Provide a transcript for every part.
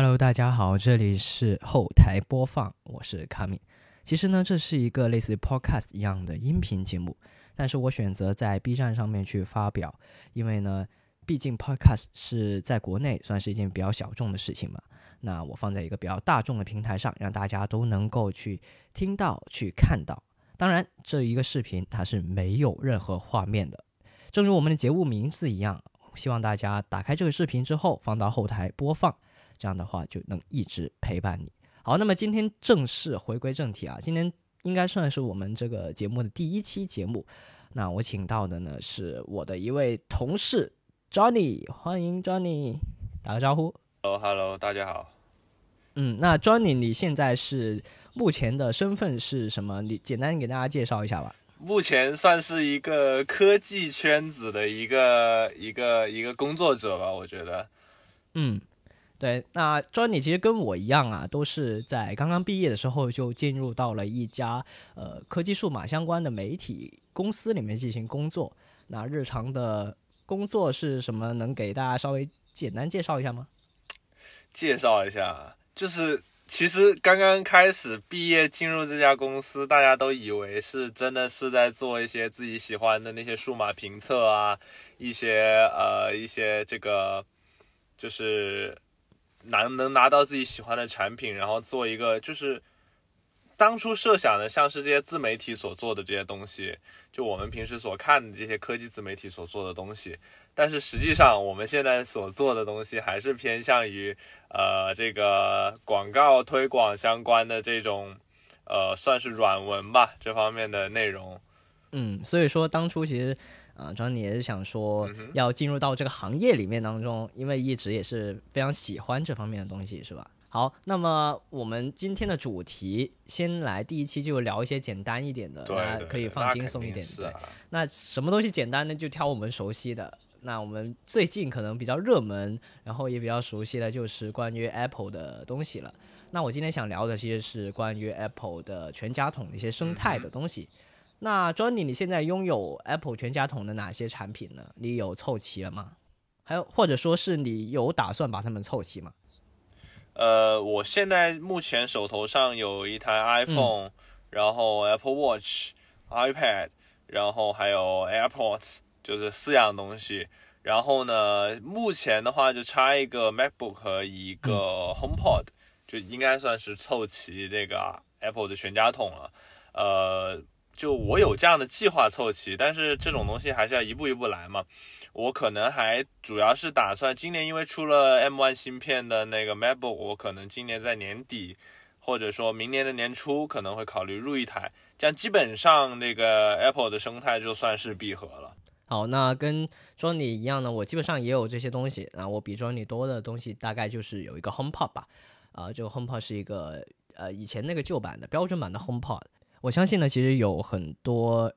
Hello，大家好，这里是后台播放，我是卡米。其实呢，这是一个类似于 Podcast 一样的音频节目，但是我选择在 B 站上面去发表，因为呢，毕竟 Podcast 是在国内算是一件比较小众的事情嘛。那我放在一个比较大众的平台上，让大家都能够去听到、去看到。当然，这一个视频它是没有任何画面的，正如我们的节目名字一样，希望大家打开这个视频之后放到后台播放。这样的话就能一直陪伴你。好，那么今天正式回归正题啊，今天应该算是我们这个节目的第一期节目。那我请到的呢是我的一位同事 Johnny，欢迎 Johnny，打个招呼。Hello，Hello，大家好。嗯，那 Johnny，你现在是目前的身份是什么？你简单给大家介绍一下吧。目前算是一个科技圈子的一个一个一个工作者吧，我觉得。嗯。对，那 Johnny 其实跟我一样啊，都是在刚刚毕业的时候就进入到了一家呃科技数码相关的媒体公司里面进行工作。那日常的工作是什么？能给大家稍微简单介绍一下吗？介绍一下，就是其实刚刚开始毕业进入这家公司，大家都以为是真的是在做一些自己喜欢的那些数码评测啊，一些呃一些这个就是。拿能拿到自己喜欢的产品，然后做一个就是当初设想的，像是这些自媒体所做的这些东西，就我们平时所看的这些科技自媒体所做的东西。但是实际上，我们现在所做的东西还是偏向于呃这个广告推广相关的这种呃算是软文吧这方面的内容。嗯，所以说当初其实。啊，主要你也是想说要进入到这个行业里面当中，因为一直也是非常喜欢这方面的东西，是吧？好，那么我们今天的主题先来第一期就聊一些简单一点的，大家可以放轻松一点。对，那什么东西简单呢？就挑我们熟悉的。那我们最近可能比较热门，然后也比较熟悉的，就是关于 Apple 的东西了。那我今天想聊的其实是关于 Apple 的全家桶的一些生态的东西。那 Johnny，你现在拥有 Apple 全家桶的哪些产品呢？你有凑齐了吗？还有，或者说是你有打算把它们凑齐吗？呃，我现在目前手头上有一台 iPhone，然后 Apple Watch、iPad，然后还有 AirPods，就是四样东西。然后呢，目前的话就差一个 MacBook 和一个 HomePod，就应该算是凑齐这个 Apple 的全家桶了。呃。就我有这样的计划凑齐，但是这种东西还是要一步一步来嘛。我可能还主要是打算今年，因为出了 M1 芯片的那个 MacBook，我可能今年在年底，或者说明年的年初可能会考虑入一台，这样基本上那个 Apple 的生态就算是闭合了。好，那跟 Johnny 一样呢，我基本上也有这些东西，那，我比 Johnny 多的东西大概就是有一个 HomePod 吧，啊，这个 HomePod 是一个呃以前那个旧版的标准版的 HomePod。我相信呢，其实有很多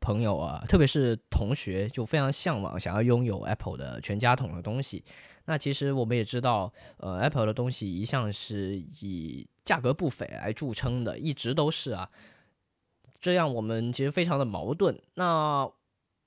朋友啊，特别是同学，就非常向往想要拥有 Apple 的全家桶的东西。那其实我们也知道，呃，Apple 的东西一向是以价格不菲来著称的，一直都是啊。这样我们其实非常的矛盾。那，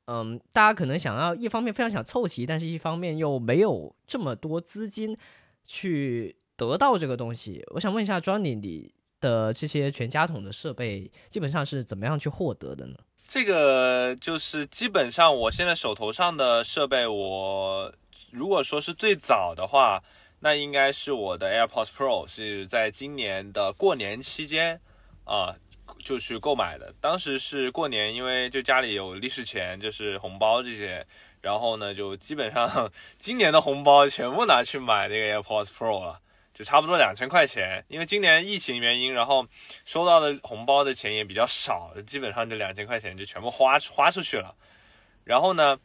嗯，大家可能想要一方面非常想凑齐，但是一方面又没有这么多资金去得到这个东西。我想问一下 Johnny，你？的这些全家桶的设备基本上是怎么样去获得的呢？这个就是基本上我现在手头上的设备，我如果说是最早的话，那应该是我的 AirPods Pro 是在今年的过年期间啊就去购买的。当时是过年，因为就家里有利是钱，就是红包这些，然后呢就基本上 今年的红包全部拿去买那个 AirPods Pro 了。就差不多两千块钱，因为今年疫情原因，然后收到的红包的钱也比较少，基本上这两千块钱就全部花花出去了。然后呢，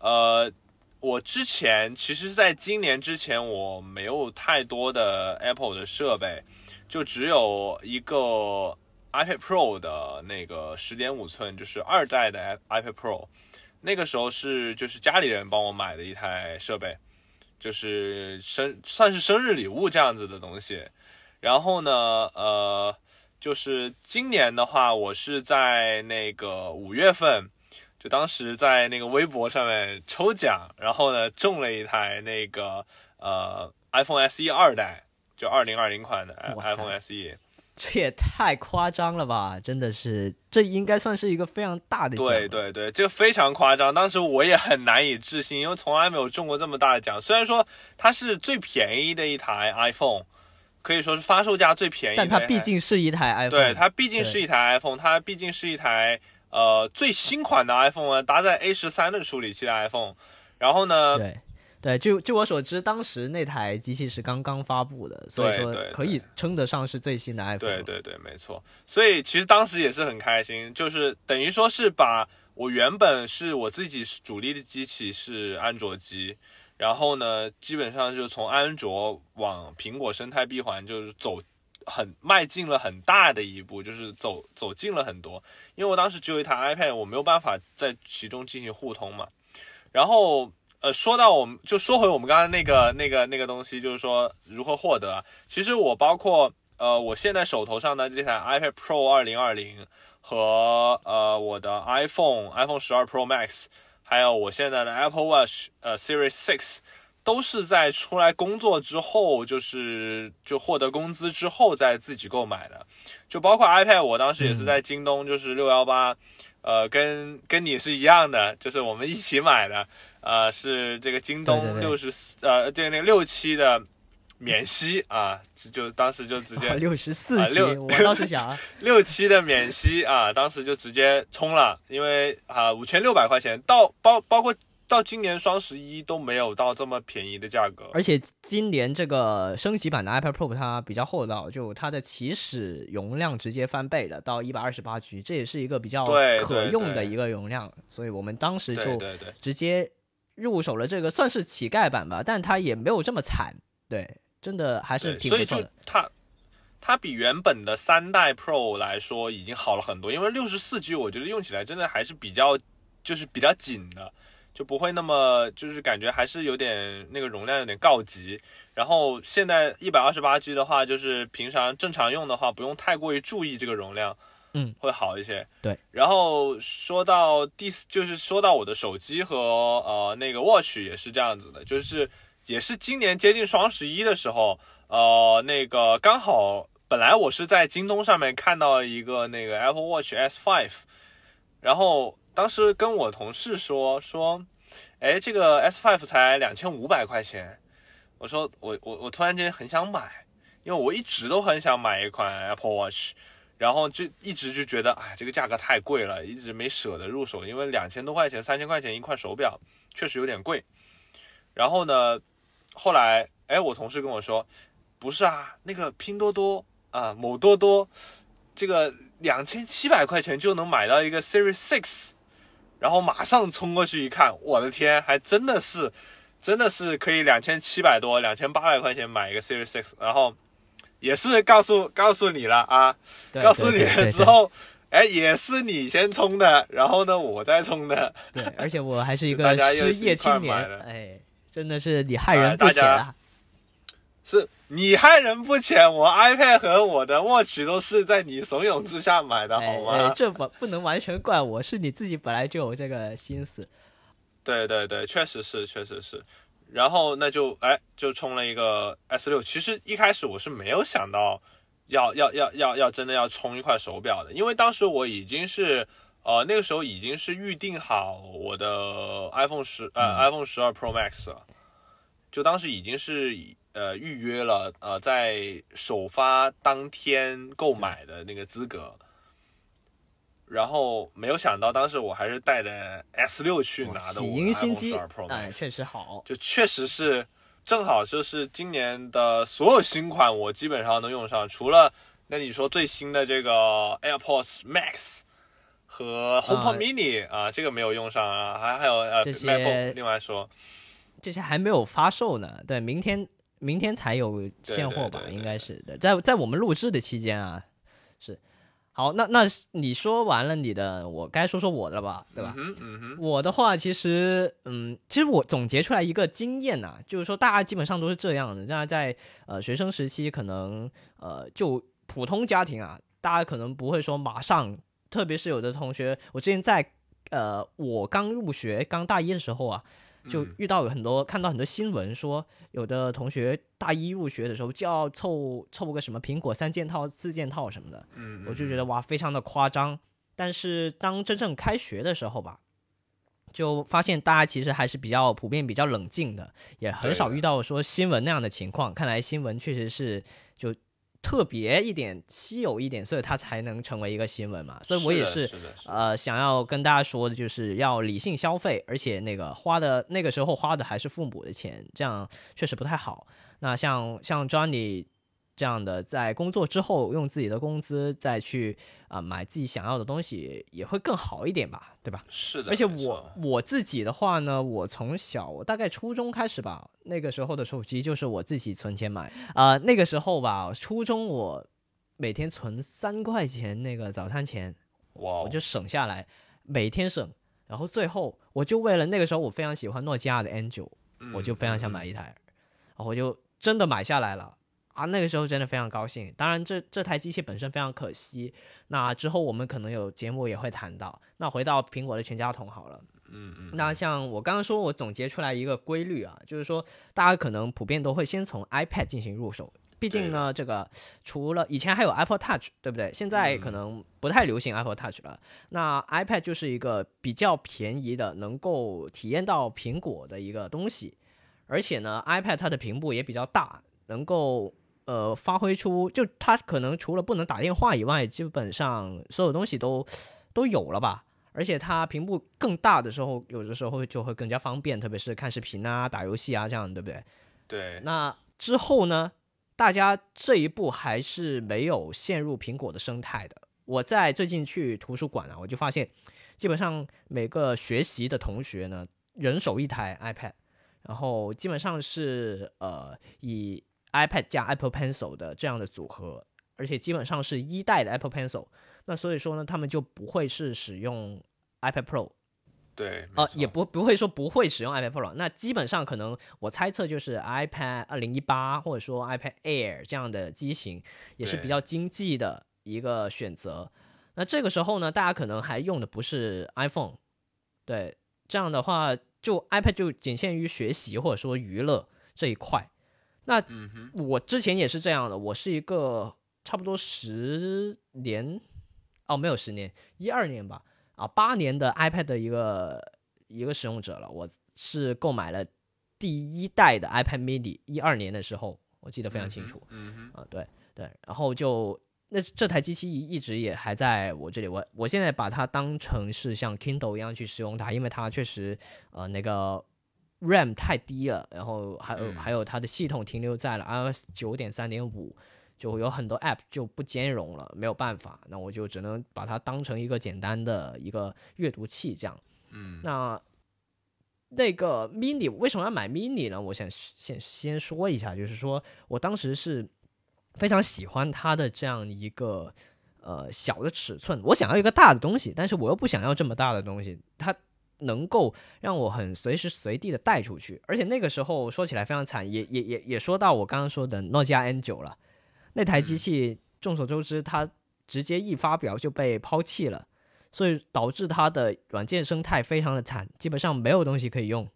呃，我之前其实在今年之前我没有太多的 Apple 的设备，就只有一个 iPad Pro 的那个十点五寸，就是二代的 iPad Pro，那个时候是就是家里人帮我买的一台设备。就是生算是生日礼物这样子的东西，然后呢，呃，就是今年的话，我是在那个五月份，就当时在那个微博上面抽奖，然后呢中了一台那个呃 iPhone SE 二代，就二零二零款的 iPhone SE。这也太夸张了吧！真的是，这应该算是一个非常大的奖。对对对，这个非常夸张，当时我也很难以置信，因为从来没有中过这么大的奖。虽然说它是最便宜的一台 iPhone，可以说是发售价最便宜但它毕竟是一台 iPhone，对它毕竟是一台 iPhone，它毕竟是一台呃最新款的 iPhone 啊，搭载 A 十三的处理器的 iPhone。然后呢，对对，据据我所知，当时那台机器是刚刚发布的，所以说可以称得上是最新的 iPhone。对对对，没错。所以其实当时也是很开心，就是等于说是把我原本是我自己主力的机器是安卓机，然后呢，基本上就从安卓往苹果生态闭环就是走很迈进了很大的一步，就是走走近了很多。因为我当时只有一台 iPad，我没有办法在其中进行互通嘛。然后呃，说到我们就说回我们刚刚那个那个那个东西，就是说如何获得啊。其实我包括呃，我现在手头上的这台 iPad Pro 二零二零和呃我的 iPhone iPhone 十二 Pro Max，还有我现在的 Apple Watch 呃 Series Six，都是在出来工作之后，就是就获得工资之后再自己购买的。就包括 iPad，我当时也是在京东，就是六幺八，呃，跟跟你是一样的，就是我们一起买的，呃，是这个京对对对。东六十四呃，这个那个六期的免息啊，就就当时就直接六十四期，我倒是想啊，六期的免息啊，当时就直接冲了，因为啊五千六百块钱到包包括到今年双十一都没有到这么便宜的价格。而且今年这个升级版的 iPad Pro 它比较厚道，就它的起始容量直接翻倍了，到一百二十八 G，这也是一个比较可对对用的一个容量，所以我们当时就对对对，直接入手了这个，算是乞丐版吧，但它也没有这么惨，对，真的还是挺不错的。它它比原本的三代 Pro 来说已经好了很多，因为六十四 G 我觉得用起来真的还是比较就是比较紧的，就不会那么就是感觉还是有点那个容量有点告急。然后现在一百二十八 G 的话，就是平常正常用的话，不用太过于注意这个容量，嗯，会好一些。对。然后说到第四，就是说到我的手机和呃那个 Watch 也是这样子的，就是也是今年接近双十一的时候，呃，那个刚好本来我是在京东上面看到一个那个 Apple Watch S5，然后当时跟我同事说说，哎，这个 S5 才两千五百块钱，我说我我我突然间很想买，因为我一直都很想买一款 Apple Watch。然后就一直就觉得，哎，这个价格太贵了，一直没舍得入手，因为两千多块钱、三千块钱一块手表，确实有点贵。然后呢，后来，哎，我同事跟我说，不是啊，那个拼多多啊，某多多，这个两千七百块钱就能买到一个 Series Six，然后马上冲过去一看，我的天，还真的是，真的是可以两千七百多、两千八百块钱买一个 Series Six，然后也是告诉告诉你了啊，告诉你了之后，哎，也是你先充的，然后呢，我再充的，对，而且我还是一个 失业青年哎，真的是你害哎人不浅啊！是你害人不浅，我 iPad 和我的 Watch 都是在你怂恿之下买的，好哎吗？哎，这不不能完全怪我，是你自己本来就有这个心思。对对对，确实是，确实是。然后那就哎，就充了一个 S 六。其实一开始我是没有想到要要要要要真的要充一块手表的，因为当时我已经是呃那个时候已经是预定好我的 iPhone 十呃、iPhone 十二 Pro Max 了，就当时已经是呃预约了呃在首发当天购买的那个资格。然后没有想到，当时我还是带着 S 六去拿的喜我新 iPhone 机十二 Pro，哎确实好。就确实是正好就是今年的所有新款我基本上都用上，除了那你说最新的这个 AirPods Max 和 HomePod Mini 啊这个没有用上啊，还还有呃 MacBook 另外说，这些还没有发售呢，对，明天明天才有现货吧应该是的，在在我们录制的期间啊，是。好，那那你说完了你的，我该说说我的了吧，对吧？嗯嗯，我的话，其实，嗯，其实我总结出来一个经验呐、就是说大家基本上都是这样的。大家在呃学生时期，可能呃就普通家庭啊，大家可能不会说马上，特别是有的同学，我之前在呃我刚入学刚大一的时候啊，就遇到有很多看到很多新闻说，有的同学大一入学的时候就要凑凑个什么苹果三件套、四件套什么的，嗯，我就觉得哇，非常的夸张。但是当真正开学的时候吧，就发现大家其实还是比较普遍、比较冷静的，也很少遇到说新闻那样的情况。看来新闻确实是就特别一点、稀有一点，所以它才能成为一个新闻嘛。所以我也是呃想要跟大家说的，就是要理性消费，而且那个花的那个时候花的还是父母的钱，这样确实不太好。那像像 Johnny。这样的，在工作之后用自己的工资再去啊买自己想要的东西，也会更好一点吧，对吧？是的。而且我我自己的话呢，我从小我大概初中开始吧，那个时候的手机就是我自己存钱买啊。那个时候吧，初中我每天存三块钱那个早餐钱，哇，我就省下来，每天省。然后最后我就为了那个时候我非常喜欢诺基亚的 N 九，我就非常想买一台，然后我就真的买下来了。啊，那个时候真的非常高兴。当然，这这台机器本身非常可惜。那之后我们可能有节目也会谈到。那回到苹果的全家桶好了。嗯嗯。那像我刚刚说，我总结出来一个规律啊，就是说大家可能普遍都会先从 iPad 进行入手。毕竟呢，这个除了以前还有 Apple Touch，对不对？现在可能不太流行 Apple Touch 了。那 iPad 就是一个比较便宜的，能够体验到苹果的一个东西。而且呢，iPad 它的屏幕也比较大，能够。呃，发挥出就它可能除了不能打电话以外，基本上所有东西都都有了吧。而且它屏幕更大的时候，有的时候就会更加方便，特别是看视频啊、打游戏啊这样，对不对？对。那之后呢，大家这一步还是没有陷入苹果的生态的。我在最近去图书馆啊，我就发现，基本上每个学习的同学呢，人手一台 iPad，然后基本上是呃以。iPad 加 Apple Pencil 的这样的组合，而且基本上是一代的 Apple Pencil，那所以说呢，他们就不会是使用 iPad Pro，对，呃，也不不会说不会使用 iPad Pro，那基本上可能我猜测就是 iPad 二零一八或者说 iPad Air 这样的机型也是比较经济的一个选择。那这个时候呢，大家可能还用的不是 iPhone，对，这样的话就 iPad 就仅限于学习或者说娱乐这一块。那我之前也是这样的，我是一个差不多十年，哦，没有十年，一二年吧，啊，八年的 iPad 的一个一个使用者了。我是购买了第一代的 iPad Mini，一二年的时候，我记得非常清楚。嗯啊，对对，然后就那这台机器一直也还在我这里，我我现在把它当成是像 Kindle 一样去使用它，因为它确实呃那个。RAM 太低了，然后还有还有它的系统停留在了 iOS 九点三点五，就有很多 App 就不兼容了，没有办法，那我就只能把它当成一个简单的一个阅读器这样。嗯，那那个 Mini 为什么要买 Mini 呢？我想先先说一下，就是说我当时是非常喜欢它的这样一个呃小的尺寸，我想要一个大的东西，但是我又不想要这么大的东西，它。能够让我很随时随地的带出去，而且那个时候说起来非常惨，也也也也说到我刚刚说的诺基亚 N 九了，那台机器众所周知，它直接一发表就被抛弃了，所以导致它的软件生态非常的惨，基本上没有东西可以用。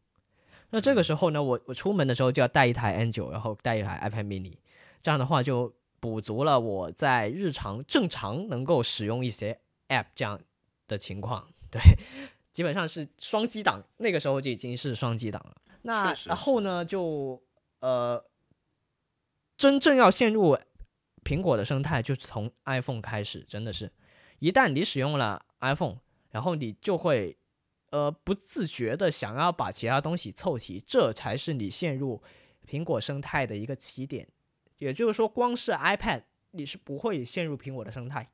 那这个时候呢，我我出门的时候就要带一台 N 九，然后带一台 iPad mini，这样的话就补足了我在日常正常能够使用一些 App 这样的情况，对。基本上是双击档，那个时候就已经是双击档了。那然后呢，就呃，真正要陷入苹果的生态，就是从 iPhone 开始。真的是，一旦你使用了 iPhone，然后你就会呃不自觉的想要把其他东西凑齐，这才是你陷入苹果生态的一个起点。也就是说，光是 iPad 你是不会陷入苹果的生态。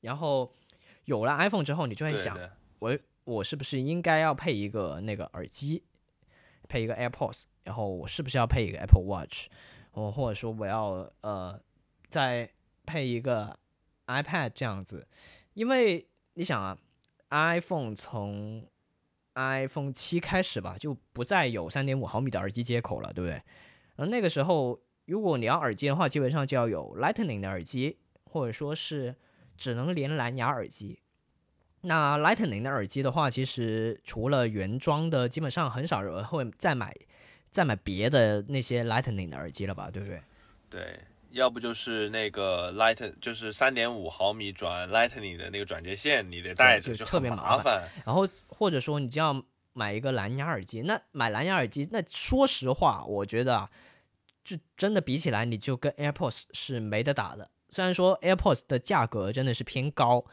然后有了 iPhone 之后，你就会想，我。我是不是应该要配一个那个耳机，配一个 AirPods，然后我是不是要配一个 Apple Watch，我或者说我要呃再配一个 iPad 这样子，因为你想啊，iPhone 从 iPhone 七开始吧，就不再有三点五毫米的耳机接口了，对不对？而那个时候，如果你要耳机的话，基本上就要有 Lightning 的耳机，或者说是只能连蓝牙耳机。那 Lightning 的耳机的话，其实除了原装的，基本上很少人会再买再买别的那些 Lightning 的耳机了吧，对不对？对，要不就是那个 Light，就是三点五毫米转 Lightning 的那个转接线，你得带着，就特别麻烦。然后或者说你就要买一个蓝牙耳机，那买蓝牙耳机，那说实话，我觉得啊，就真的比起来，你就跟 AirPods 是没得打的。虽然说 AirPods 的价格真的是偏高，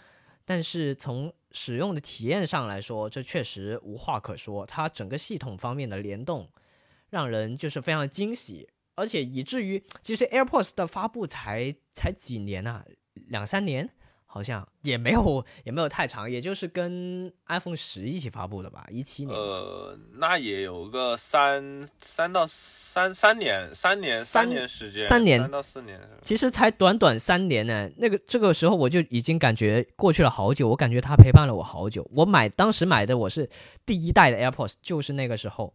但是从使用的体验上来说，这确实无话可说。它整个系统方面的联动，让人就是非常惊喜，而且以至于其实 AirPods 的发布才才几年啊，两三年。好像也没有也没有太长，也就是跟 iPhone 十一起发布的吧，一七年。呃，那也有个三三到三三年，三年三年时间，三年三到四年。其实才短短三年呢，那个这个时候我就已经感觉过去了好久，我感觉它陪伴了我好久。我买当时买的我是第一代的 AirPods，就是那个时候，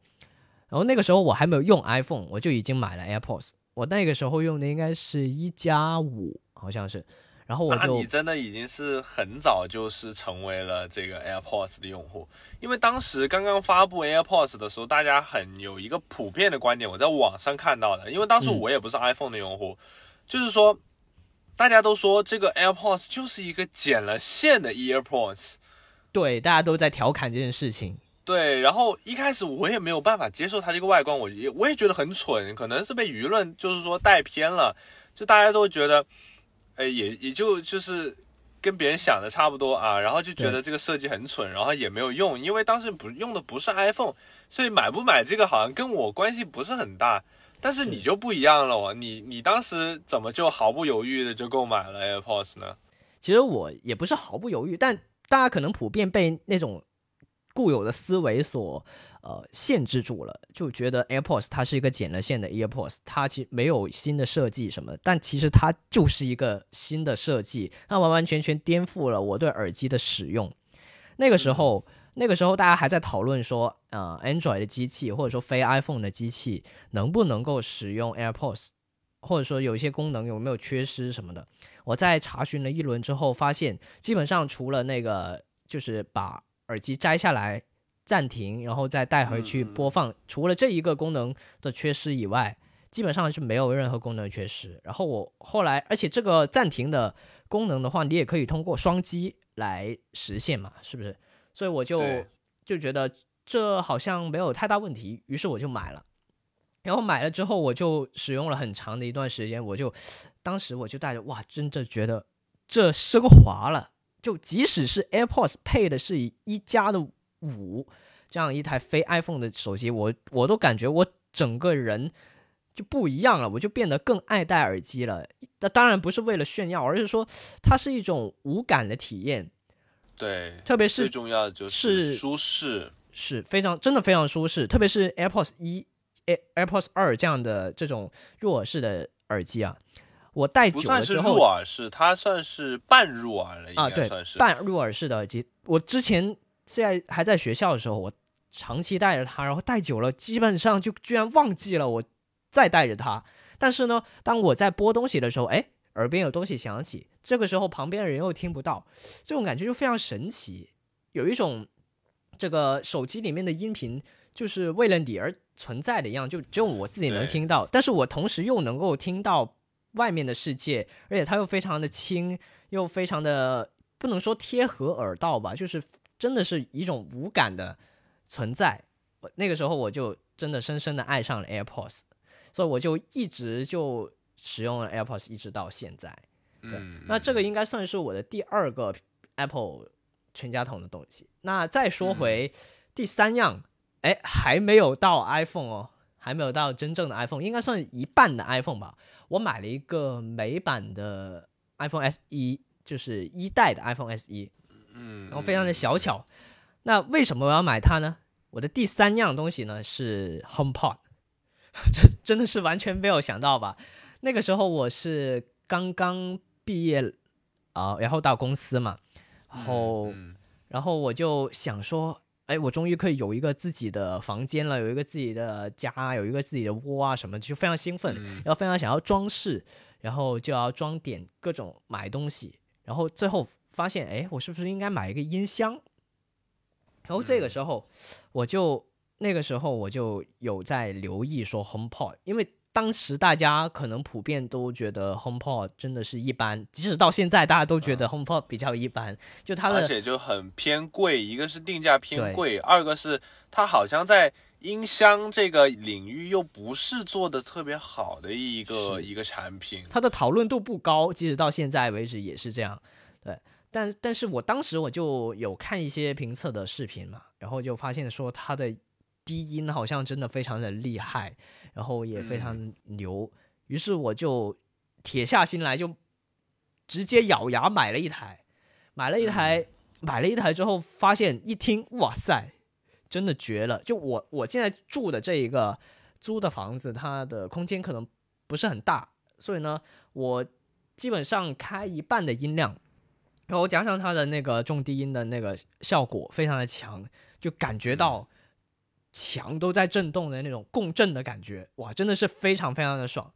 然后那个时候我还没有用 iPhone，我就已经买了 AirPods。我那个时候用的应该是一加五，好像是。然后我就，你真的已经是很早就是成为了这个 AirPods 的用户，因为当时刚刚发布 AirPods 的时候，大家很有一个普遍的观点，我在网上看到的，因为当时我也不是 iPhone 的用户，就是说，大家都说这个 AirPods 就是一个剪了线的 AirPods，对，大家都在调侃这件事情，对，然后一开始我也没有办法接受它这个外观，我也我也觉得很蠢，可能是被舆论就是说带偏了，就大家都觉得。哎，也也就就是跟别人想的差不多啊，然后就觉得这个设计很蠢，然后也没有用，因为当时不用的不是 iPhone，所以买不买这个好像跟我关系不是很大。但是你就不一样了哦，你你当时怎么就毫不犹豫的就购买了 AirPods 呢？其实我也不是毫不犹豫，但大家可能普遍被那种固有的思维所。呃，限制住了，就觉得 AirPods 它是一个剪了线的 AirPods，它其实没有新的设计什么，但其实它就是一个新的设计，它完完全全颠覆了我对耳机的使用。那个时候，那个时候大家还在讨论说，呃，Android 的机器或者说非 iPhone 的机器能不能够使用 AirPods，或者说有一些功能有没有缺失什么的。我在查询了一轮之后，发现基本上除了那个就是把耳机摘下来。暂停，然后再带回去播放。除了这一个功能的缺失以外，基本上是没有任何功能缺失。然后我后来，而且这个暂停的功能的话，你也可以通过双击来实现嘛，是不是？所以我就就觉得这好像没有太大问题，于是我就买了。然后买了之后，我就使用了很长的一段时间。我就当时我就带着哇，真的觉得这升华了。就即使是 AirPods 配的是一加的。五这样一台非 iPhone 的手机，我我都感觉我整个人就不一样了，我就变得更爱戴耳机了。那当然不是为了炫耀，而是说它是一种无感的体验。对，特别是最重要的就是舒适，是非常真的非常舒适。特别是 AirPods 一、Air AirPods 二这样的这种入耳式的耳机啊，我戴久了之后，入耳式，它算是半入耳了，啊，对，半入耳式的耳机，我之前。在还在学校的时候，我长期带着它，然后带久了，基本上就居然忘记了我再带着它。但是呢，当我在播东西的时候，哎，耳边有东西响起，这个时候旁边的人又听不到，这种感觉就非常神奇，有一种这个手机里面的音频就是为了你而存在的一样，就只有我自己能听到，但是我同时又能够听到外面的世界，而且它又非常的轻，又非常的不能说贴合耳道吧，就是。真的是一种无感的存在，我那个时候我就真的深深的爱上了 AirPods，所以我就一直就使用了 AirPods，一直到现在。嗯，那这个应该算是我的第二个 Apple 全家桶的东西。那再说回第三样，哎，还没有到 iPhone 哦，还没有到真正的 iPhone，应该算一半的 iPhone 吧。我买了一个美版的 iPhone SE，就是一代的 iPhone SE。嗯，然后非常的小巧，那为什么我要买它呢？我的第三样东西呢是 HomePod，这真的是完全没有想到吧？那个时候我是刚刚毕业啊，然后到公司嘛，然后然后我就想说，哎，我终于可以有一个自己的房间了，有一个自己的家，有一个自己的窝啊什么，就非常兴奋，然后非常想要装饰，然后就要装点各种买东西，然后最后。发现，哎，我是不是应该买一个音箱？然后这个时候，我就那个时候我就有在留意说 HomePod，因为当时大家可能普遍都觉得 HomePod 真的是一般，即使到现在大家都觉得 HomePod 比较一般，就它的而且就很偏贵，一个是定价偏贵，二个是它好像在音箱这个领域又不是做的特别好的一个一个产品，它的讨论度不高，即使到现在为止也是这样，对。但但是我当时我就有看一些评测的视频嘛，然后就发现说它的低音好像真的非常的厉害，然后也非常牛，于是我就铁下心来，就直接咬牙买了一台，买了一台，买了一台之后发现一听，哇塞，真的绝了！就我我现在住的这一个租的房子，它的空间可能不是很大，所以呢，我基本上开一半的音量。然后加上它的那个重低音的那个效果非常的强，就感觉到墙都在震动的那种共振的感觉，哇，真的是非常非常的爽。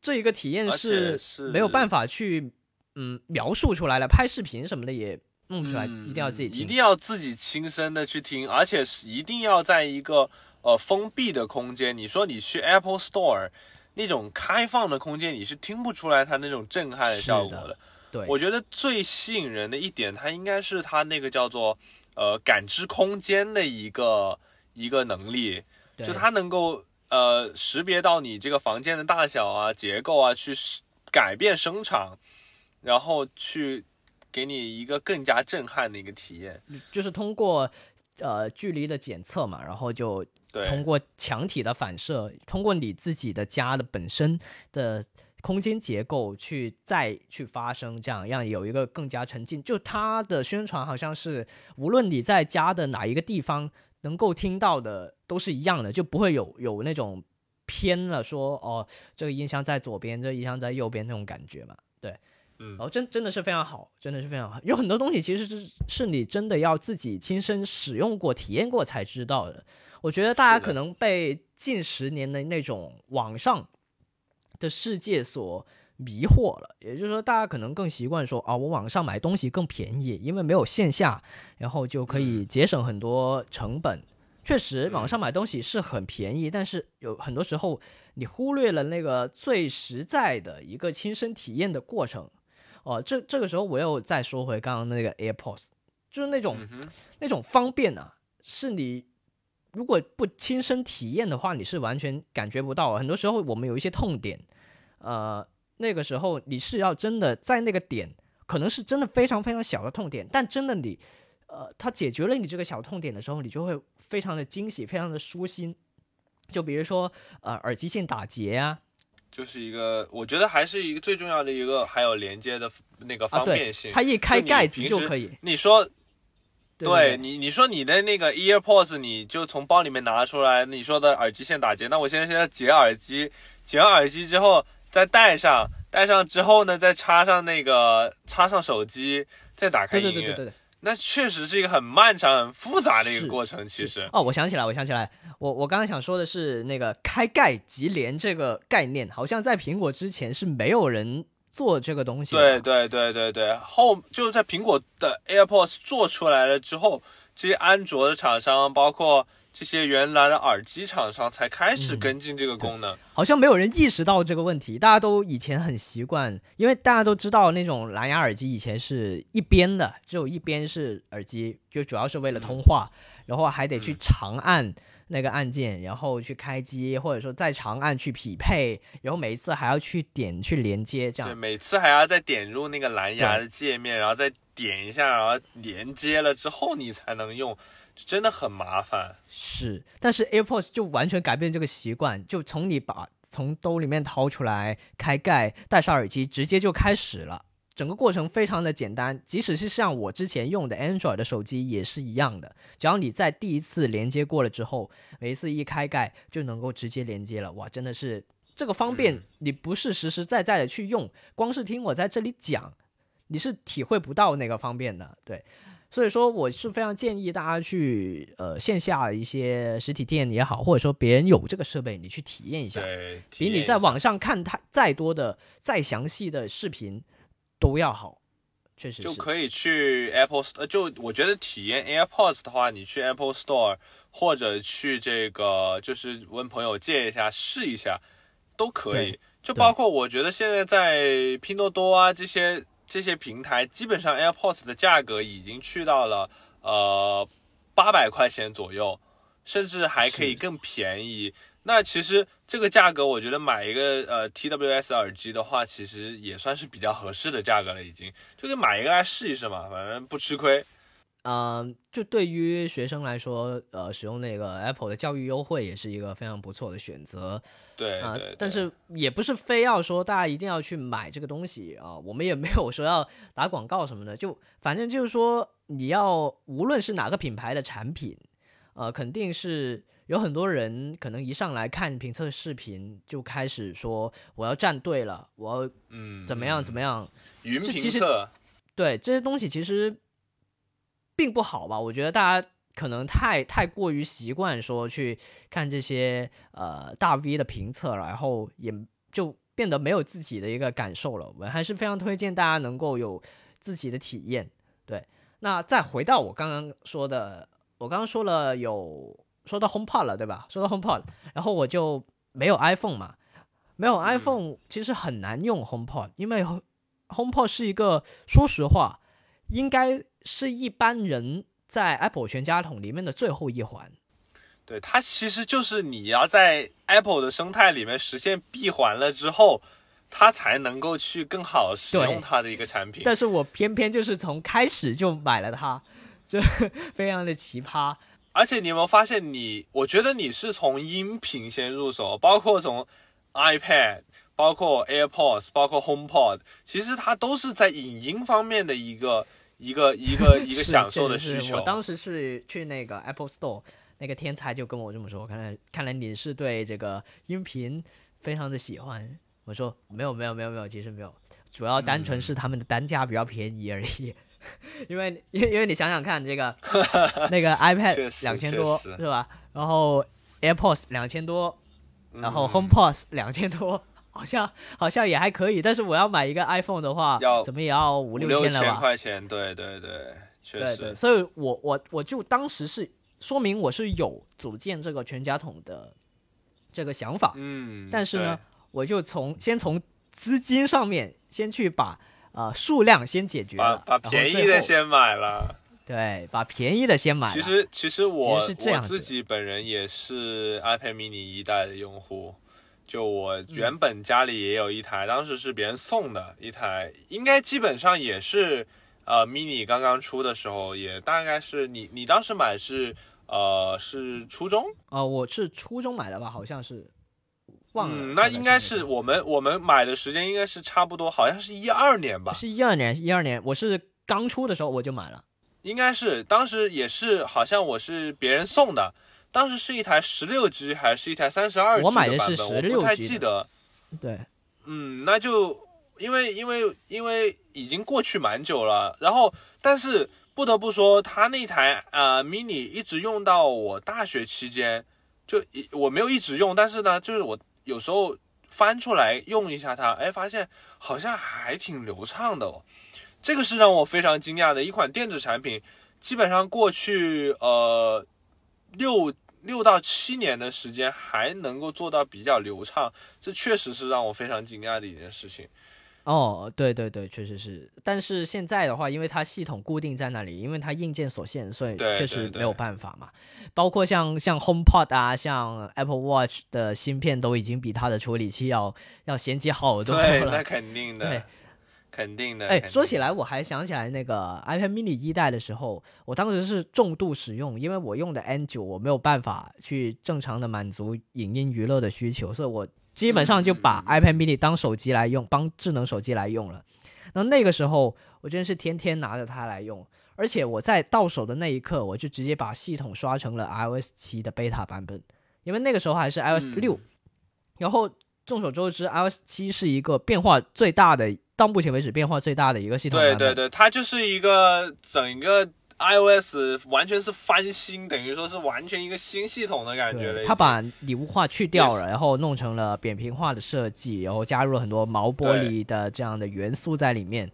这一个体验是没有办法去嗯描述出来的，拍视频什么的也弄不出来，一定要自己听，一定要自己亲身的去听，而且是一定要在一个呃封闭的空间。你说你去 Apple Store 那种开放的空间，你是听不出来它那种震撼的效果的。对，我觉得最吸引人的一点，它应该是它那个叫做呃感知空间的一个一个能力，就它能够呃识别到你这个房间的大小啊、结构啊，去改变声场，然后去给你一个更加震撼的一个体验。就是通过呃距离的检测嘛，然后就通过墙体的反射，通过你自己的家的本身的。空间结构去再去发生，这样让有一个更加沉浸。就它的宣传好像是，无论你在家的哪一个地方能够听到的都是一样的，就不会有有那种偏了说哦，这个音箱在左边，这个音箱在右边那种感觉嘛。对，嗯，哦，真真的是非常好，真的是非常好。有很多东西其实是是你真的要自己亲身使用过、体验过才知道的。我觉得大家可能被近十年的那种网上。的世界所迷惑了，也就是说，大家可能更习惯说啊，我网上买东西更便宜，因为没有线下，然后就可以节省很多成本。确实，网上买东西是很便宜，但是有很多时候你忽略了那个最实在的一个亲身体验的过程。哦，这这个时候我又再说回刚刚那个 AirPods，就是那种那种方便啊，是你。如果不亲身体验的话，你是完全感觉不到。很多时候我们有一些痛点，呃，那个时候你是要真的在那个点，可能是真的非常非常小的痛点，但真的你，呃，它解决了你这个小痛点的时候，你就会非常的惊喜，非常的舒心。就比如说，呃，耳机线打结啊，就是一个，我觉得还是一个最重要的一个，还有连接的那个方便性。它一开盖子就可以。你说。对你，你说你的那个 EarPods，你就从包里面拿出来。你说的耳机线打结，那我现在现在解耳机，解完耳机之后再戴上，戴上之后呢，再插上那个插上手机，再打开音乐。对对对对对，那确实是一个很漫长、很复杂的一个过程。其实哦，我想起来，我想起来，我我刚刚想说的是那个开盖即连这个概念，好像在苹果之前是没有人。做这个东西，对对对对对，后就是在苹果的 AirPods 做出来了之后，这些安卓的厂商，包括这些原来的耳机厂商，才开始跟进这个功能。好像没有人意识到这个问题，大家都以前很习惯，因为大家都知道那种蓝牙耳机以前是一边的，只有一边是耳机，就主要是为了通话，然后还得去长按。那个按键，然后去开机，或者说再长按去匹配，然后每一次还要去点去连接，这样。对，每次还要再点入那个蓝牙的界面，然后再点一下，然后连接了之后你才能用，真的很麻烦。是，但是 AirPods 就完全改变这个习惯，就从你把从兜里面掏出来，开盖，戴上耳机，直接就开始了。整个过程非常的简单，即使是像我之前用的 Android 的手机也是一样的。只要你在第一次连接过了之后，每一次一开盖就能够直接连接了。哇，真的是这个方便，你不是实实在在的去用，光是听我在这里讲，你是体会不到那个方便的。对，所以说我是非常建议大家去呃线下一些实体店也好，或者说别人有这个设备，你去体验一下，比你在网上看它再多的再详细的视频。都要好，确实就可以去 Apple Store，就我觉得体验 AirPods 的话，你去 Apple Store 或者去这个就是问朋友借一下试一下都可以。就包括我觉得现在在拼多多啊这些这些平台，基本上 AirPods 的价格已经去到了呃八百块钱左右，甚至还可以更便宜。那其实这个价格，我觉得买一个呃 TWS 耳机的话，其实也算是比较合适的价格了，已经就给买一个来试一试嘛，反正不吃亏。嗯，就对于学生来说，呃，使用那个 Apple 的教育优惠也是一个非常不错的选择。对啊，对。但是也不是非要说大家一定要去买这个东西啊，我们也没有说要打广告什么的，就反正就是说，你要无论是哪个品牌的产品，呃，肯定是。有很多人可能一上来看评测视频就开始说我要站队了，我要嗯怎么样怎么样。云评测，对这些东西其实并不好吧？我觉得大家可能太太过于习惯说去看这些呃大 V 的评测了，然后也就变得没有自己的一个感受了。我还是非常推荐大家能够有自己的体验。对，那再回到我刚刚说的，我刚刚说了有。说到 HomePod 了，对吧？说到 HomePod，然后我就没有 iPhone 嘛，没有 iPhone，其实很难用 HomePod，因为 HomePod 是一个，说实话，应该是一般人在 Apple 全家桶里面的最后一环。对，它其实就是你要在 Apple 的生态里面实现闭环了之后，它才能够去更好使用它的一个产品。但是我偏偏就是从开始就买了它，就 非常的奇葩。而且你有没有发现，你我觉得你是从音频先入手，包括从 iPad，包括 AirPods，包括 HomePod，其实它都是在影音方面的一个一个一个 一个享受的需求。我当时是去那个 Apple Store，那个天才就跟我这么说，看来看来你是对这个音频非常的喜欢。我说没有没有没有没有，其实没有，主要单纯是他们的单价比较便宜而已。因为，因为，因为你想想看，这个 那个 iPad 两千多是吧？然后 AirPods 两千多，然后 HomePods 两千多，好像好像也还可以。但是我要买一个 iPhone 的话，要怎么也要五六千了吧？块钱，对对对，确实。所以我我我就当时是说明我是有组建这个全家桶的这个想法，嗯，但是呢，我就从先从资金上面先去把。呃，数量先解决了，把便宜的先买了。对，把便宜的先买了。其实，其实我我自己本人也是 iPad mini 一代的用户。就我原本家里也有一台，当时是别人送的一台，应该基本上也是呃 mini 刚刚出的时候，也大概是你你当时买是呃是初中？呃，我是初中买的吧，好像是。嗯，那应该是我们我们买的时间应该是差不多，好像是一二年吧？是一二年，一二年，我是刚出的时候我就买了。应该是当时也是，好像我是别人送的，当时是一台十六 G 还是一台三十二 G 我买的是十六 G，不太记得。对，嗯，那就因为因为因为已经过去蛮久了，然后但是不得不说，他那台呃 mini 一直用到我大学期间，就一我没有一直用，但是呢，就是我。有时候翻出来用一下它，哎，发现好像还挺流畅的哦。这个是让我非常惊讶的一款电子产品，基本上过去呃六六到七年的时间还能够做到比较流畅，这确实是让我非常惊讶的一件事情。哦，对对对，确实是。但是现在的话，因为它系统固定在那里，因为它硬件所限，所以确实没有办法嘛。包括像像 HomePod 啊，像 Apple Watch 的芯片都已经比它的处理器要要衔接好多了。对，那肯定的。对，肯定的。哎，说起来，我还想起来那个 iPad Mini 一代的时候，我当时是重度使用，因为我用的 N 九，我没有办法去正常的满足影音娱乐的需求，所以我。基本上就把 iPad mini 当手机来用，当智能手机来用了。那那个时候，我真是天天拿着它来用，而且我在到手的那一刻，我就直接把系统刷成了 iOS 七的 beta 版本，因为那个时候还是 iOS 六。然后众所周知，iOS 七是一个变化最大的，到目前为止变化最大的一个系统。对对对，它就是一个整个。iOS 完全是翻新，等于说是完全一个新系统的感觉了。它把礼物化去掉了，然后弄成了扁平化的设计，然后加入了很多毛玻璃的这样的元素在里面。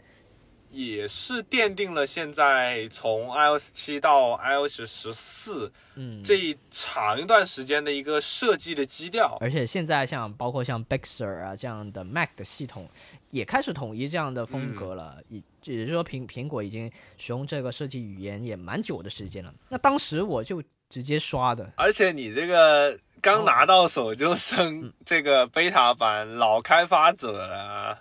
也是奠定了现在从 iOS 七到 iOS 十四嗯，这一长一段时间的一个设计的基调。而且现在像包括像 Bixer 啊这样的 Mac 的系统，也开始统一这样的风格了。也也就是说苹苹果已经使用这个设计语言也蛮久的时间了。那当时我就直接刷的，而且你这个刚拿到手就升 这个 beta 版，老开发者了。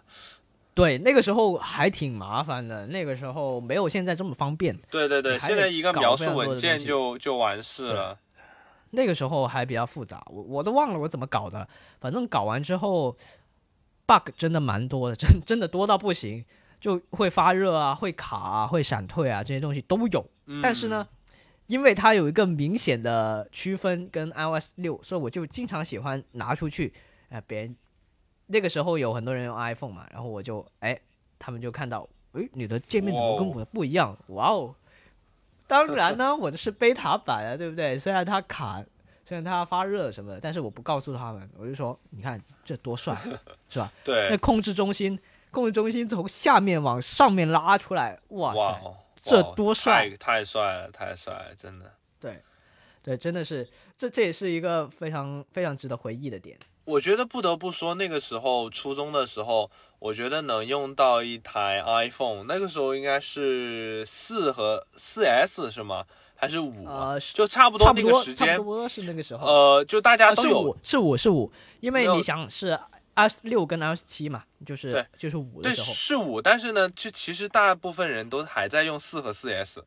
对，那个时候还挺麻烦的，那个时候没有现在这么方便。对对对，现在一个描述文件就就完事了。那个时候还比较复杂，我我都忘了我怎么搞的了。反正搞完之后，bug 真的蛮多的，真真的多到不行，就会发热啊，会卡啊，会闪退啊，这些东西都有。嗯但是呢，因为它有一个明显的区分跟 iOS 六，所以我就经常喜欢拿出去，哎、别人那个时候有很多人用 iPhone 嘛，然后我就哎，他们就看到，哎，你的界面怎么跟我的不一样？哇哦！当然呢，我的是贝塔版啊，对不对？虽然它卡，虽然它发热什么的，但是我不告诉他们，我就说，你看这多帅，是吧？对那，控制中心，控制中心从下面往上面拉出来，哇塞！哇哦，这多帅太太帅了，太帅了，真的。对，对，真的是，这这也是一个非常非常值得回忆的点。我觉得不得不说，那个时候初中的时候，我觉得能用到一台 iPhone，那个时候应该是四和四 S 是吗？还是五、啊？呃，就差不多那个时间差不，多是那个时候。呃，就大家都有五，是五，是五，因为你想是 iOS 六跟 iOS 七嘛，就是对就是五的对，时候。是五，但是呢，就其实大部分人都还在用四和四 S，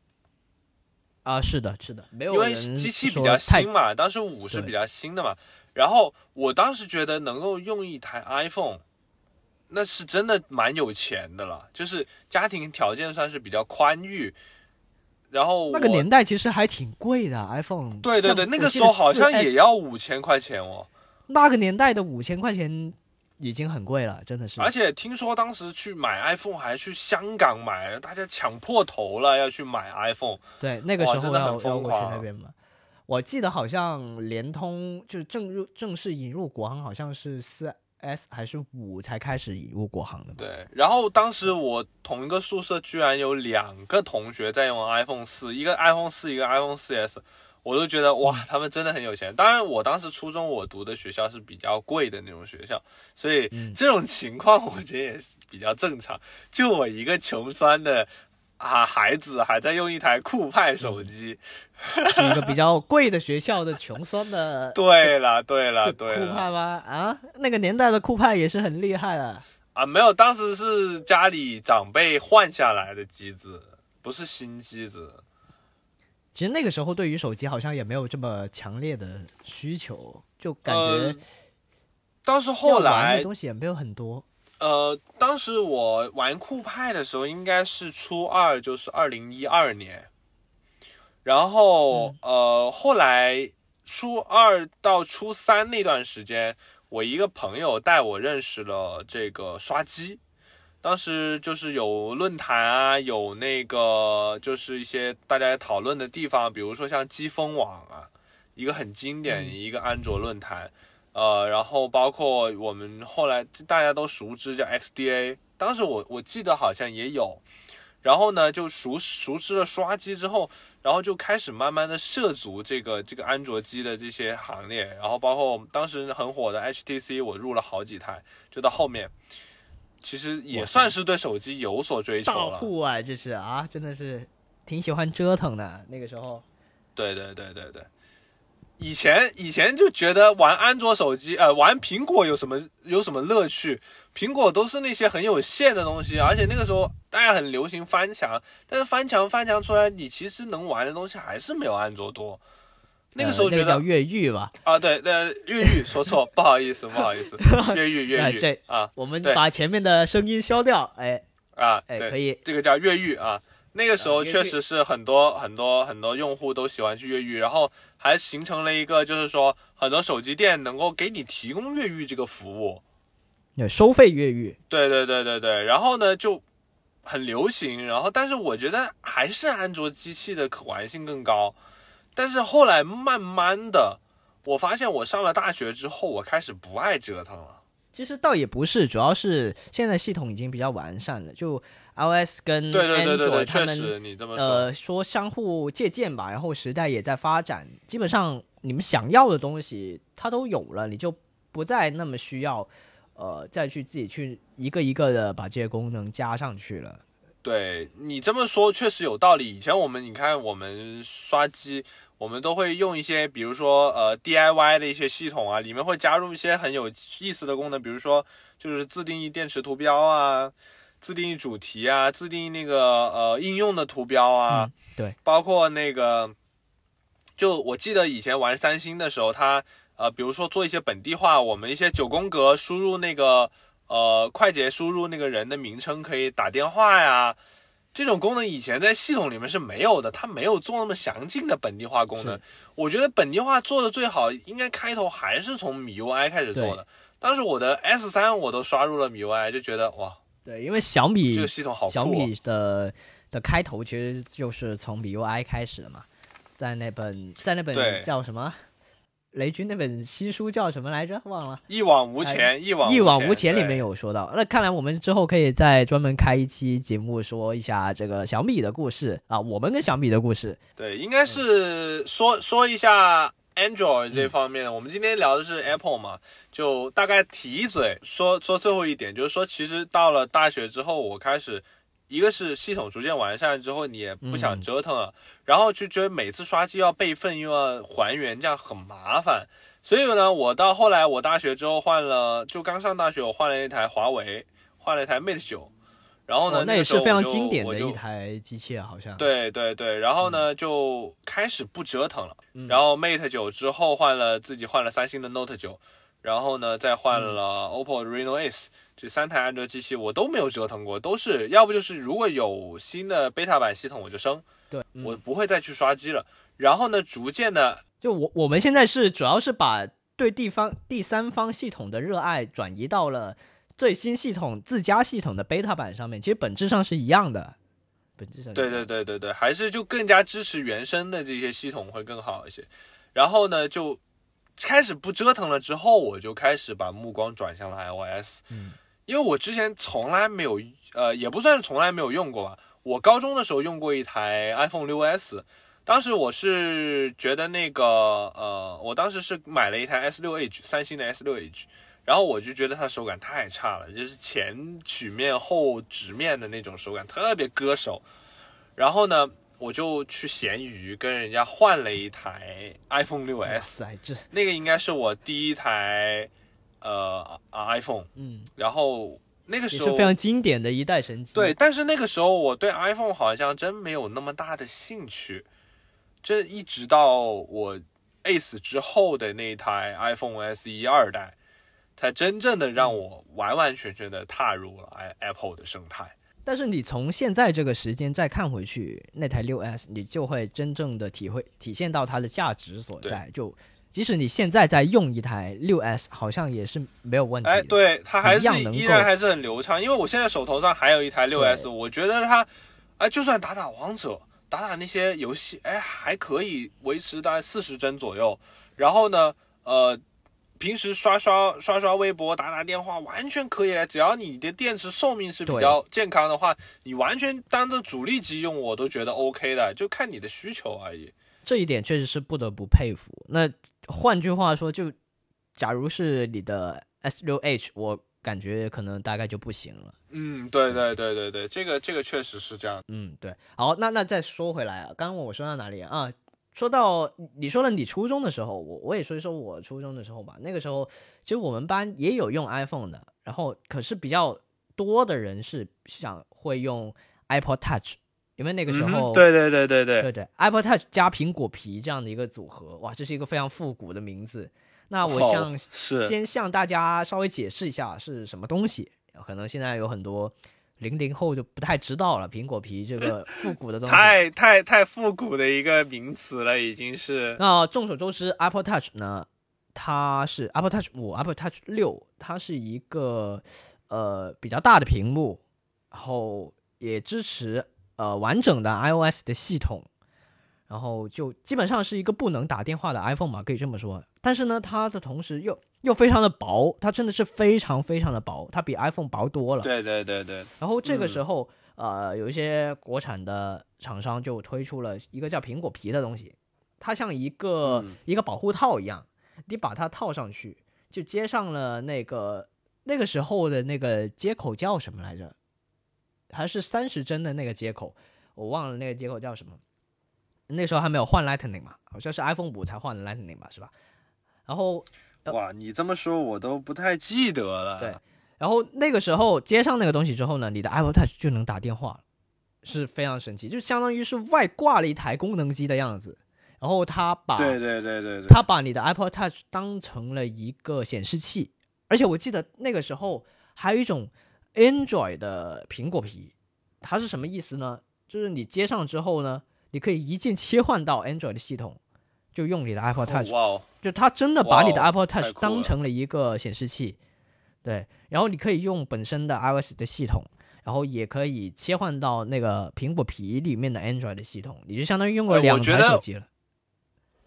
啊，是的，是的，没有因为机器比较新嘛，当时五是比较新的嘛。然后我当时觉得能够用一台 iPhone，那是真的蛮有钱的了，就是家庭条件算是比较宽裕。然后那个年代其实还挺贵的 iPhone。对对对，那个时候好像。也要五千块钱哦。那个年代的五千块钱已经很贵了，真的是。而且听说当时去买 iPhone 还去香港买，大家抢破头了要去买 iPhone。对，那个时候的很疯狂那边嘛。我记得好像联通就是正入正式引入国行，好像是四 S 还是五才开始引入国行的嘛。对，然后当时我同一个宿舍居然有两个同学在用 iPhone 四，一个 iPhone 四，一个 iPhone 四 S，我都觉得哇，他们真的很有钱。当然，我当时初中我读的学校是比较贵的那种学校，所以这种情况我觉得也是比较正常。就我一个穷酸的啊孩子还在用一台酷派手机，是一个比较贵的学校的穷酸的 对了，对了，对了。酷派吗？啊，那个年代的酷派也是很厉害的。啊，没有，当时是家里长辈换下来的机子，不是新机子。其实那个时候对于手机好像也没有这么强烈的需求，就感觉呃当时后来东西也没有很多。呃，当时我玩酷派的时候，应该是初二，就是二零一二年。然后、呃，后来初二到初三那段时间，我一个朋友带我认识了这个刷机。当时就是有论坛啊，有那个就是一些大家讨论的地方，比如说像机锋网啊，一个很经典一个安卓论坛。呃，然后包括我们后来大家都熟知叫 XDA，当时我我记得好像也有，然后呢就熟熟知了刷机之后，然后就开始慢慢的涉足这个这个安卓机的这些行列，然后包括当时很火的 HTC，我入了好几台，就到后面，其实也算是对手机有所追求大了。户啊，这是啊，真的是挺喜欢折腾的。那个时候，对对对对对，以前以前就觉得玩安卓手机，呃，玩苹果有什么有什么乐趣？苹果都是那些很有限的东西，而且那个时候大家很流行翻墙，但是翻墙翻墙出来，你其实能玩的东西还是没有安卓多。那个时候觉得呃那个叫越狱吧，啊，对对，越狱说错，不好意思，不好意思，越狱越狱啊我们对把前面的声音消掉。哎啊，哎，对可以。这个叫越狱啊。那个时候确实是很多很多很多用户都喜欢去越狱，然后还形成了一个就是说很多手机店能够给你提供越狱这个服务。有收费越狱，对对对对对，然后呢就很流行，然后但是我觉得还是安卓机器的可玩性更高。但是后来慢慢的，我发现我上了大学之后，我开始不爱折腾了。其实倒也不是，主要是现在系统已经比较完善了，就 iOS 跟 Android，他们确实你这么说，呃说相互借鉴吧，然后时代也在发展，基本上你们想要的东西它都有了，你就不再那么需要呃再去自己去一个一个的把这些功能加上去了。对你这么说确实有道理。以前我们你看我们刷机，我们都会用一些，比如说呃 DIY 的一些系统啊，里面会加入一些很有意思的功能，比如说就是自定义电池图标啊，自定义主题啊，自定义那个呃应用的图标啊，嗯对，包括那个，就我记得以前玩三星的时候，它呃比如说做一些本地化，我们一些九宫格输入那个。呃，快捷输入那个人的名称可以打电话呀，这种功能以前在系统里面是没有的，它没有做那么详尽的本地化功能。我觉得本地化做的最好，应该开头还是从米 UI 开始做的。当时我的 S 三我都刷入了米 UI，就觉得哇，对，因为小米这个系统好酷。小米的的开头其实就是从米 UI 开始的嘛，在那本在那本叫什么？雷军那本新书叫什么来着？忘了。一往无前，一往一往无前里面有说到。那看来我们之后可以再专门开一期节目，说一下这个小米的故事啊，我们跟小米的故事。对，应该是说说一下 Android 这方面。我们今天聊的是 Apple 嘛，就大概提一嘴，说说最后一点，就是说其实到了大学之后，我开始。一个是系统逐渐完善之后，你也不想折腾了，然后就觉得每次刷机要备份又要还原，这样很麻烦。所以呢，我到后来我大学之后换了，就刚上大学我换了一台华为，换了一台 Mate 九，然后呢，那也是非常经典的一台机器啊，好像。对对对，然后呢就开始不折腾了，然后 Mate 九之后换了自己换了三星的 Note 九。然后呢，再换了 OPPO 的 Reno S，这三台安卓机器我都没有折腾过，都是要不就是如果有新的 beta 版系统我就升，对我不会再去刷机了。然后呢，逐渐的，就我我们现在是主要是把对地方第三方系统的热爱转移到了最新系统自家系统的 beta 版上面，其实本质上是一样的，本质上对对对对对，还是就更加支持原生的这些系统会更好一些。然后呢，就。开始不折腾了之后，我就开始把目光转向了 iOS。嗯，因为我之前从来没有，呃，也不算是从来没有用过吧。我高中的时候用过一台 iPhone 6s，当时我是觉得那个，呃，我当时是买了一台 S6H，三星的 S6H，然后我就觉得它手感太差了，就是前曲面后直面的那种手感特别割手。然后呢？我就去闲鱼跟人家换了一台 iPhone 6s，那个应该是我第一台呃 iPhone，嗯，然后那个时候是非常经典的一代神机。对，但是那个时候我对 iPhone 好像真没有那么大的兴趣，这一直到我 Ace 之后的那台 iPhone SE 二代，才真正的让我完完全全的踏入了 Apple 的生态。但是你从现在这个时间再看回去，那台六 S，你就会真正的体会体现到它的价值所在。就即使你现在在用一台六 S，好像也是没有问题。哎，对，它还是依然还是很流畅。因为我现在手头上还有一台六 S，我觉得它，哎，就算打打王者，打打那些游戏，哎，还可以维持大概四十帧左右。然后呢，呃。平时刷刷刷刷微博、打打电话完全可以，只要你的电池寿命是比较健康的话，你完全当着主力机用，我都觉得 OK 的，就看你的需求而已。这一点确实是不得不佩服。那换句话说，就假如是你的 S 六 H，我感觉可能大概就不行了。嗯，对对对对对，这个这个确实是这样。嗯，对。好，那那再说回来啊，刚刚我说到哪里啊？说到你说了你初中的时候，我我也说一说我初中的时候吧。那个时候其实我们班也有用 iPhone 的，然后可是比较多的人是想会用 Apple Touch，因为那个时候对对对对对对对 Apple Touch 加苹果皮这样的一个组合，哇，这是一个非常复古的名字。那我向先向大家稍微解释一下是什么东西，可能现在有很多。零零后就不太知道了，苹果皮这个 复古的东西，太太太复古的一个名词了，已经是。那众所周知，Apple Touch 呢，它是 Apple Touch 五、Apple Touch 六，它是一个呃比较大的屏幕，然后也支持呃完整的 iOS 的系统，然后就基本上是一个不能打电话的 iPhone 嘛，可以这么说。但是呢，它的同时又又非常的薄，它真的是非常非常的薄，它比 iPhone 薄多了。对对对对。然后这个时候，呃，有一些国产的厂商就推出了一个叫苹果皮的东西，它像一个、一个保护套一样，你把它套上去，就接上了那个那个时候的那个接口叫什么来着？还是三十帧的那个接口，我忘了那个接口叫什么。那时候还没有换 Lightning 嘛，好像是 iPhone 五才换的 Lightning 吧，是吧？然后哇，你这么说，我都不太记得了。对，然后那个时候接上那个东西之后呢，你的 Apple Touch 就能打电话了，是非常神奇，就相当于是外挂了一台功能机的样子。然后它把对对对对对，它把你的 Apple Touch 当成了一个显示器，而且我记得那个时候还有一种 Android 的苹果皮，它是什么意思呢？就是你接上之后呢，你可以一键切换到 Android 的系统，就用你的 Apple Touch。哦！就它真的把你的 Apple Touch 当成了一个显示器，对，然后你可以用本身的 iOS 的系统，然后也可以切换到那个苹果皮里面的 Android 的系统，你就相当于用哎我了两台手机了。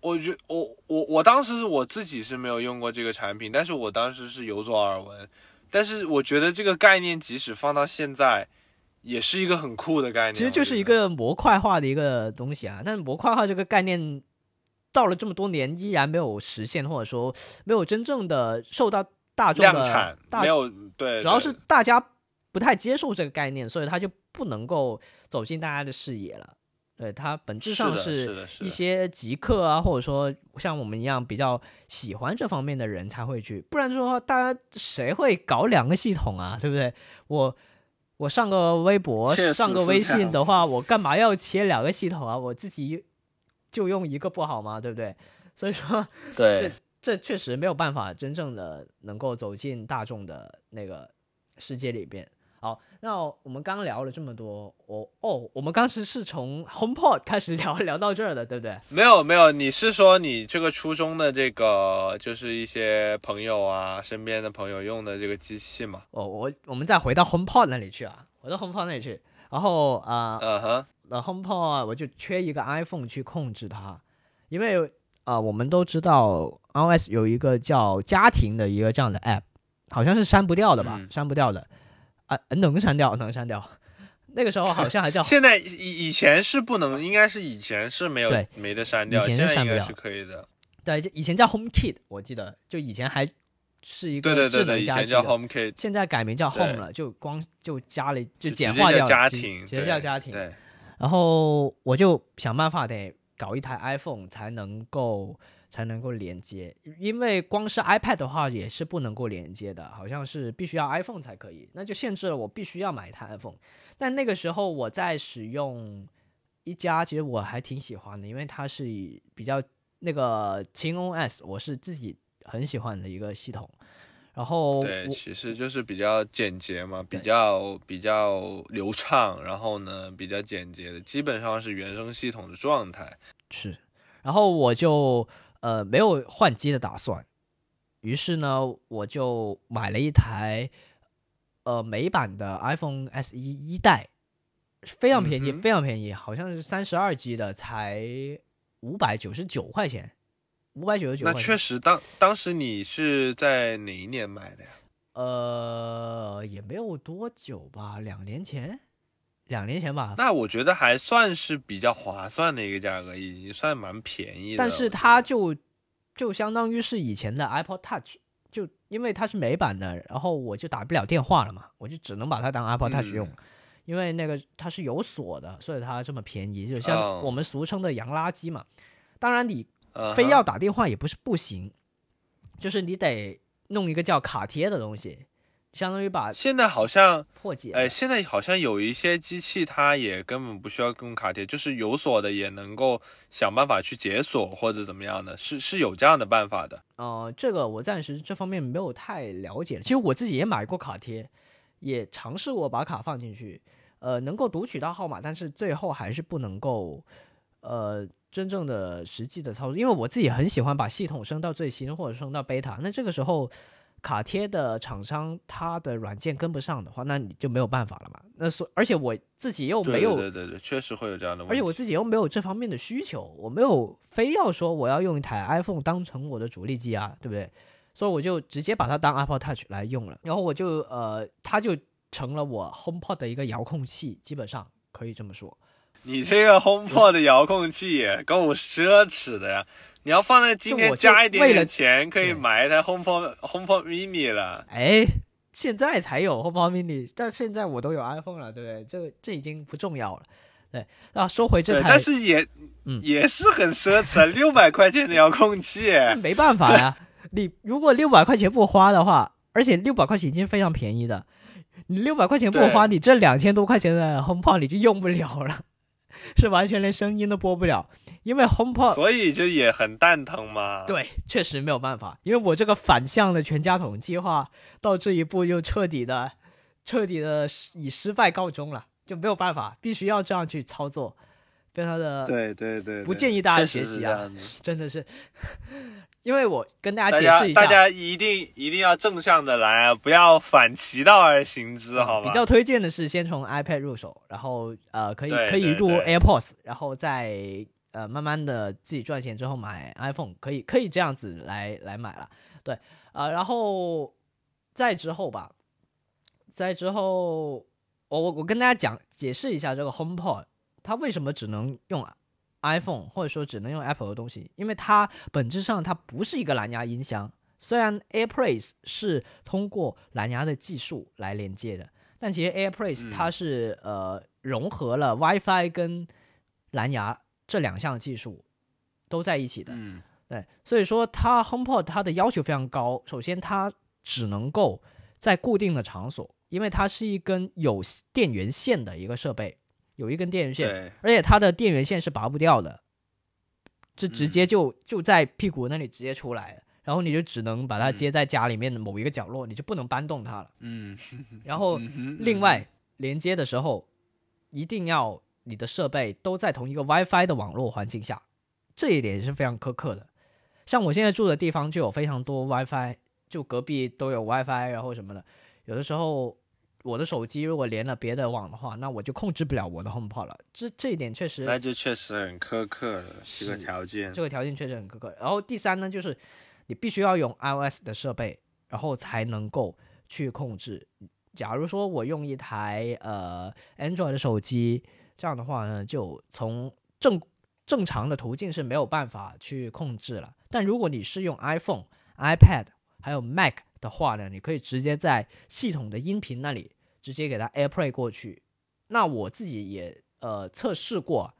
我觉我我我当时是我自己是没有用过这个产品，但是我当时是有所耳闻。但是我觉得这个概念即使放到现在，也是一个很酷的概念。其实就是一个模块化的一个东西啊，但是模块化这个概念到了这么多年依然没有实现，或者说没有真正的受到大众的量产大没有对，主要是大家不太接受这个概念，所以它就不能够走进大家的视野了。对它本质上是一些极客啊，或者说像我们一样比较喜欢这方面的人才会去，不然的话，大家谁会搞两个系统啊？对不对？我我上个微博、上个微信的话，我干嘛要切两个系统啊？我自己就用一个不好吗？对不对？所以说，对这这确实没有办法真正的能够走进大众的那个世界里边。好，那我们刚聊了这么多，我哦，我们当时是从 HomePod 开始聊聊到这儿的，对不对？没有没有，你是说你这个初中的这个就是一些朋友啊，身边的朋友用的这个机器吗？哦，我我们再回到 HomePod 那里去啊，回到 HomePod 那里去，然后啊，嗯哼，呃，HomePod 我就缺一个 iPhone 去控制它，因为啊、呃我们都知道 iOS 有一个叫家庭的一个这样的 App，好像是删不掉的吧？嗯删不掉的啊、能删掉，能删掉。那个时候好像还叫 现在以以前是不能，应该是以前是没有对没得删掉，以前是删不掉现在是可以的。对，以前叫 HomeKit，我记得就以前还是一个智对对对对，能家居以前叫 HomeKit，现在改名叫 Home 了，就光就加了就简化掉了直家庭，直接叫家庭。对，然后我就想办法得搞一台 iPhone 才能够才能够连接，因为光是 iPad 的话也是不能够连接的，好像是必须要 iPhone 才可以，那就限制了我必须要买一台 iPhone。但那个时候我在使用一加，其实我还挺喜欢的，因为它是比较那个轻 OS，我是自己很喜欢的一个系统。然后对，其实就是比较简洁嘛，比较比较流畅，然后呢比较简洁的，基本上是原生系统的状态。是，然后我就呃没有换机的打算，于是呢我就买了一台呃美版的 iPhone SE 一代，非常便宜，嗯非常便宜，好像是三十二 G 的，才五百九十九块钱，五百九十九那。确实当当时你是在哪一年买的呀？呃也没有多久吧，两年前，两年前吧。那我觉得还算是比较划算的一个价格，已经算蛮便宜的。但是它就就相当于是以前的 Apple Touch，就因为它是美版的，然后我就打不了电话了嘛，我就只能把它当 Apple Touch 用，嗯因为那个它是有锁的，所以它这么便宜，就像哦我们俗称的洋垃圾嘛。当然你嗯哼非要打电话也不是不行，就是你得弄一个叫卡贴的东西，相当于把现在好像，破解。哎，现在好像有一些机器它也根本不需要用卡贴，就是有锁的也能够想办法去解锁或者怎么样的，是是有这样的办法的。呃，这个我暂时这方面没有太了解。其实我自己也买过卡贴，也尝试过把卡放进去，呃，能够读取到号码，但是最后还是不能够，呃，真正的实际的操作。因为我自己很喜欢把系统升到最新或者升到 beta，那这个时候卡贴的厂商它的软件跟不上的话，那你就没有办法了嘛。那所而且我自己又没有，对对对，确实会有这样的问题。而且我自己又没有这方面的需求，我没有非要说我要用一台 iPhone 当成我的主力机啊，对不对？所以我就直接把它当 Apple Touch 来用了，然后我就呃，它就成了我 HomePod 的一个遥控器，基本上可以这么说。你这个 HomePod 的遥控器也够奢侈的呀！你要放在今天加一点点钱，可以买一台 HomePod HomePod Mini 了。哎，现在才有 HomePod Mini，但现在我都有 iPhone 了，对不对？这这已经不重要了。对，那说回这台，但是也嗯也是很奢侈，六百块钱的遥控器，没办法呀。你如果六百块钱不花的话，而且六百块钱已经非常便宜的，你六百块钱不花，你这两千多块钱的 HomePod 你就用不了了。是完全连声音都播不了，因为 HomePod，所以就也很蛋疼嘛。对，确实没有办法，因为我这个反向的全家桶计划到这一步就彻底的、彻底的以失败告终了，就没有办法，必须要这样去操作，非常的对对对，不建议大家学习啊，真的是。因为我跟大家解释一下，大家一定一定要正向的来啊，不要反其道而行之，好吧？比较推荐的是先从 iPad 入手，然后呃，可以可以入 AirPods，然后再呃慢慢的自己赚钱之后买 iPhone，可以可以这样子来来买了，对，呃，然后再之后吧，再之后，我我我跟大家讲解释一下这个 HomePod，它为什么只能用。iPhone 或者说只能用 Apple 的东西，因为它本质上它不是一个蓝牙音箱。虽然 AirPlay 是通过蓝牙的技术来连接的，但其实 AirPlay 它是呃融合了 WiFi 跟蓝牙这两项技术都在一起的。嗯，对，所以说它 HomePod 它的要求非常高。首先，它只能够在固定的场所，因为它是一根有电源线的一个设备。有一根电源线，而且它的电源线是拔不掉的，这直接就就在屁股那里直接出来，然后你就只能把它接在家里面的某一个角落，你就不能搬动它了。嗯，然后另外连接的时候，一定要你的设备都在同一个 WiFi 的网络环境下，这一点是非常苛刻的。像我现在住的地方就有非常多 WiFi，就隔壁都有 WiFi，然后什么的，有的时候。我的手机如果连了别的网的话，那我就控制不了我的 HomePod 了。这这一点确实，那就确实很苛刻了这个条件。这个条件确实很苛刻。然后第三呢，就是你必须要用 iOS 的设备，然后才能够去控制。假如说我用一台呃 Android 的手机，这样的话呢，就从正正常的途径是没有办法去控制了。但如果你是用 iPhone、iPad 还有 Mac。的话呢，你可以直接在系统的音频那里直接给它 AirPlay 过去。那我自己也呃测试过，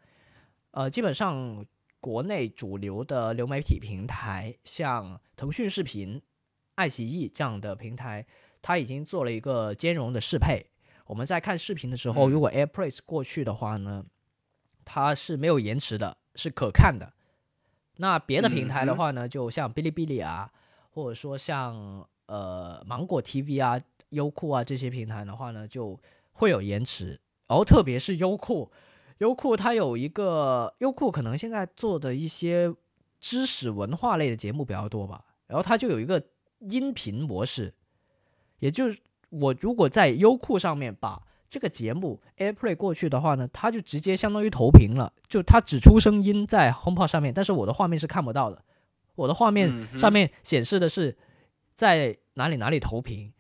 呃，基本上国内主流的流媒体平台，像腾讯视频、爱奇艺这样的平台，它已经做了一个兼容的适配。我们在看视频的时候，如果 AirPlay 过去的话呢，它是没有延迟的，是可看的。那别的平台的话呢，就像哔哩哔哩啊，或者说像呃，芒果 TV 啊、优酷啊这些平台的话呢，就会有延迟。然后特别是优酷，优酷它有一个优酷，可能现在做的一些知识文化类的节目比较多吧。然后它就有一个音频模式，也就是我如果在优酷上面把这个节目 AirPlay 过去的话呢，它就直接相当于投屏了，就它只出声音在 HomePod 上面，但是我的画面是看不到的。我的画面上面显示的是。在哪里哪里投屏，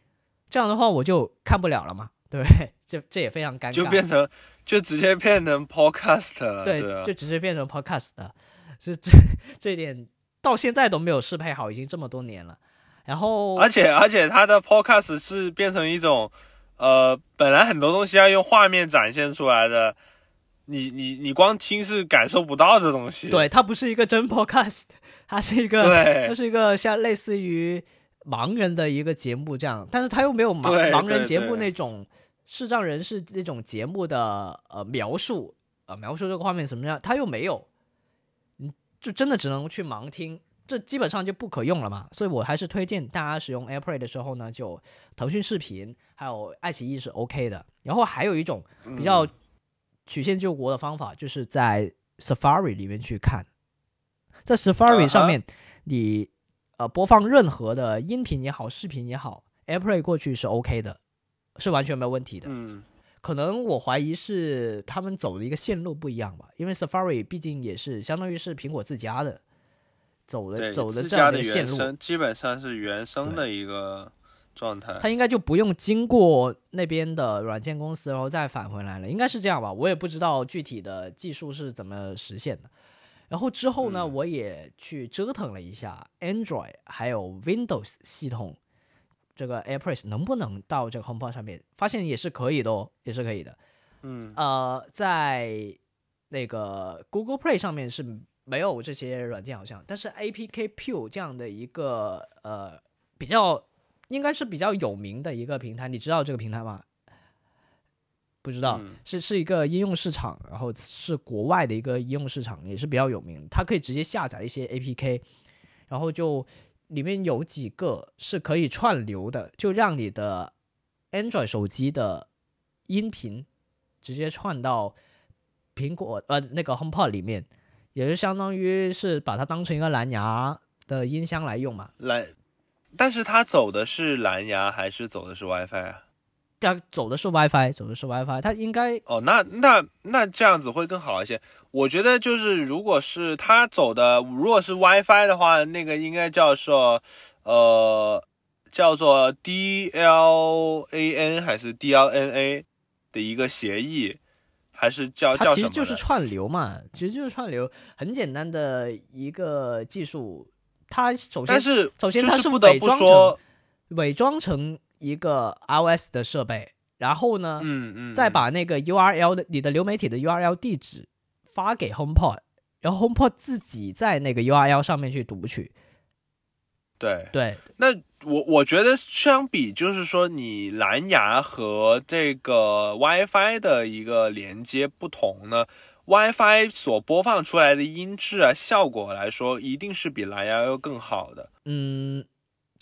这样的话我就看不了了嘛，对不对？这这也非常尴尬，就变成就直接变成 podcast 了，对，就直接变成 podcast 了。这这 这点到现在都没有适配好，已经这么多年了。然后，而且而且它的 podcast 是变成一种，呃，本来很多东西要用画面展现出来的，你你你光听是感受不到这东西。对，它不是一个真 podcast，它是一个，对，它是一个像类似于。盲人的一个节目这样，但是他又没有盲盲人节目那种视障人士那种节目的呃描述，呃描述这个画面什么样，他又没有，嗯，就真的只能去盲听，这基本上就不可用了嘛。所以我还是推荐大家使用 AirPlay 的时候呢，就腾讯视频还有爱奇艺是 OK 的。然后还有一种比较曲线救国的方法，就是在 Safari 里面去看，在 Safari 上面你。呃播放任何的音频也好、视频也好，AirPlay 过去是 OK 的，是完全没有问题的。嗯，可能我怀疑是他们走的一个线路不一样吧，因为 Safari 毕竟也是相当于是苹果自家的，走的，走的这样的线路，基本上是原生的一个状态。它应该就不用经过那边的软件公司，然后再返回来了，应该是这样吧？我也不知道具体的技术是怎么实现的。然后之后呢，嗯我也去折腾了一下 Android 还有 Windows 系统，这个 AirPlay 能不能到这个 HomePod 上面，发现也是可以的哦，也是可以的。嗯呃，在那个 Google Play 上面是没有这些软件，好像，但是 APK Pure 这样的一个呃比较应该是比较有名的一个平台，你知道这个平台吗？不知道，嗯是是一个应用市场，然后是国外的一个应用市场，也是比较有名。它可以直接下载一些 APK，然后就里面有几个是可以串流的，就让你的 Android 手机的音频直接串到苹果呃那个 HomePod 里面，也就相当于是把它当成一个蓝牙的音箱来用嘛。蓝，但是它走的是蓝牙还是走的是 WiFi 啊？它走的是 WiFi，走的是 WiFi，它应该哦，那那那这样子会更好一些。我觉得就是，如果是他走的，如果是 WiFi 的话，那个应该叫做呃叫做 DLAN 还是 DLNA 的一个协议，还是叫它叫什么？其实就是串流嘛，其实就是串流，很简单的一个技术。它首先但是首先它就是不得不伪装说成，伪装成一个 iOS 的设备，然后呢，嗯嗯，再嗯把那个 URL 的你的流媒体的 URL 地址发给 HomePod，然后 HomePod 自己在那个 URL 上面去读取。对对，那我我觉得相比就是说你蓝牙和这个 WiFi 的一个连接不同呢，WiFi 所播放出来的音质啊效果来说，一定是比蓝牙要更好的。嗯，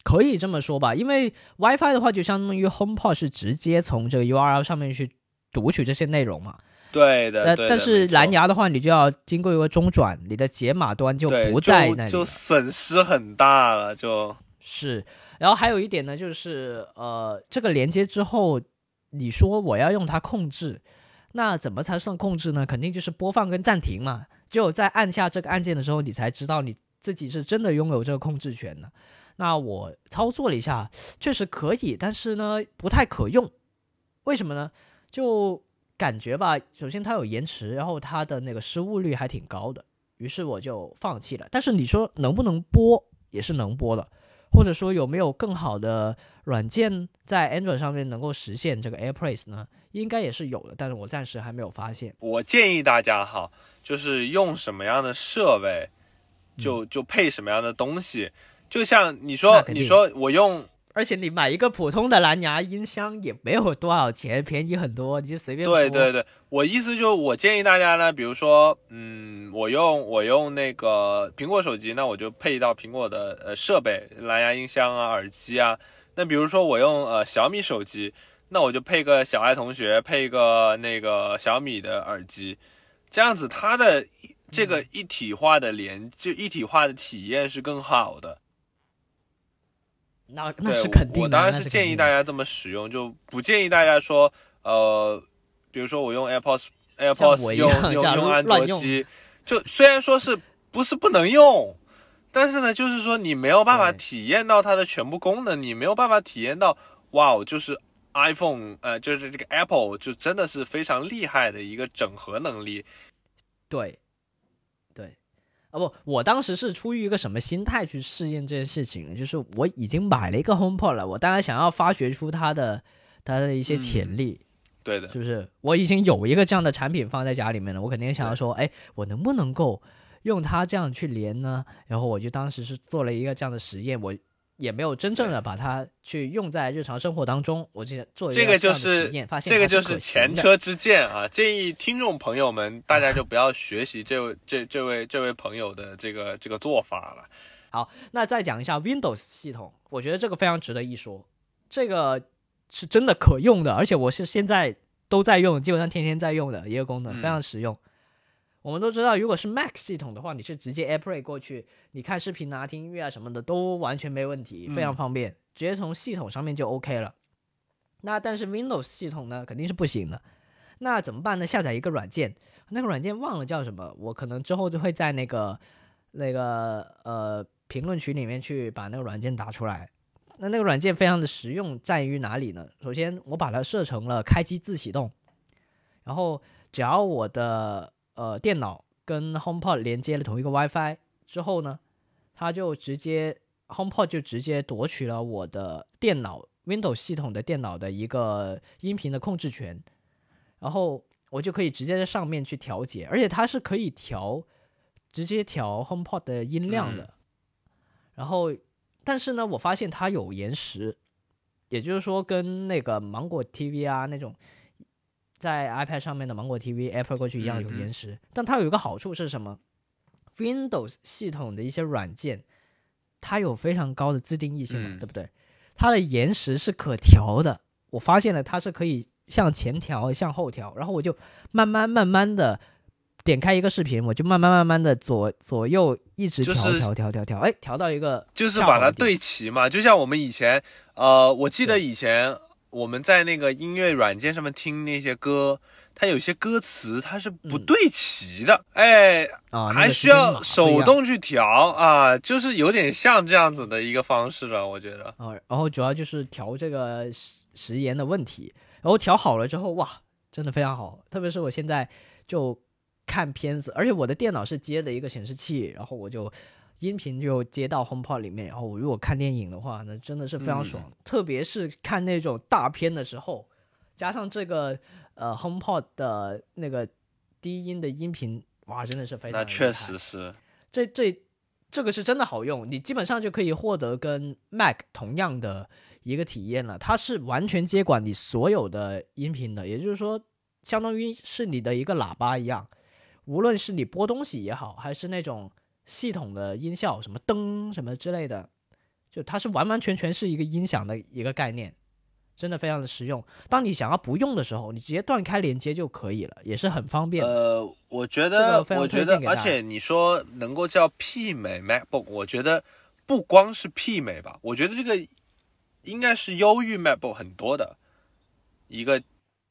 可以这么说吧，因为 WiFi 的话，就相当于 HomePod 是直接从这个 URL 上面去读取这些内容嘛。对的，但但是蓝牙的话，你就要经过一个中转，你的解码端就不在那里就了。损失很大了，就。是，然后还有一点呢，就是呃，这个连接之后，你说我要用它控制，那怎么才算控制呢？肯定就是播放跟暂停嘛。只有在按下这个按键的时候，你才知道你自己是真的拥有这个控制权的。那我操作了一下，确实可以，但是呢，不太可用。为什么呢？就感觉吧，首先它有延迟，然后它的那个失误率还挺高的，于是我就放弃了。但是你说能不能播，也是能播的。或者说有没有更好的软件在 Android 上面能够实现这个 AirPlay 呢？应该也是有的，但是我暂时还没有发现。我建议大家哈，就是用什么样的设备，就就配什么样的东西。就像你说，你说我用而且你买一个普通的蓝牙音箱也没有多少钱，便宜很多，你就随便对对对，我意思就是我建议大家呢，比如说，嗯，我用我用那个苹果手机，那我就配一套苹果的呃设备，蓝牙音箱啊、耳机啊。那比如说我用呃小米手机，那我就配个小爱同学，配个那个小米的耳机，这样子它的这个一体化的连就一体化的体验是更好的。那那对，是肯定的。我。当然是建议大家这么使用，就不建议大家说，呃，比如说我用 AirPods AirPods 用样这样用用安卓机，就虽然说是不是不能用，但是呢，就是说你没有办法体验到它的全部功能，你没有办法体验到，哇哦，就是 iPhone，呃，就是这个 Apple 就真的是非常厉害的一个整合能力。对，啊不，我当时是出于一个什么心态去试验这件事情呢？就是我已经买了一个 HomePod 了，我当然想要发掘出它的它的一些潜力。对的，是不是？我已经有一个这样的产品放在家里面了，我肯定想要说，哎，我能不能够用它这样去连呢？然后我就当时是做了一个这样的实验，我也没有真正的把它去用在日常生活当中，我这做了一这个就这样的是实验，发现这个就是前车之鉴啊！建议听众朋友们，大家就不要学习这位这这位这位朋友的这个这个做法了。好，那再讲一下 Windows 系统，我觉得这个非常值得一说，这个是真的可用的，而且我是现在都在用，基本上天天在用的一个功能，嗯非常实用。我们都知道，如果是 Mac 系统的话，你是直接 AirPlay 过去，你看视频啊、听音乐啊什么的都完全没问题，非常方便，直接从系统上面就 OK 了。那但是 Windows 系统呢，肯定是不行的。那怎么办呢？下载一个软件，那个软件忘了叫什么，我可能之后就会在那个那个呃评论区里面去把那个软件打出来。那那个软件非常的实用，在于哪里呢？首先我把它设成了开机自启动，然后只要我的呃，电脑跟 HomePod 连接了同一个 WiFi 之后呢，它就直接 HomePod 就直接夺取了我的电脑 Windows 系统的电脑的一个音频的控制权，然后我就可以直接在上面去调节，而且它是可以调直接调 HomePod 的音量的。然后，但是呢，我发现它有延时，也就是说跟那个芒果 TV 啊那种。在 iPad 上面的芒果 TV Apple 过去一样有延时，但它有一个好处是什么？Windows 系统的一些软件，它有非常高的自定义性嘛，对不对？它的延时是可调的。我发现了它是可以向前调、向后调，然后我就慢慢慢慢的点开一个视频，我就慢慢慢慢的左左右一直调调调调调，哎，调到一个就是把它对齐嘛，就像我们以前，呃，我记得以前。我们在那个音乐软件上面听那些歌，它有些歌词它是不对齐的，哎，啊，还需要手动去调啊，就是有点像这样子的一个方式了，我觉得。啊，然后主要就是调这个时时延的问题，然后调好了之后，哇，真的非常好，特别是我现在就看片子，而且我的电脑是接的一个显示器，然后我就。音频就接到 HomePod 里面，然后我如果看电影的话，那真的是非常爽。特别是看那种大片的时候，加上这个呃 HomePod 的那个低音的音频，哇，真的是非常。那确实是。这这这个是真的好用，你基本上就可以获得跟 Mac 同样的一个体验了。它是完全接管你所有的音频的，也就是说，相当于是你的一个喇叭一样，无论是你播东西也好，还是那种。系统的音效，什么灯什么之类的，就它是完完全全是一个音响的一个概念，真的非常的实用。当你想要不用的时候，你直接断开连接就可以了，也是很方便。呃，我觉得，我觉得，而且你说能够叫媲美 MacBook，我觉得不光是媲美吧，我觉得这个应该是优于 MacBook 很多的一个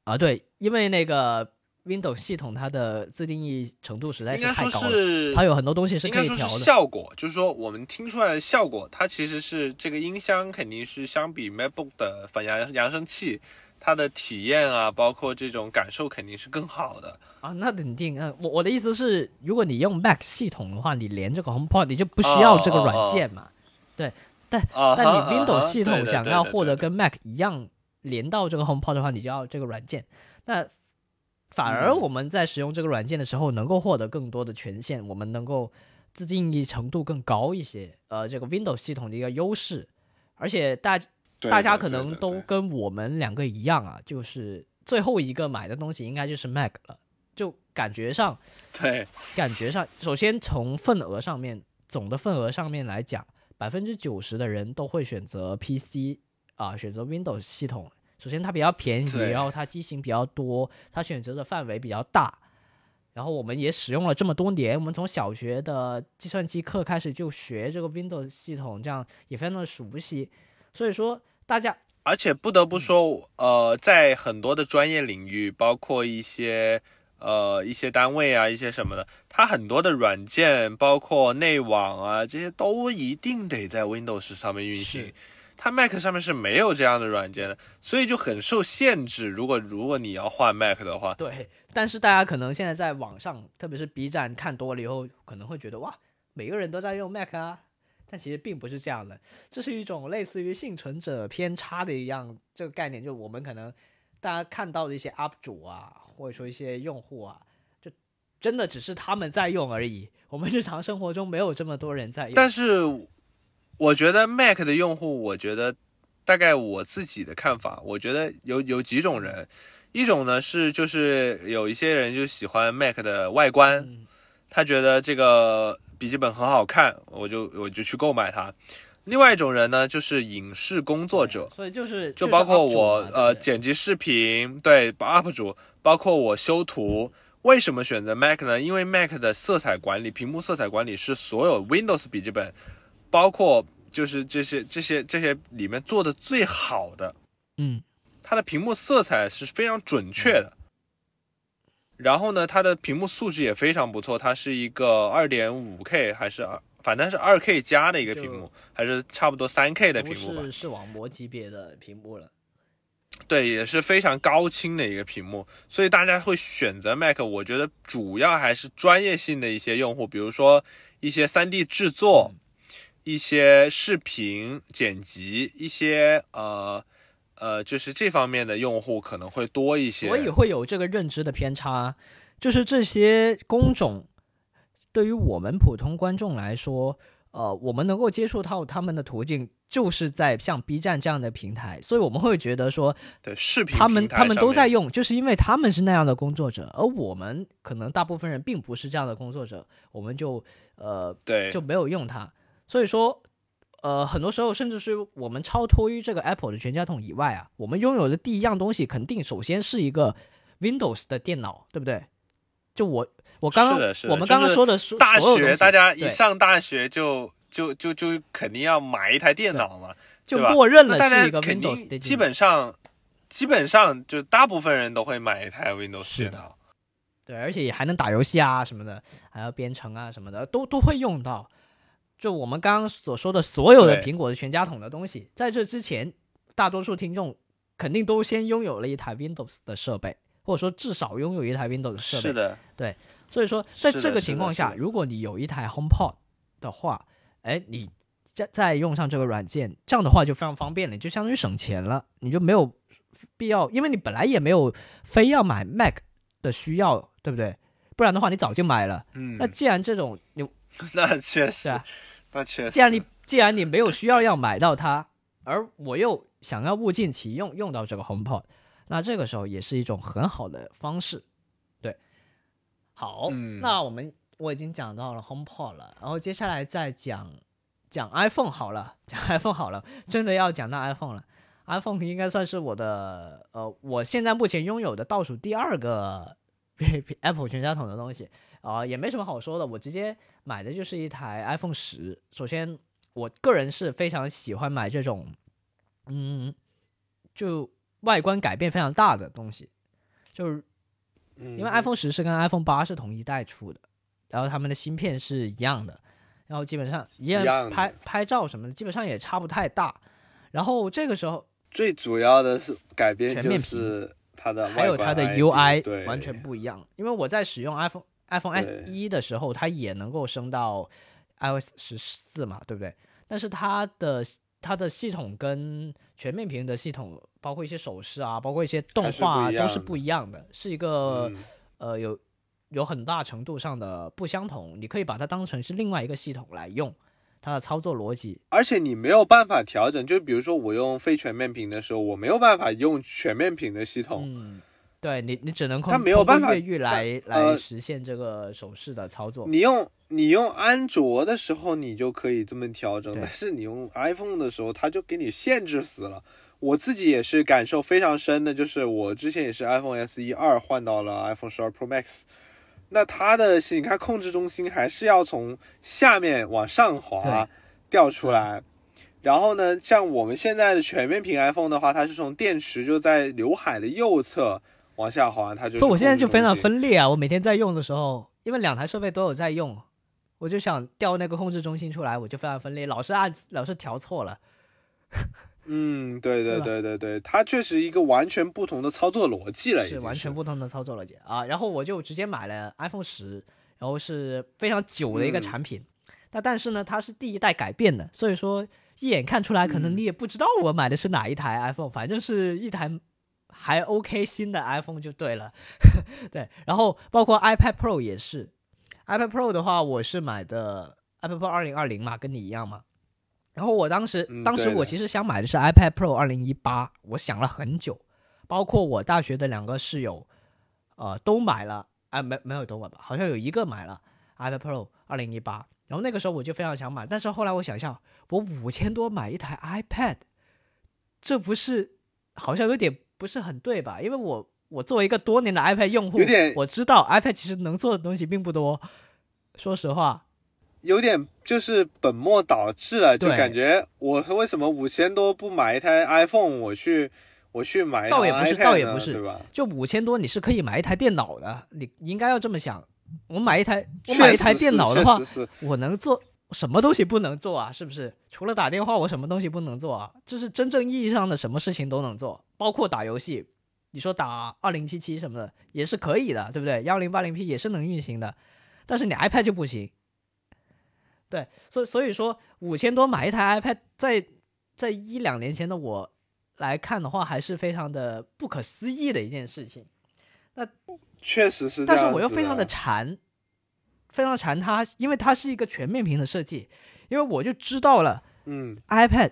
啊，对，因为那个。Windows 系统它的自定义程度实在是太高了，它有很多东西是可以调的。效果就是说，我们听出来的效果，它其实是这个音箱肯定是相比 MacBook 的反扬扬声器，它的体验啊，包括这种感受肯定是更好的啊。那肯定，啊，我我的意思是，如果你用 Mac 系统的话，你连这个 HomePod 你就不需要这个软件嘛？对，但但你 Windows 系统想要获得跟 Mac 一样连到这个 HomePod 的话，你就要这个软件。那反而我们在使用这个软件的时候，能够获得更多的权限，我们能够自定义程度更高一些。呃，这个 Windows 系统的一个优势，而且大大家可能都跟我们两个一样啊，就是最后一个买的东西应该就是 Mac 了。就感觉上，对，感觉上，首先从份额上面，总的份额上面来讲，百分之九十的人都会选择 PC 啊，选择 Windows 系统。首先它比较便宜，然后它机型比较多，它选择的范围比较大，然后我们也使用了这么多年，我们从小学的计算机课开始就学这个 Windows 系统，这样也非常的熟悉。所以说大家，而且不得不说，呃，在很多的专业领域，包括一些呃一些单位啊，一些什么的，它很多的软件，包括内网啊这些，都一定得在 Windows 上面运行。它 Mac 上面是没有这样的软件的，所以就很受限制。如果如果你要换 Mac 的话，对。但是大家可能现在在网上，特别是 B 站看多了以后，可能会觉得哇，每个人都在用 Mac 啊。但其实并不是这样的，这是一种类似于幸存者偏差的一样这个概念。就我们可能大家看到的一些 UP 主啊，或者说一些用户啊，就真的只是他们在用而已。我们日常生活中没有这么多人在用。但是。我觉得 Mac 的用户，我觉得大概我自己的看法，我觉得有有几种人，一种呢是就是有一些人就喜欢 Mac 的外观，他觉得这个笔记本很好看，我就我就去购买它。另外一种人呢就是影视工作者，所以就是就包括我呃剪辑视频，对 UP 主，包括我修图。为什么选择 Mac 呢？因为 Mac 的色彩管理、屏幕色彩管理是所有 Windows 笔记本，包括就是这些这些这些里面做的最好的。嗯，它的屏幕色彩是非常准确的。然后呢，它的屏幕素质也非常不错，它是一个二点五 K 还是二，反正是二 K 加的一个屏幕，还是差不多三 K 的屏幕吧？是视网膜级别的屏幕了。对，也是非常高清的一个屏幕，所以大家会选择 Mac。我觉得主要还是专业性的一些用户，比如说一些 3D 制作、一些视频剪辑、一些呃呃，就是这方面的用户可能会多一些。我也会有这个认知的偏差，就是这些工种对于我们普通观众来说，呃，我们能够接触到他们的途径。就是在像 B 站这样的平台，所以我们会觉得说，对视频他们他们都在用，就是因为他们是那样的工作者，而我们可能大部分人并不是这样的工作者，我们就呃对就没有用它。所以说，呃，很多时候甚至是我们超脱于这个 Apple 的全家桶以外啊，我们拥有的第一样东西肯定首先是一个 Windows 的电脑，对不对？就我我刚刚我们刚刚说的大学，大家一上大学就。就就就肯定要买一台电脑嘛，就默认了是一个 Windows。基本上，基本上就大部分人都会买一台 Windows 电脑。对，而且也还能打游戏啊什么的，还要编程啊什么的，都都会用到。就我们刚刚所说的所有的苹果的全家桶的东西，在这之前，大多数听众肯定都先拥有了一台 Windows 的设备，或者说至少拥有一台 Windows 设备。是的，对。所以说，在这个情况下，如果你有一台 HomePod 的话，哎，你再再用上这个软件，这样的话就非常方便了，就相当于省钱了。你就没有必要，因为你本来也没有非要买 Mac 的需要，对不对？不然的话，你早就买了。嗯。那既然这种你，那确实，那确实。既然你既然你没有需要要买到它，而我又想要物尽其用用到这个 HomePod，那这个时候也是一种很好的方式。对。好，那我们。我已经讲到了 HomePod 了，然后接下来再讲讲 iPhone 好了，讲 iPhone 好了，真的要讲到 iPhone 了。iPhone 应该算是我的呃，我现在目前拥有的倒数第二个 Apple 全家桶的东西啊，也没什么好说的，我直接买的就是一台 iPhone 十。首先，我个人是非常喜欢买这种，嗯，就外观改变非常大的东西，就是因为 iPhone 十是跟 iPhone 八是同一代出的。然后他们的芯片是一样的，然后基本上一样拍拍照什么的，基本上也差不太大。然后这个时候最主要的是改变就是它的还有它的 UI 完全不一样。因为我在使用 iPhone iPhone S 一的时候，它也能够升到 iOS 十四嘛，对不对？但是它的它的系统跟全面屏的系统，包括一些手势啊，包括一些动画都是不一样的，是一个呃有。有很大程度上的不相同，你可以把它当成是另外一个系统来用，它的操作逻辑。而且你没有办法调整，就比如说我用非全面屏的时候，我没有办法用全面屏的系统。嗯，对你，你只能它没有办法越狱来来实现这个手势的操作。你用你用安卓的时候，你就可以这么调整，但是你用 iPhone 的时候，它就给你限制死了。我自己也是感受非常深的，就是我之前也是 iPhone SE 二换到了 iPhone 十二 Pro Max。那它的你看控制中心还是要从下面往上滑调出来，然后呢，像我们现在的全面屏 iPhone 的话，它是从电池就在刘海的右侧往下滑，它就。所以我现在就非常分裂啊！我每天在用的时候，因为两台设备都有在用，我就想调那个控制中心出来，我就非常分裂，老是按，老是调错了。嗯，对对对对对，它确实一个完全不同的操作逻辑了，是完全不同的操作逻辑啊。然后我就直接买了 iPhone 十，然后是非常久的一个产品。那但是呢，它是第一代改变的，所以说一眼看出来，可能你也不知道我买的是哪一台 iPhone，反正是一台还 OK 新的 iPhone 就对了。对，然后包括 iPad Pro 也是，iPad Pro 的话，我是买的 iPad Pro 二零二零嘛，跟你一样嘛。然后我当时，当时我其实想买的是 iPad Pro 二零一八，我想了很久，包括我大学的两个室友，呃，都买了，哎，没没有都买吧，好像有一个买了 iPad Pro 二零一八。然后那个时候我就非常想买，但是后来我想一下，我五千多买一台 iPad，这不是好像有点不是很对吧？因为我我作为一个多年的 iPad 用户有点，我知道 iPad 其实能做的东西并不多。说实话，有点就是本末倒置了，就感觉我为什么五千多不买一台 iPhone，我去我去买一台倒也不是倒也不是对吧？就五千多，你是可以买一台电脑的，你应该要这么想。我买一台，我买一台电脑的话我能做什么东西不能做啊？是不是？除了打电话，我什么东西不能做啊？这是真正意义上的什么事情都能做，包括打游戏。你说打二零七七什么的也是可以的，对不对？幺零八零 P 也是能运行的，但是你 iPad 就不行。对，所以所以说五千多买一台 iPad，在在一两年前的我来看的话，还是非常的不可思议的一件事情。那确实是这但，是我又非常的馋，非常馋它，因为它是一个全面屏的设计，因为我就知道了嗯，iPad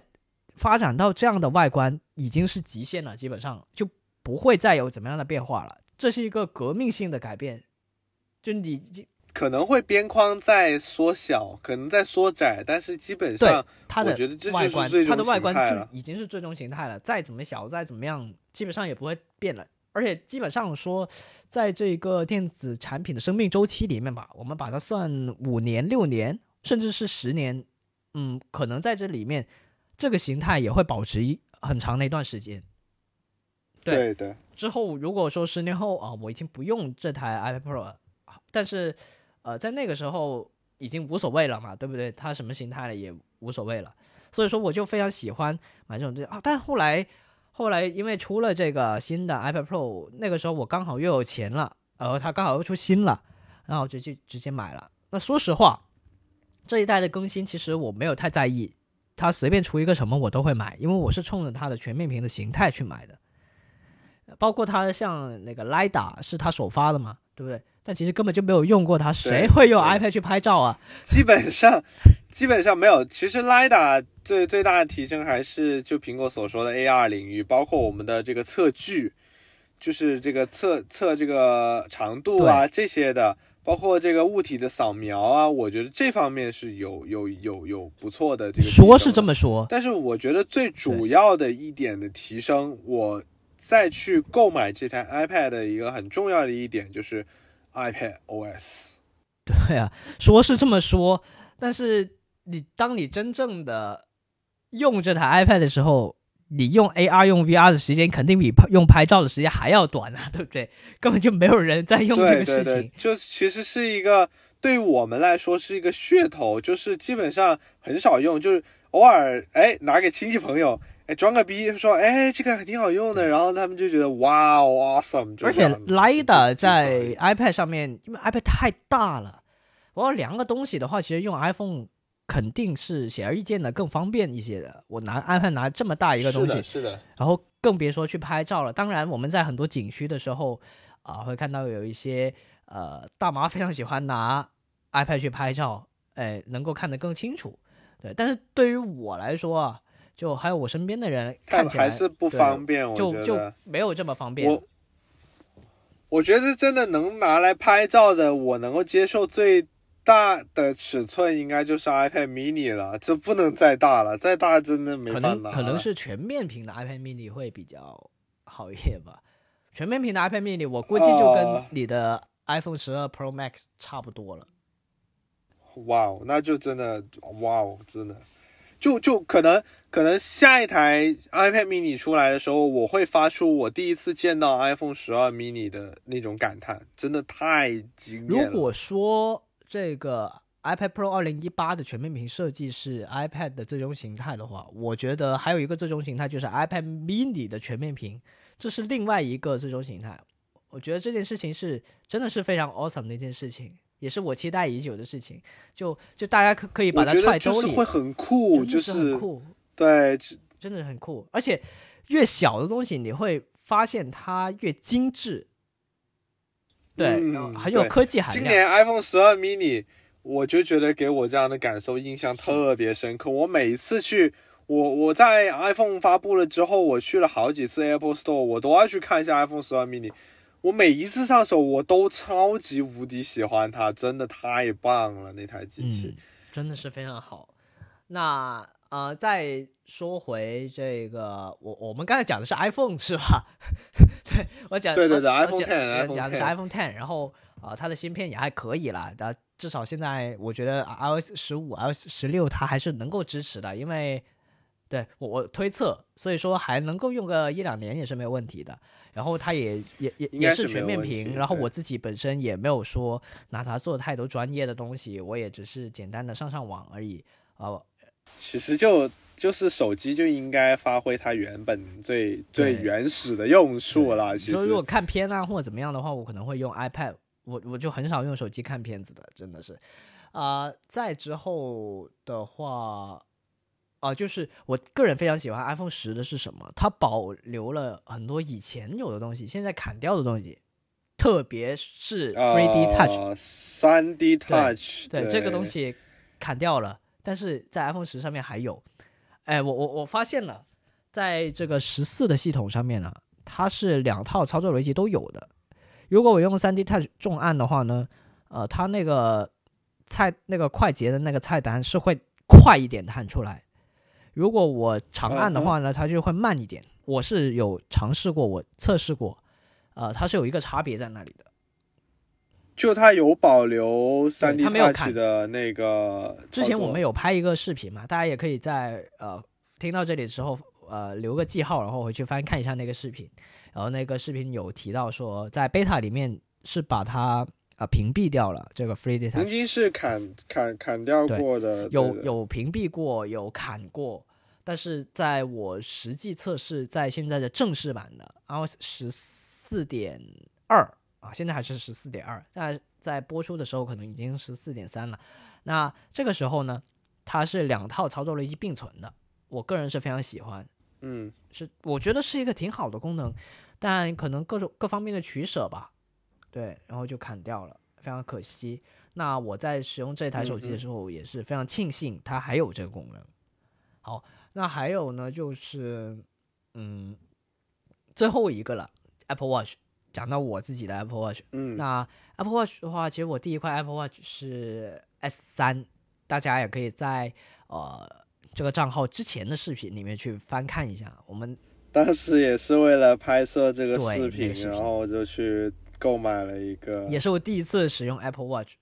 发展到这样的外观已经是极限了，基本上就不会再有怎么样的变化了。这是一个革命性的改变，就你可能会边框在缩小，可能在缩窄，但是基本对上它的外观，它的外观就已经是最终形态了，再怎么小，再怎么样，基本上也不会变了。而且基本上说，在这个电子产品的生命周期里面吧，我们把它算五年、六年，甚至是十年，嗯，可能在这里面，这个形态也会保持一很长的一段时间。对对对，之后如果说十年后啊，我已经不用这台 iPad Pro 了，但是呃，在那个时候已经无所谓了嘛，对不对？它什么形态了也无所谓了，所以说我就非常喜欢买这种东西啊。但后来后来因为出了这个新的 iPad Pro，那个时候我刚好又有钱了，然后它刚好又出新了，然后我就去直接买了。那说实话，这一代的更新其实我没有太在意，它随便出一个什么我都会买，因为我是冲着它的全面屏的形态去买的。包括它像那个 LiDAR 是它首发的嘛，对不对？但其实根本就没有用过它，谁会用 iPad 去拍照啊？基本上基本上没有。其实 LiDAR 最最大的提升还是就苹果所说的 AR 领域，包括我们的这个测距，就是这个测测这个长度啊这些的，包括这个物体的扫描啊，我觉得这方面是有有有有不错的这个的。说是这么说，但是我觉得最主要的一点的提升，我再去购买这台 iPad 的一个很重要的一点就是 iPad OS。对啊，说是这么说，但是你当你真正的用这台 iPad 的时候，你用 AR 用 VR 的时间肯定比拍用拍照的时间还要短啊，对不对？根本就没有人在用这个事情。对对，就其实是一个对于我们来说是一个噱头，就是基本上很少用，就是偶尔哎拿给亲戚朋友。哎，装个逼说，哎，这个挺好用的，然后他们就觉得哇，awesome，而且这样子 LiDAR 在 iPad 上面，因为 iPad 太大了，我要量个东西的话，其实用 iPhone 肯定是显而易见的更方便一些的。我拿 iPad 拿这么大一个东西是的，，是的，然后更别说去拍照了。当然，我们在很多景区的时候啊、会看到有一些呃大妈非常喜欢拿 iPad 去拍照，哎，能够看得更清楚。对，但是对于我来说啊，就还有我身边的人看起来还是不方便，我就就。没有这么方便。我我觉得真的能拿来拍照的，我能够接受最大的尺寸应该就是 iPad mini 了，这不能再大了，再大真的没可法拿了能可能是全面屏的 iPad mini 会比较好一点吧。全面屏的 iPad mini 我估计就跟呃你的 iPhone 十二 Pro Max 差不多了。哇哦，那就真的哇哦，真的，就就可能可能下一台 iPad mini 出来的时候，我会发出我第一次见到 iPhone 十二 mini 的那种感叹，真的太惊艳了。如果说这个 iPad Pro 二零一八的全面屏设计是 iPad 的最终形态的话，我觉得还有一个最终形态就是 iPad mini 的全面屏，这是另外一个最终形态。我觉得这件事情是真的是非常 awesome 的一件事情，也是我期待已久的事情。就就大家可可以把它我觉得揣兜里，就是会很酷，就是很酷，对，真的很酷。而且越小的东西，你会发现它越精致，对，嗯很有科技含量。今年 iPhone 十二 mini，我就觉得给我这样的感受印象特别深刻。我每一次去，我我在 iPhone 发布了之后，我去了好几次 Apple Store，我都要去看一下 iPhone 十二 mini。我每一次上手，我都超级无敌喜欢它，真的太棒了那台机器。嗯，真的是非常好。那呃，再说回这个，我我们刚才讲的是 iPhone 是吧？对我讲对对对，iPhone 讲 Ten，讲的是 iPhone Ten，然后啊、呃它的芯片也还可以啦，但至少现在我觉得 iOS 十五、iOS 十六它还是能够支持的，因为对我我推测，所以说还能够用个一两年也是没有问题的。然后它也也也也是全面屏，然后我自己本身也没有说拿它做太多专业的东西，我也只是简单的上上网而已。呃，其实就就是手机就应该发挥它原本最最原始的用处了。其实说如果看片啊或者怎么样的话，我可能会用 iPad，我我就很少用手机看片子的，真的是。啊、再之后的话，啊、就是我个人非常喜欢 iPhone 十的是什么？它保留了很多以前有的东西，现在砍掉的东西，特别是 3D Touch，、呃，三 D Touch，对这个东西砍掉了，但是在 iPhone 十上面还有。哎，我我我发现了，在这个十四的系统上面呢，它是两套操作逻辑都有的。如果我用 3D Touch 重按的话呢，呃，它那个菜那个快捷的那个菜单是会快一点弹出来。如果我长按的话呢，它就会慢一点。我是有尝试过，我测试过，呃，它是有一个差别在那里的。就它有保留三 D 它没有 Touch 砍的那个。之前我们，有拍一个视频嘛，大家也可以在呃听到这里之后呃留个记号，然后回去翻看一下那个视频。然后那个视频有提到说，在 beta 里面是把它啊、呃屏蔽掉了这个 free data，曾经是砍砍砍掉过的，有有屏蔽过，有砍过，但是在我实际测试，在现在的正式版的 iOS 十四点二啊，现在还是十四点二，在在播出的时候可能已经十四点三了。那这个时候呢，它是两套操作逻辑并存的，我个人是非常喜欢，嗯，是我觉得是一个挺好的功能，但可能各种各方面的取舍吧，对，然后就砍掉了，非常可惜。那我在使用这台手机的时候，也是非常庆幸它还有这个功能。好，那还有呢，就是嗯，最后一个了，Apple Watch。讲到我自己的 Apple Watch，嗯，那 Apple Watch 的话，其实我第一块 Apple Watch 是 S 三，大家也可以在呃这个账号之前的视频里面去翻看一下。我们 当时也是为了拍摄这个对那个视频，然后我就去购买了一个，也是我第一次使用 Apple Watch。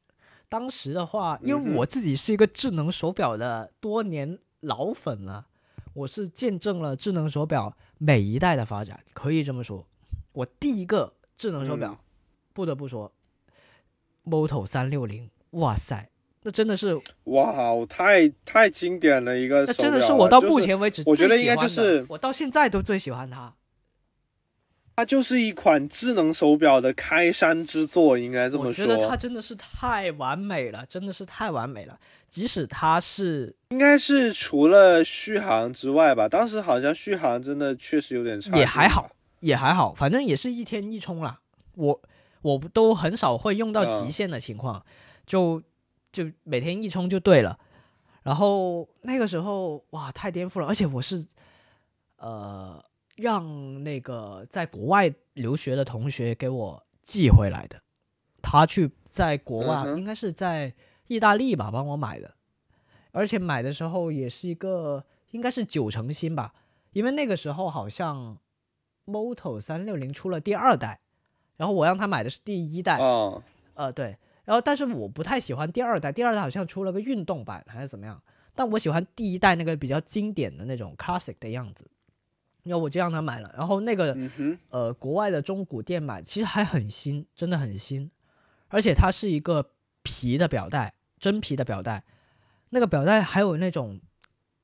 当时的话，因为我自己是一个智能手表的多年老粉了，我是见证了智能手表每一代的发展，可以这么说。我第一个智能手表，嗯不得不说，Moto 三六零，哇塞，那真的是，哇，太太经典了一个那真的是我到目前为止我觉得应该就是我到现在都最喜欢它。它就是一款智能手表的开山之作，应该这么说。我觉得它真的是太完美了，真的是太完美了。即使它是应该是除了续航之外吧，当时好像续航真的确实有点差，也还好。也还好，反正也是一天一充啦。我我都很少会用到极限的情况，就就每天一充就对了。然后那个时候哇，太颠覆了，而且我是呃让那个在国外留学的同学给我寄回来的，他去在国外、嗯应该是在意大利吧帮我买的，而且买的时候也是一个应该是九成新吧，因为那个时候好像。Moto 三六零出了第二代，然后我让他买的是第一代，啊、呃对，然后但是我不太喜欢第二代，第二代好像出了个运动版还是怎么样，但我喜欢第一代那个比较经典的那种 classic 的样子，然后我就让他买了，然后那个嗯，呃国外的中古店买其实还很新，真的很新，而且它是一个皮的表带，真皮的表带，那个表带还有那种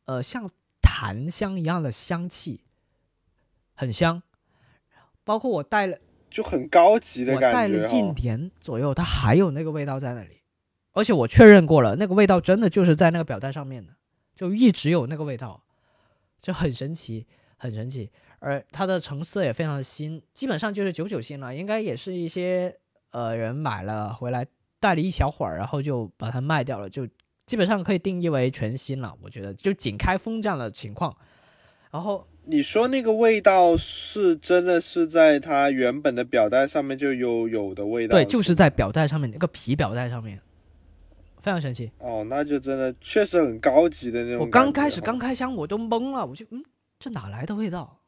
呃像檀香一样的香气，很香。包括我戴了，就很高级的我感觉我戴了一。年左右，它还有那个味道在那里，而且我确认过了，那个味道真的就是在那个表带上面的，就一直有那个味道，就很神奇，很神奇。而它的成色也非常的新，基本上就是九九新了，应该也是一些呃人买了回来戴了一小会儿，然后就把它卖掉了，就基本上可以定义为全新了。我觉得就仅开封这样的情况，然后你说那个味道是真的是在它原本的表带上面就有有的味道？对，就是在表带上面那个皮表带上面，非常神奇。哦，那就真的确实很高级的那种。我刚开始刚开箱我都懵了，我就嗯，这哪来的味道？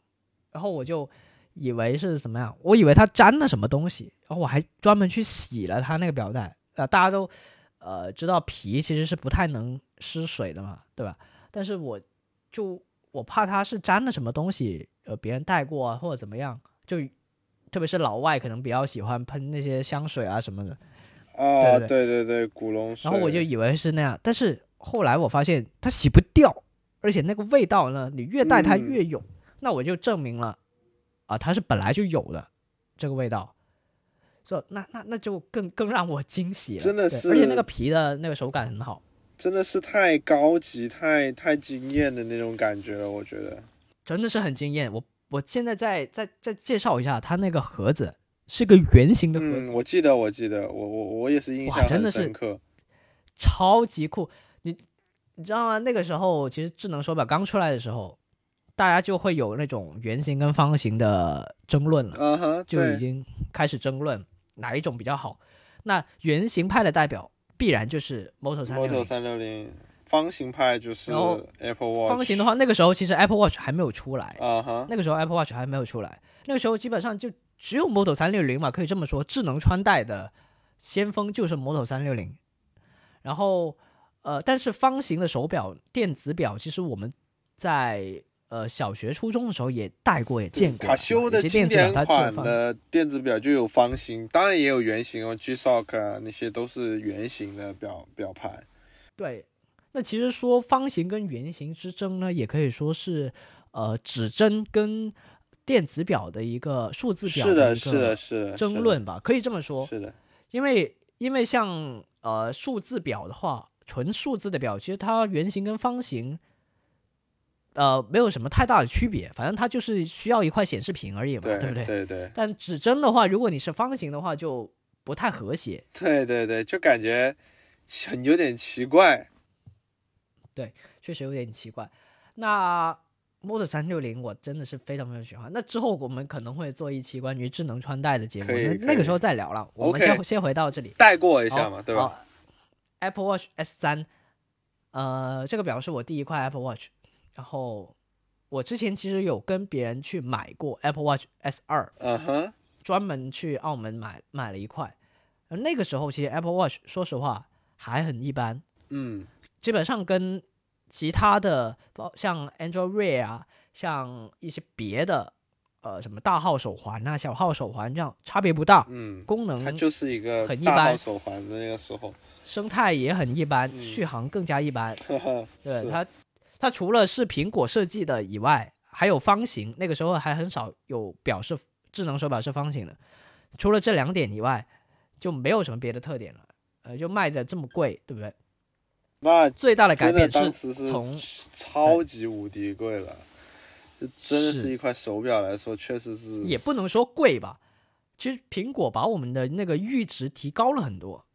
然后我就以为是什么样，我以为它沾了什么东西，然后我还专门去洗了它那个表带。呃，大家都呃知道皮其实是不太能湿水的嘛，对吧？但是我就我怕它是沾了什么东西，呃，别人带过啊或者怎么样，就特别是老外可能比较喜欢喷那些香水啊什么的。哦，对对对对，古龙水。然后我就以为是那样，但是后来我发现它洗不掉，而且那个味道呢，你越带它越有，那我就证明了啊，它是本来就有的这个味道，所以那那那就更更让我惊喜了，真的是而且那个皮的那个手感很好，真的是太高级、太太惊艳的那种感觉了，我觉得。真的是很惊艳。我我现在再再再介绍一下，它那个盒子是个圆形的盒子，嗯，我记得，我记得，我我我也是印象很深刻。超级酷。你你知道吗？那个时候其实智能手表刚出来的时候，大家就会有那种圆形跟方形的争论了，嗯哼，对就已经开始争论哪一种比较好。那圆形派的代表必然就是 Moto 三六 Moto 零，三六零，方形派就是 Apple Watch。方形的话，那个时候其实 Apple Watch 还没有出来，啊哈，那个时候 Apple Watch 还没有出来，那个时候基本上就只有 Moto 三六零嘛，可以这么说，智能穿戴的先锋就是 Moto 三六零。然后呃，但是方形的手表、电子表，其实我们在呃小学、初中的时候也戴过，也见过。卡西欧的经电子表典款的电子表就有方形，当然也有圆形哦，G-Shock 啊那些都是圆形的表表盘。对，那其实说方形跟圆形之争呢，也可以说是呃指针跟电子表的一个数字表是的，一是的，个是的，争论吧，可以这么说。是的，因为因为像呃数字表的话，纯数字的表，其实它圆形跟方形，呃没有什么太大的区别，反正它就是需要一块显示屏而已嘛，对不对？对对但指针的话，如果你是方形的话，就不太和谐。对对对，就感觉很有点奇怪。对确实有点奇怪。那 Model 三六零我真的是非常非常喜欢。那之后我们可能会做一期关于智能穿戴的节目，那那个时候再聊了。我们先先回到这里，带过一下嘛，对吧？Apple Watch S 三，呃，这个表是我第一块 Apple Watch，然后我之前其实有跟别人去买过 Apple Watch S 二，嗯哼，专门去澳门买买了一块。而那个时候其实 Apple Watch 说实话还很一般，嗯，基本上跟其他的，包像 Android Wear 啊，像一些别的，呃，什么大号手环啊、小号手环这样差别不大，嗯，功能它就是一个很一般手环的那个时候，生态也很一般，嗯续航更加一般。对它，它除了是苹果设计的以外，还有方形，那个时候还很少有表示智能手表是方形的。除了这两点以外，就没有什么别的特点了。呃，就卖的这么贵，对不对？那最大的改变是从超级无敌贵了，这真的是是一块手表来说，确实是也不能说贵吧。其实苹果把我们的那个阈值提高了很多。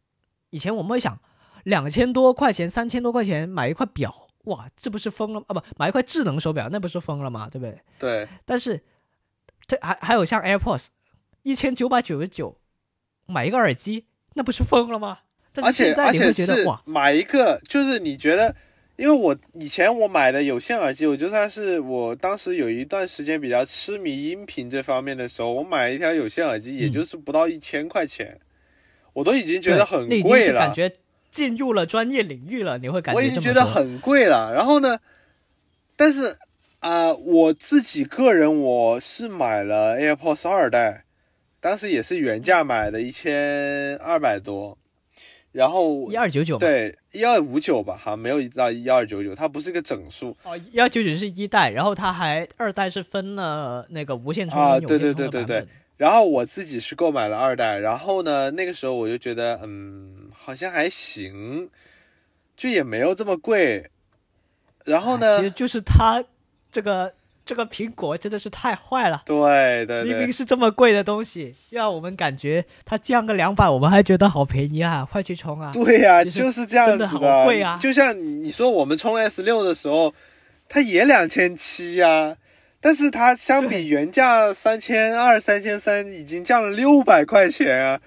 以前我们会想，两千多块钱、三千多块钱买一块表，哇，这不是疯了啊？不，买一块智能手表，那不是疯了吗？对不对？对，但是，这还还有像 AirPods，一千九百九十九买一个耳机，那不是疯了吗？但现在你会觉得哇，买一个，就是你觉得，因为我以前我买的有线耳机，我就算是我当时有一段时间比较痴迷音频这方面的时候，我买一条有线耳机，也嗯就是不到一千块钱，我都已经觉得很贵了感，觉进入了专业领域了，你会感觉我已经觉得很贵了。然后呢，但是啊、我自己个人我是买了 AirPods 二代，当时也是原价买的，一千二百多，然后一二九九。对，一二五九吧，好像没有到一二九九，它不是个整数哦，幺九九是一代，然后它还二代是分了那个无线充对对对对版本。然后我自己是购买了二代，然后呢，那个时候我就觉得，嗯，好像还行，就也没有这么贵。然后呢哎其，实就是它这个这个苹果真的是太坏了，对对明明，是这么贵的东西，让我们感觉它降个两百，我们还觉得好便宜啊，快去充啊！对呀、就是这样子真的好贵啊。就像你说我们充 S 六的时候，它也两千七呀，但是它相比原价三千二、三千三，已经降了六百块钱啊。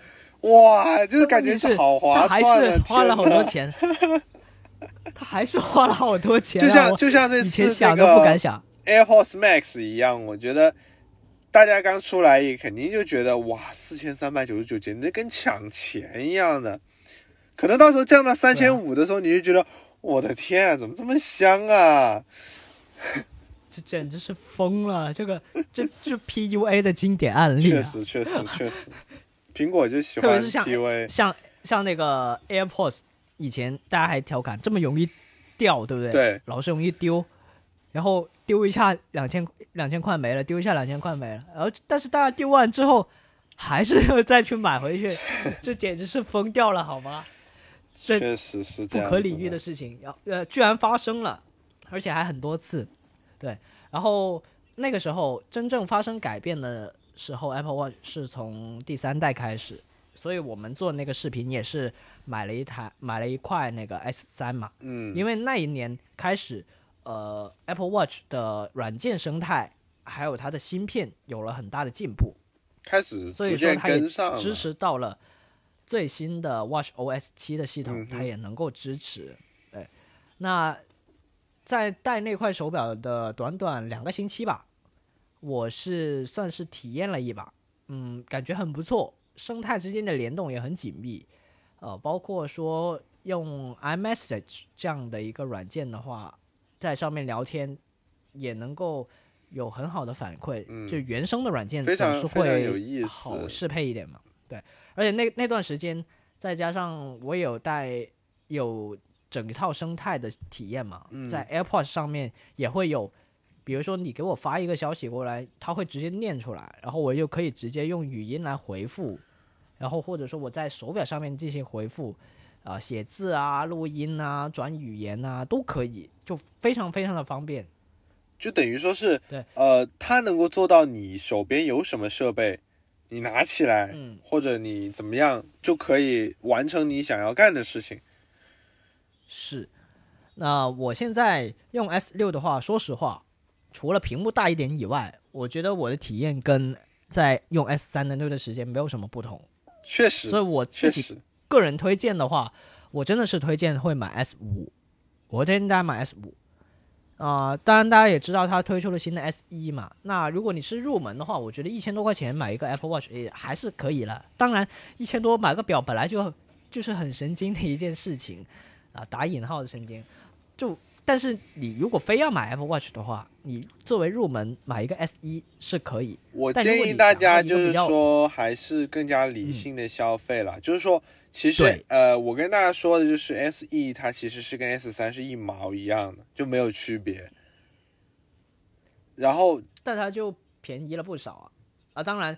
哇，就是感觉是好划算花了好多天钱，他还是花了好多钱。啊。就像就像这次这想都不敢个想。AirPods Max 一样，我觉得大家刚出来也肯定就觉得哇，四千三百九十九简直跟抢钱一样的。可能到时候降到三千五的时候，你就觉得我的天啊，怎么这么香啊？这简直是疯了！这个这这是 PUA 的经典案例啊！确实，确实，确实，苹果就喜欢特别是像 PUA。像像那个 AirPods，以前大家还调侃这么容易掉，对不对？对，老是容易丢，然后丢一下两千两千块没了，丢一下两千块没了，然后但是大家丢完之后还是要再去买回去，这简直是疯掉了，好吗？这确实是这不，可理喻的。事情，要呃居然发生了，而且还很多次，对。然后那个时候真正发生改变的时候，Apple Watch 是从第三代开始，所以我们做那个视频也是买了一台买了一块那个 S 三嘛，嗯，因为那一年开始，呃，Apple Watch 的软件生态还有它的芯片有了很大的进步，开始所以说它也支持到了最新的 Watch OS 七的系统，嗯它也能够支持。对，那在戴那块手表的短短两个星期吧，我是算是体验了一把，嗯，感觉很不错，生态之间的联动也很紧密，呃，包括说用 iMessage 这样的一个软件的话，在上面聊天也能够有很好的反馈，嗯就原生的软件总是会好适配一点嘛。对，而且那那段时间，再加上我有带有整一套生态的体验嘛，嗯在 AirPods 上面也会有，比如说你给我发一个消息过来，它会直接念出来，然后我就可以直接用语音来回复，然后或者说我在手表上面进行回复，啊、写字啊、录音啊、转语言啊都可以，就非常非常的方便。就等于说是，对呃，它能够做到你手边有什么设备，你拿起来，嗯或者你怎么样，就可以完成你想要干的事情。是，那我现在用 S 六的话，说实话，除了屏幕大一点以外，我觉得我的体验跟在用 S 三的那段时间没有什么不同。确实所以，我确自己实，个人推荐的话，我真的是推荐会买 S 五，我推荐大家买 S 五。啊、当然大家也知道它推出了新的 S 一嘛。那如果你是入门的话，我觉得一千多块钱买一个 Apple Watch 也还是可以了。当然，一千多买个表本来就就是很神经的一件事情啊，打引号的神经。就但是你如果非要买 Apple Watch 的话，你作为入门买一个 S 一是可以。我建议大家就是说，还是更加理性的消费啦。就是说，其实呃，我跟大家说的就是 S E 它其实是跟 S 三是一毛一样的，就没有区别。然后但它就便宜了不少啊啊！当然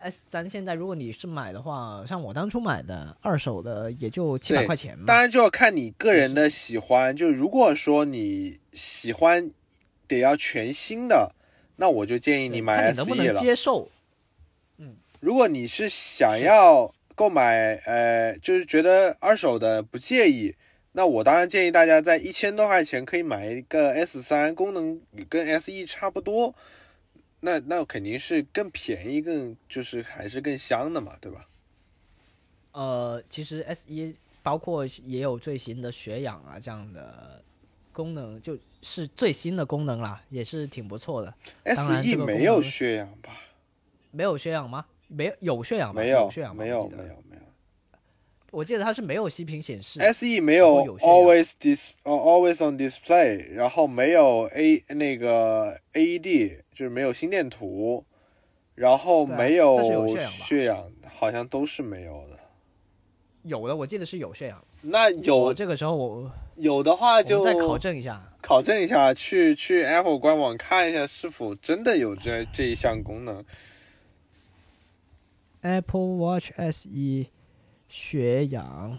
，S 三现在如果你是买的话，像我当初买的二手的也就七百对块钱嘛。当然就要看你个人的喜欢。就如果说你喜欢得要全新的，那我就建议你买你能不 E 能。接受。嗯如果你是想要购买，呃，就是觉得二手的不介意，那我当然建议大家在一千多块钱可以买一个 S 三，功能跟 S E 差不多，那那肯定是更便宜，更就是还是更香的嘛，对吧？呃，其实 S 一包括也有最新的血氧啊这样的功能，就是最新的功能啦，也是挺不错的。S 然 E 这个功没有血氧吧？没有血氧吗？没有有血氧吗？没有血氧，没有，没有。我记得它是没有息屏显示。S E 没有有 always dis 呃 always on display，然后没有 A 那个 AED，就是没有心电图，然后没有血氧吧血氧，好像都是没有的。有的，我记得是有血氧。那有这个时候我有的话就再考证一下。考证一下，去去 Apple 官网看一下是否真的有这这一项功能。Apple Watch SE 血氧，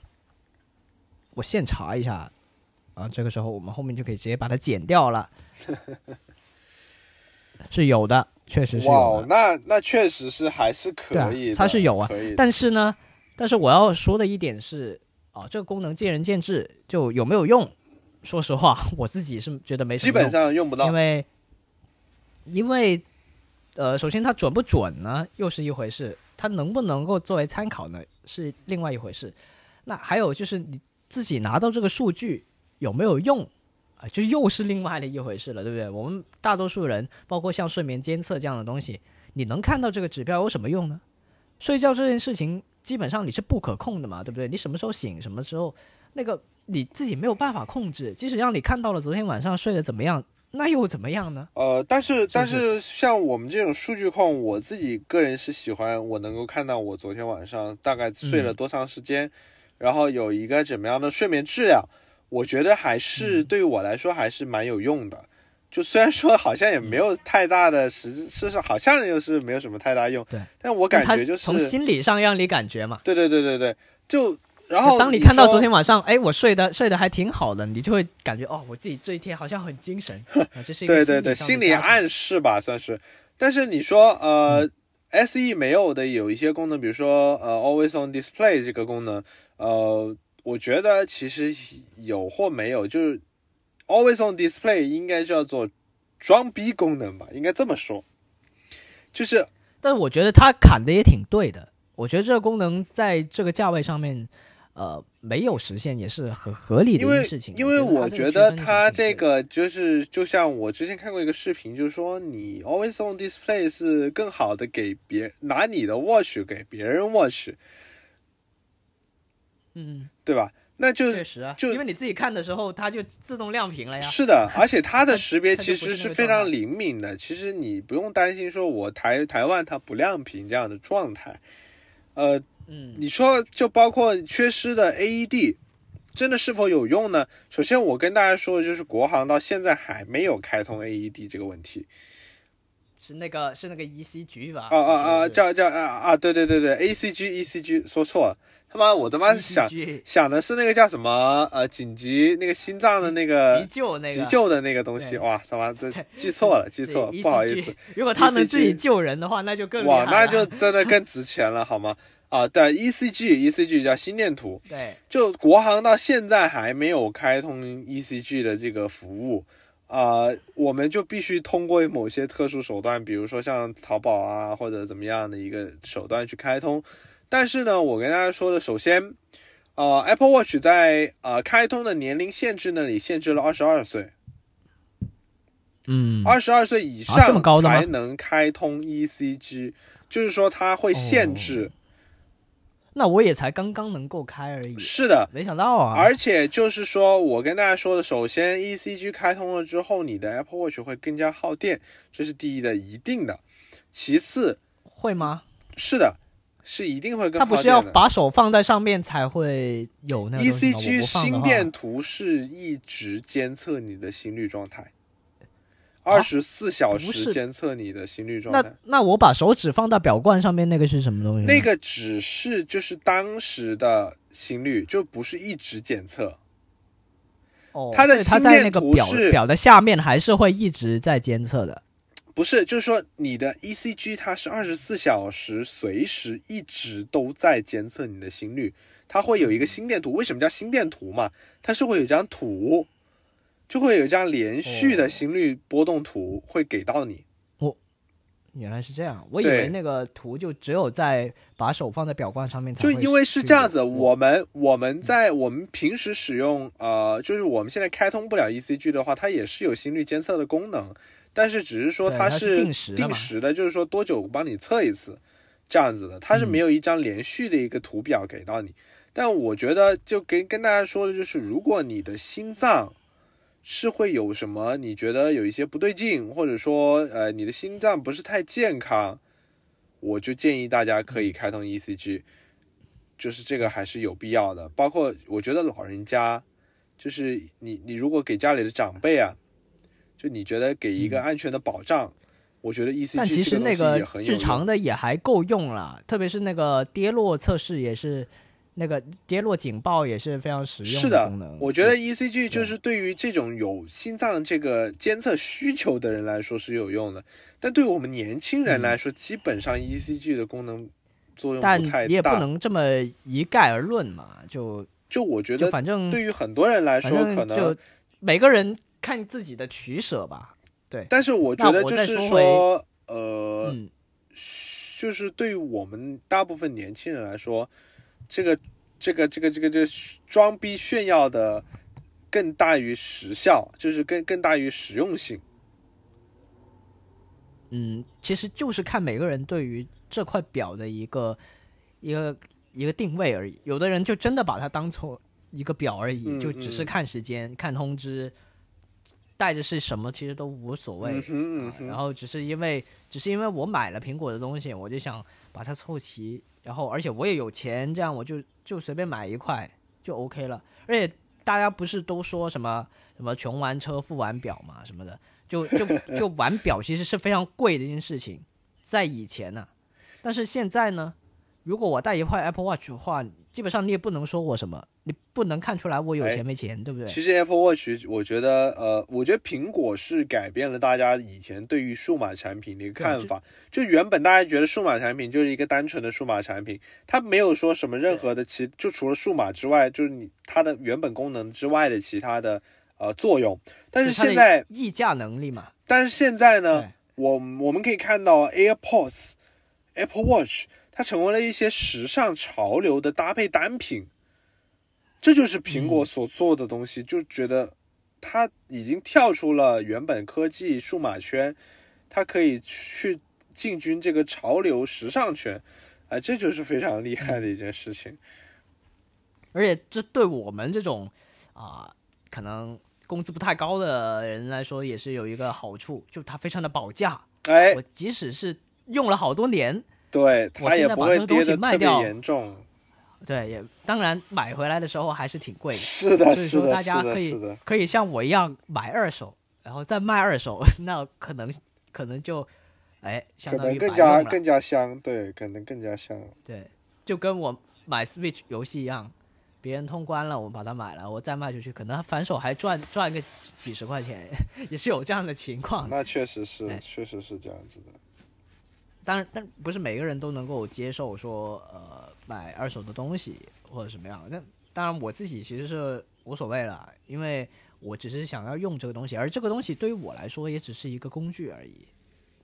我现查一下啊。这个时候我们后面就可以直接把它剪掉了。是有的，确实是有那那确实是还是可以的，它是有啊。但是呢，但是我要说的一点是，啊，这个功能见仁见智，就有没有用？说实话，我自己是觉得没什么基本用上用不到因。为因为呃，首先它准不准呢，又是一回事；它能不能够作为参考呢，是另外一回事。那还有就是你自己拿到这个数据有没有用啊？就又是另外的一回事了，对不对？我们大多数人，包括像睡眠监测这样的东西，你能看到这个指标有什么用呢？睡觉这件事情基本上你是不可控的嘛，对不对？你什么时候醒，什么时候那个你自己没有办法控制。即使让你看到了昨天晚上睡得怎么样，那又怎么样呢？呃，但是但是是像我们这种数据控，我自己个人是喜欢我能够看到我昨天晚上大概睡了多长时间，然后有一个怎么样的睡眠质量，我觉得还是嗯对于我来说还是蛮有用的。就虽然说好像也没有太大的实质，事实好像又是没有什么太大用，对，但我感觉就是从心理上让你感觉嘛。对对对对对，就然后当你看到昨天晚上，哎，我睡得睡得还挺好的，你就会感觉哦，我自己这一天好像很精神 啊，这是一个对对对，心心理暗示吧，算是。但是你说呃、s e 没有的有一些功能，比如说呃，Always on Display 这个功能，呃，我觉得其实有或没有，就是 Always on Display 应该叫做装逼功能吧，应该这么说。就是但我觉得它砍的也挺对的。我觉得这个功能在这个价位上面，呃，没有实现也是很合理的因为一件事情。因为我我觉得它这个就是就像我之前看过一个视频，就是说你 Always on Display 是更好的给别拿你的 Watch 给别人 Watch，嗯，对吧？那就确实啊，就因为你自己看的时候，它就自动亮屏了呀。是的，而且 它的识别其实是非常灵敏的。其实你不用担心说我台台湾它不亮屏这样的状态。呃，嗯，你说就包括缺失的 AED，真的是否有用呢？首先我跟大家说的就是国航到现在还没有开通 AED 这个问题。是那个是那个 ECG 吧？啊啊啊！叫叫啊啊！对对对对，ACG ECG 说错了，他妈我他妈是想想的是那个叫什么呃紧急那个心脏的那个急救那个急救的那个东西，哇他妈这记错了记错了，不好意思，如果他能自己救人的话，那就更哇那就真的更值钱了好吗？啊，对，ECG ECG 叫心电图，对，就国行到现在还没有开通 ECG 的这个服务，啊、我们就必须通过某些特殊手段，比如说像淘宝啊或者怎么样的一个手段去开通。但是呢，我跟大家说的，首先，呃，Apple Watch 在呃开通的年龄限制那里限制了二十二岁，嗯，二十二岁以上才能开通 ECG，就是说它会限制。那我也才刚刚能够开而已，是的，没想到啊，而且就是说，我跟大家说的，首先 ECG 开通了之后，你的 Apple Watch 会更加耗电，这是第一的，一定的。其次，会吗？是的，是一定会更它不是。要把手放在上面才会有那个 ECG 心电图是一直监测你的心率状态，二十四小时监测你的心率状那态。那我把手指放到表冠上面，那个是什么东西？那个只是就是当时的心率，就不是一直检测。哦，它的它心电在那个表图是表的下面还是会一直在监测的。不是，就是说你的 ECG 它是二十四小时随时一直都在监测你的心率，它会有一个心电图。为什么叫心电图嘛？它是会有一张图，就会有一张连续的哦心率波动图会给到你。原来是这样，我以为那个图就只有在把手放在表冠上面才就因为是这样子，有我们我们在我们平时使用呃，就是我们现在开通不了 ECG 的话，它也是有心率监测的功能，但是只是说它是定时的定时的，就是说多久帮你测一次这样子的，它是嗯没有一张连续的一个图表给到你。但我觉得就跟跟大家说的就是，如果你的心脏是会有什么，你觉得有一些不对劲，或者说呃你的心脏不是太健康，我就建议大家可以开通 ECG，就是这个还是有必要的。包括我觉得老人家，就是你你如果给家里的长辈啊，就你觉得给一个安全的保障，我觉得 ECG 嗯但其实那这个。日常的也还够用了，特别是那个跌落测试也是，那个跌落警报也是非常实用是的功能。我觉得 ECG 就是对于这种有心脏这个监测需求的人来说是有用的，但对我们年轻人来说，基本上 ECG 的功能作用不太你也不。能这么一概而论嘛，就就我觉得，就反正对于很多人来说，可能就每个人看自己的取舍吧。对但是我觉得就是说说，呃，嗯，就是对于我们大部分年轻人来说，这个这个这个这个这个装逼炫耀的更大于时效，就是更更大于实用性。嗯，其实就是看每个人对于这块表的一个一个一个定位而已。有的人就真的把它当做一个表而已，嗯就只是看时间、看通知，带着是什么其实都无所谓。嗯嗯啊然后只是因为只是因为我买了苹果的东西，我就想把它凑齐，然后而且我也有钱，这样我就就随便买一块就 OK 了。而且大家不是都说什么什么穷玩车富玩表嘛什么的，就就就玩表其实是非常贵的一件事情，在以前呢、但是现在呢，如果我带一块 Apple Watch 的话，基本上你也不能说我什么，你不能看出来我有哎钱没钱，对不对？其实 Apple Watch，我觉得，呃，我觉得苹果是改变了大家以前对于数码产品的一个看法。就原本大家觉得数码产品就是一个单纯的数码产品，它没有说什么任何的其，就除了数码之外，就是你它的原本功能之外的其他的呃作用。但是现在，溢价能力嘛，但是现在呢，我我们可以看到 AirPods、Apple Watch，它成为了一些时尚潮流的搭配单品。这就是苹果所做的东西，就觉得它已经跳出了原本科技数码圈，它可以去进军这个潮流时尚圈，啊、这就是非常厉害的一件事情。而且这对我们这种啊、可能工资不太高的人来说，也是有一个好处，就它非常的保价。哎我，即使是用了好多年，对，我现在它也不会把这个东西跌得特别卖掉严重。对，也当然买回来的时候还是挺贵的，是的，所以说是的，大家可以。可以像我一样买二手，然后再卖二手，那可能可能就哎相可能更当于更。加更加香，对，可能更加香。对，就跟我买 Switch 游戏一样，别人通关了，我把它买了，我再卖出去，可能反手还赚赚个几十块钱，也是有这样的情况。那确实是哎，确实是这样子的。当然，但不是每个人都能够接受说呃买二手的东西或者什么样。那当然我自己其实是无所谓了，因为我只是想要用这个东西，而这个东西对于我来说也只是一个工具而已。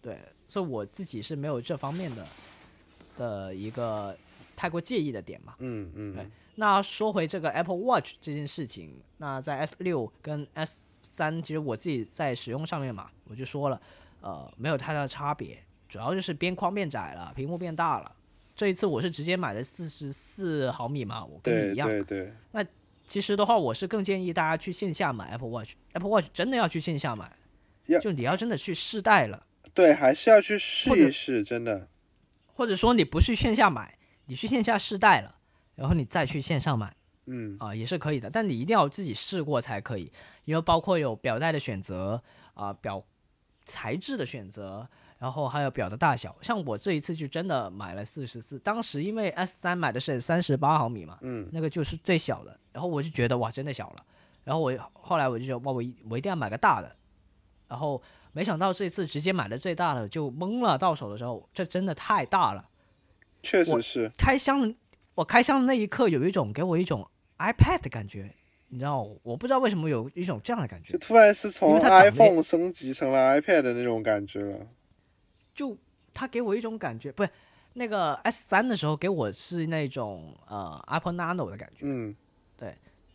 对，所以我自己是没有这方面的的一个太过介意的点嘛。嗯嗯对，那说回这个 Apple Watch 这件事情，那在 S 六跟 S 三，其实我自己在使用上面嘛，我就说了，呃，没有太大的差别，主要就是边框变窄了，屏幕变大了。这一次我是直接买的四十四毫米嘛，我跟你一样。对对那，其实的话，我是更建议大家去线下买 Apple Watch。Apple Watch 真的要去线下买要，就你要真的去试戴了，对，还是要去试一试，真的。或者说你不去线下买，你去线下试戴了，然后你再去线上买。嗯，啊，也是可以的，但你一定要自己试过才可以，因为包括有表带的选择啊、表材质的选择，然后还有表的大小。像我这一次就真的买了四十四，当时因为 S 三买的是三十八毫米嘛，嗯，那个就是最小的，然后我就觉得哇，真的小了，然后我后来我就觉得哇，我我一定要买个大的，然后没想到这次直接买的最大的就懵了，到手的时候这真的太大了。确实是。开箱，我开箱的那一刻有一种给我一种 iPad 的感觉，你知道，我不知道为什么有一种这样的感觉就，突然是因从 iPhone 升级成了 iPad 的那种感觉了。就它给我一种感觉，不是那个 S 三的时候给我是那种呃 Apple Nano 的感觉，嗯，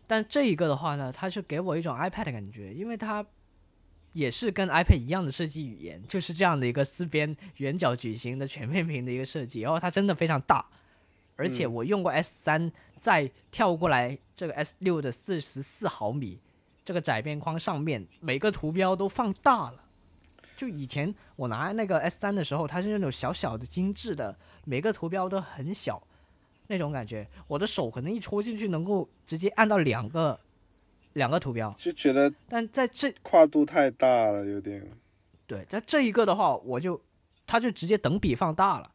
但这一个的话呢，它是给我一种 iPad 的感觉，因为它也是跟 iPad 一样的设计语言，就是这样的一个四边圆角矩形的全面屏的一个设计，然后它真的非常大，而且我用过 S 三，再跳过来这个 S 六的四十四毫米这个窄边框上面，每个图标都放大了。就以前我拿那个 S 三的时候，它是那种小小的精致的，每个图标都很小那种感觉，我的手可能一戳进去能够直接按到两个两个图标，就觉得但在这跨度太大了，有点。对在这一个的话，我就它就直接等比放大了，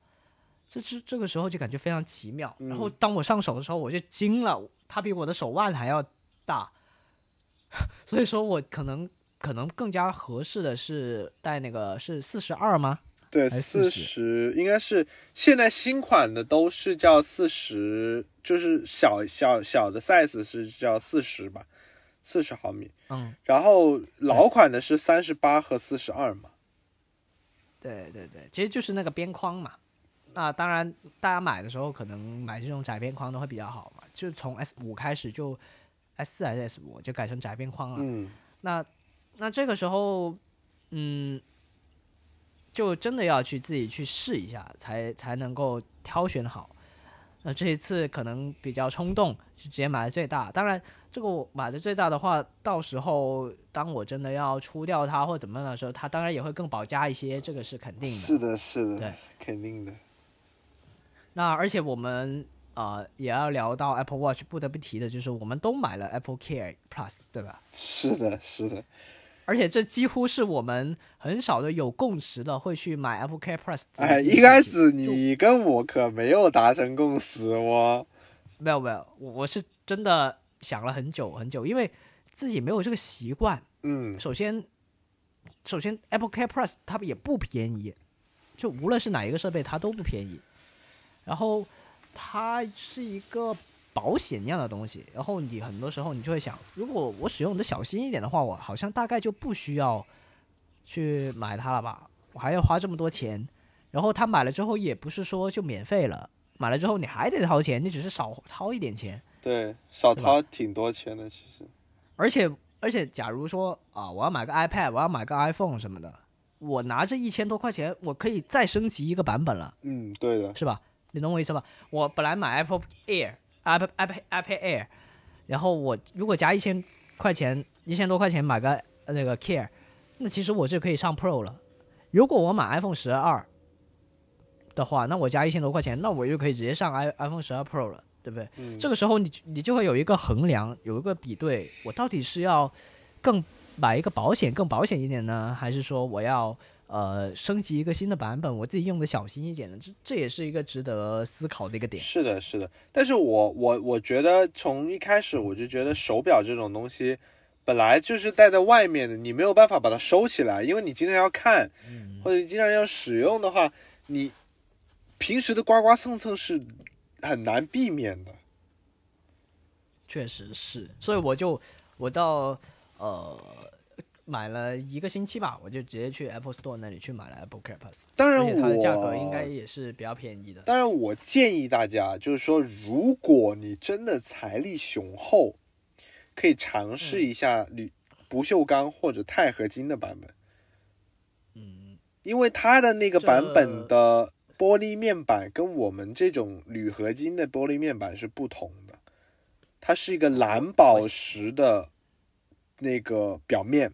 这是这个时候就感觉非常奇妙。然后当我上手的时候，我就惊了，它比我的手腕还要大，所以说我可能可能更加合适的是带那个是四十二吗？对，四40十应该是现在新款的都是叫四十，就是小小小的 size 是叫四十吧，四十毫米。嗯，然后老款的是三十八和四十二嘛。对对对，其实就是那个边框嘛。那当然，大家买的时候可能买这种窄边框的会比较好嘛，就从 S 五开始就 S 四还是 S 五就改成窄边框了。嗯，那那这个时候，嗯，就真的要去自己去试一下，才才能够挑选好。那这一次可能比较冲动，就直接买了最大。当然，这个我买的最大的话，到时候当我真的要出掉它或怎么样的时候，它当然也会更保价一些，这个是肯定的。是的，是的，对，肯定的。那而且我们呃也要聊到 Apple Watch，不得不提的就是我们都买了 Apple Care Plus，对吧？是的，是的。而且这几乎是我们很少的有共识的会去买 Apple Care Plus。哎，一开始你跟我可没有达成共识哦。没有没有，我我是真的想了很久很久，因为自己没有这个习惯。嗯，首先，首先 Apple Care Plus 它也不便宜，就无论是哪一个设备它都不便宜。然后它是一个保险一样的东西，然后你很多时候你就会想，如果我使用的小心一点的话，我好像大概就不需要去买它了吧？我还要花这么多钱，然后他买了之后也不是说就免费了，买了之后你还得掏钱，你只是少掏一点钱。对，少掏挺多钱的，其实。而且而且，假如说啊，我要买个 iPad，我要买个 iPhone 什么的，我拿这一千多块钱，我可以再升级一个版本了，嗯，对的。是吧？你懂我意思吧？我本来买 Apple Air、Apple Apple iPad Air，然后我如果加一千块钱，一千多块钱买个呃那个 Care，那其实我就可以上 Pro 了。如果我买 iPhone 十二的话，那我加一千多块钱，那我就可以直接上 i iPhone 十二 Pro 了，对不对？嗯这个时候你你就会有一个衡量，有一个比对，我到底是要更买一个保险更保险一点呢，还是说我要呃升级一个新的版本，我自己用的小心一点的？这这也是一个值得思考的一个点。是的，是的。但是我我我觉得从一开始我就觉得手表这种东西，本来就是戴在外面的，你没有办法把它收起来，因为你经常要看，或者你经常要使用的话，你平时的刮刮蹭蹭是很难避免的。确实是，所以我就我到呃买了一个星期吧，我就直接去 Apple Store 那里去买了 Apple Care Plus，当然它的价格应该也是比较便宜的。当然，我建议大家，就是说，如果你真的财力雄厚，可以尝试一下铝不锈钢或者钛合金的版本。嗯，因为它的那个版本的玻璃面板跟我们这种铝合金的玻璃面板是不同的，它是一个蓝宝石的那个表面。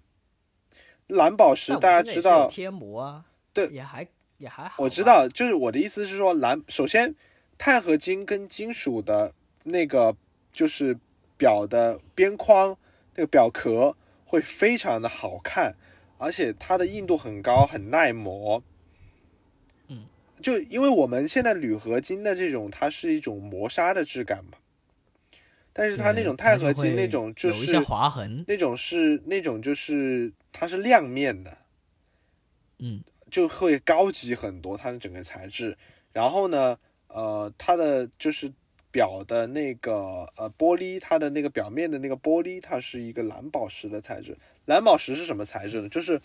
蓝宝石大家知道贴膜啊，对也还也还好。我知，道，就是我的意思是说，蓝首先钛合金跟金属的那个就是表的边框那个表壳会非常的好看，而且它的硬度很高，很耐磨。嗯，就因为我们现在铝合金的这种，它是一种磨砂的质感嘛，但是它那种钛合金那种就是有一些划痕。那种是那种就是它是亮面的，嗯，就会高级很多，它的整个材质。然后呢，呃，它的就是表的那个呃玻璃，它的那个表面的那个玻璃，它是一个蓝宝石的材质。蓝宝石是什么材质呢？就是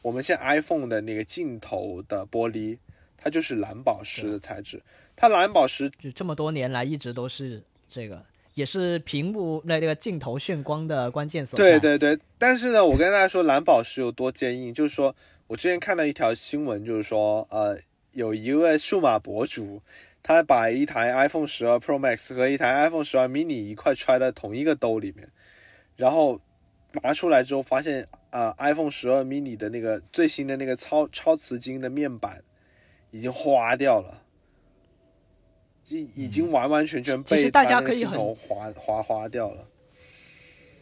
我们现在 iPhone 的那个镜头的玻璃，它就是蓝宝石的材质。它蓝宝石就这么多年来一直都是这个，也是屏幕那那个镜头眩光的关键所在。对对对，但是呢，我跟大家说蓝宝石有多坚硬，就是说我之前看到一条新闻，就是说，呃，有一位数码博主，他把一台 iPhone 十二 Pro Max 和一台 iPhone 十二 mini 一块揣在同一个兜里面，然后拿出来之后发现，呃，iPhone 十二 mini 的那个最新的那个超超瓷晶的面板已经花掉了。已已经完完全全被大家可以很镜头划划花掉了。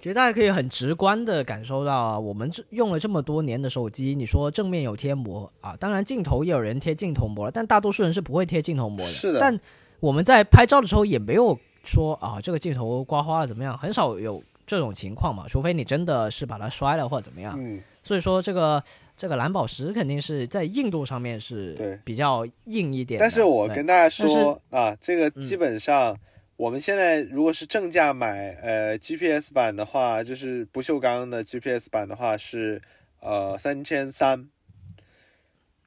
其实大家可以很直观的感受到啊，我们这用了这么多年的手机，你说正面有贴膜啊，当然镜头也有人贴镜头膜了，但大多数人是不会贴镜头膜的。是的但我们在拍照的时候也没有说啊，这个镜头刮花了怎么样，很少有这种情况嘛，除非你真的是把它摔了或者怎么样。嗯，所以说这个这个蓝宝石肯定是在硬度上面对。是比较硬一点。但是我跟大家说啊，这个嗯。基本上我们现在如果是正价买呃 GPS 版的话，就是不锈钢的 GPS 版的话是呃三千三，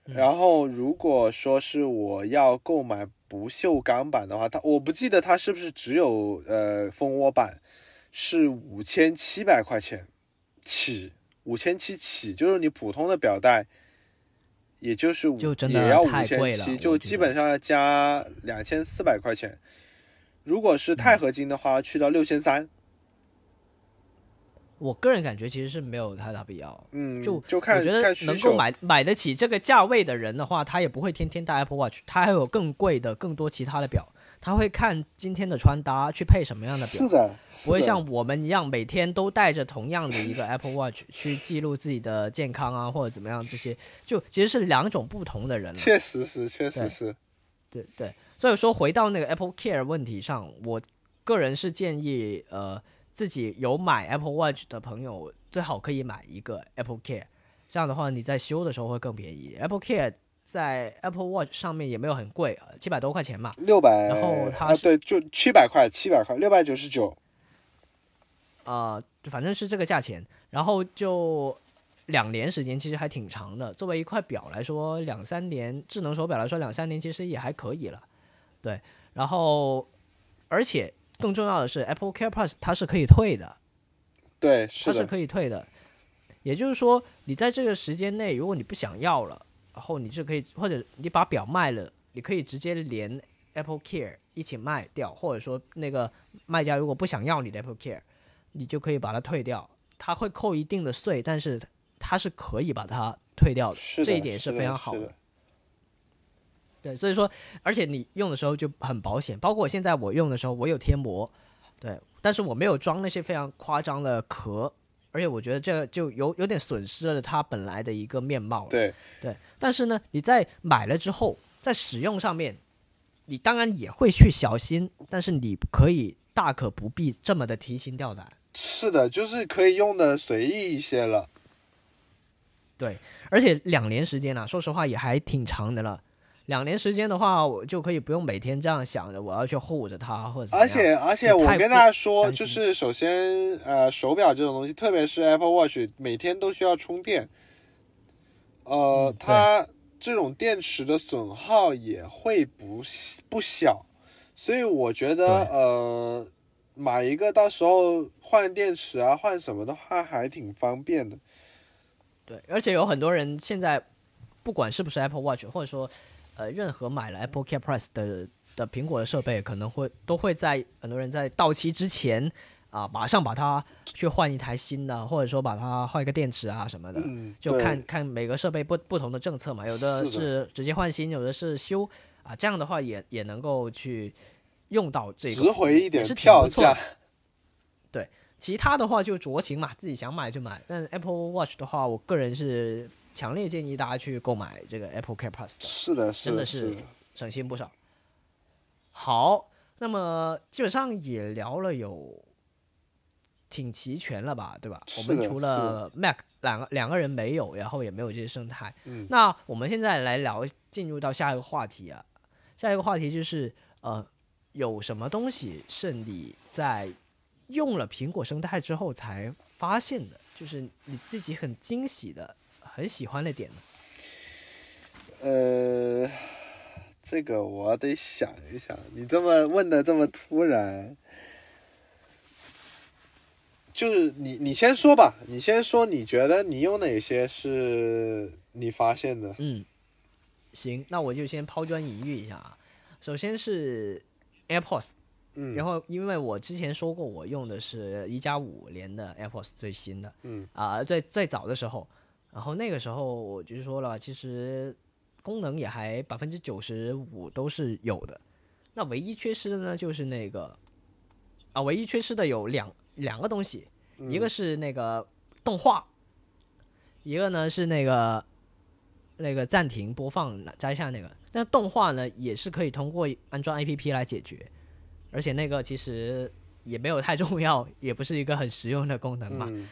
然后如果说是我要购买不锈钢版的话，它我不记得它是不是只有呃蜂窝版，是五千七百块钱起，五千七起，就是你普通的表带，也就是五就真的也要五千七，就基本上要加两千四百块钱。如果是嗯钛合金的话，去到六千三。我个人感觉其实是没有太大必要。嗯，就就看我觉得能够买买得起这个价位的人的话，他也不会天天戴 Apple Watch，他还有更贵的、更多其他的表，他会看今天的穿搭去配什么样的表。是，的，不会像我们一样每天都带着同样的一个 Apple Watch 去记录自己的健康啊或者怎么样，这些就其实是两种不同的人了。确实是，确实对是，对对，所以说回到那个 Apple Care 问题上，我个人是建议，呃，自己有买 Apple Watch 的朋友，最好可以买一个 Apple Care，这样的话你在修的时候会更便宜。Apple Care 在 Apple Watch 上面也没有很贵，呃七百多块钱嘛，六百，然后它啊对，就七百块，七百块，六百九十九，呃，反正是这个价钱，然后就两年时间，其实还挺长的。作为一块表来说，两三年智能手表来说，两三年其实也还可以了。对，然后而且更重要的是，Apple Care Plus 它是可以退的，对，它是可以退的。也就是说，你在这个时间内，如果你不想要了，然后你就可以，或者你把表卖了，你可以直接连 Apple Care 一起卖掉，或者说那个卖家如果不想要你的 Apple Care，你就可以把它退掉，它会扣一定的税，但是它是可以把它退掉的，的，这一点是非常好是的。对，所以说，而且你用的时候就很保险，包括我现在我用的时候，我有贴膜，对，但是我没有装那些非常夸张的壳，而且我觉得这个就有有点损失了它本来的一个面貌了。对，对，但是呢，你在买了之后，在使用上面，你当然也会去小心，但是你可以大可不必这么的提心吊胆。是的，就是可以用的随意一些了。对，而且两年时间啊，说实话也还挺长的了。两年时间的话，我就可以不用每天这样想着我要去护着它，或者而且而且，我跟大家说，就是首先，呃，手表这种东西，特别是 Apple Watch，每天都需要充电。呃，嗯它这种电池的损耗也会不不小，所以我觉得，呃，买一个到时候换电池啊，换什么的话，还挺方便的。对，而且有很多人现在不管是不是 Apple Watch，或者说呃任何买了 Apple Care Plus 的的苹果的设备，可能会都会在很多人在到期之前啊、马上把它去换一台新的，或者说把它换一个电池啊什么的。嗯，就看看每个设备不不同的政策嘛，有的是直接换新，有的是修啊，这样的话也也能够去用到这个值服务回一点也是挺票价。其他的话就酌情嘛，自己想买就买。但 Apple Watch 的话，我个人是强烈建议大家去购买这个 Apple Care Plus 的，是的，是的，真的是是的。省心不少。好，那么基本上也聊了有挺齐全了吧，对吧？我们除了 Mac 两个两个人没有，然后也没有这些生态。嗯那我们现在来聊，进入到下一个话题啊。下一个话题就是呃，有什么东西是你在用了苹果生态之后才发现的，就是你自己很惊喜的、很喜欢的点呢？呃，这个我得想一想。你这么问的这么突然，就是你你先说吧，你先说，你觉得你有哪些是你发现的？嗯，行，那我就先抛砖引玉一下啊。首先是 AirPods，嗯，然后因为我之前说过，我用的是一加五连的 AirPods 最新的，嗯啊、最最早的时候，然后那个时候我就说了，其实功能也还百分之九十五都是有的，那唯一缺失的呢就是那个啊，唯一缺失的有两两个东西，一个是那个动画，一个呢是那个那个暂停播放摘下那个，但动画呢也是可以通过安装 APP 来解决，而且那个其实也没有太重要，也不是一个很实用的功能嘛。嗯。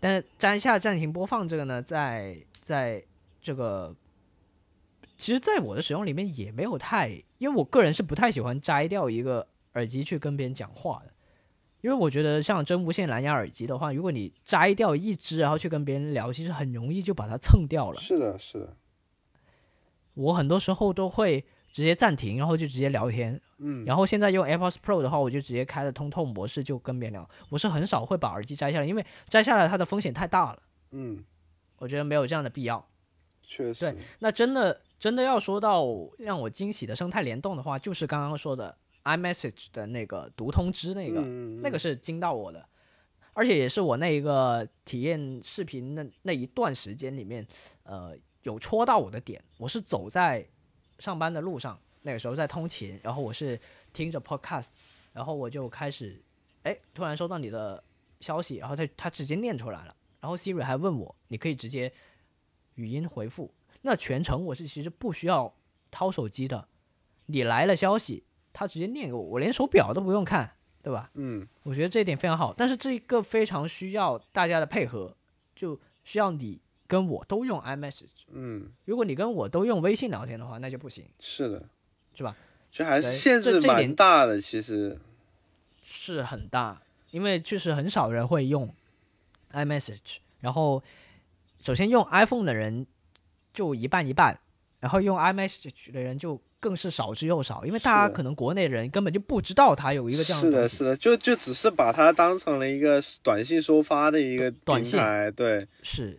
但是摘下暂停播放这个呢，在在这个，其实在我的使用里面也没有太，因为我个人是不太喜欢摘掉一个耳机去跟别人讲话的，因为我觉得像真无线蓝牙耳机的话，如果你摘掉一只然后去跟别人聊，其实很容易就把它蹭掉了。是的，是的，我很多时候都会直接暂停，然后就直接聊天。嗯，然后现在用 AirPods Pro 的话，我就直接开了通透模式，就跟别人聊。我是很少会把耳机摘下来，因为摘下来它的风险太大了，嗯，我觉得没有这样的必要。确实对，那真的真的要说到让我惊喜的生态联动的话，就是刚刚说的 iMessage 的那个读通知那个，嗯那个是惊到我的，而且也是我那一个体验视频的那一段时间里面，呃，有戳到我的点。我是走在上班的路上，那个时候在通勤，然后我是听着 podcast，然后我就开始，哎，突然收到你的消息，然后他他直接念出来了，然后 Siri 还问我，你可以直接语音回复。那全程我是其实不需要掏手机的，你来了消息，它直接念给我，我连手表都不用看，对吧？嗯我觉得这一点非常好，但是这一个非常需要大家的配合，就需要你跟我都用 iMessage。嗯，如果你跟我都用微信聊天的话，那就不行，是的，是吧？就还是对限制蛮大的，其实，是很大，因为确实很少人会用 iMessage。然后，首先用 iPhone 的人就一半一半，然后用 iMessage 的人就更是少之又少，因为大家可能国内人根本就不知道它有一个这样的是的，是的，就就只是把它当成了一个短信收发的一个短信平台，对，是，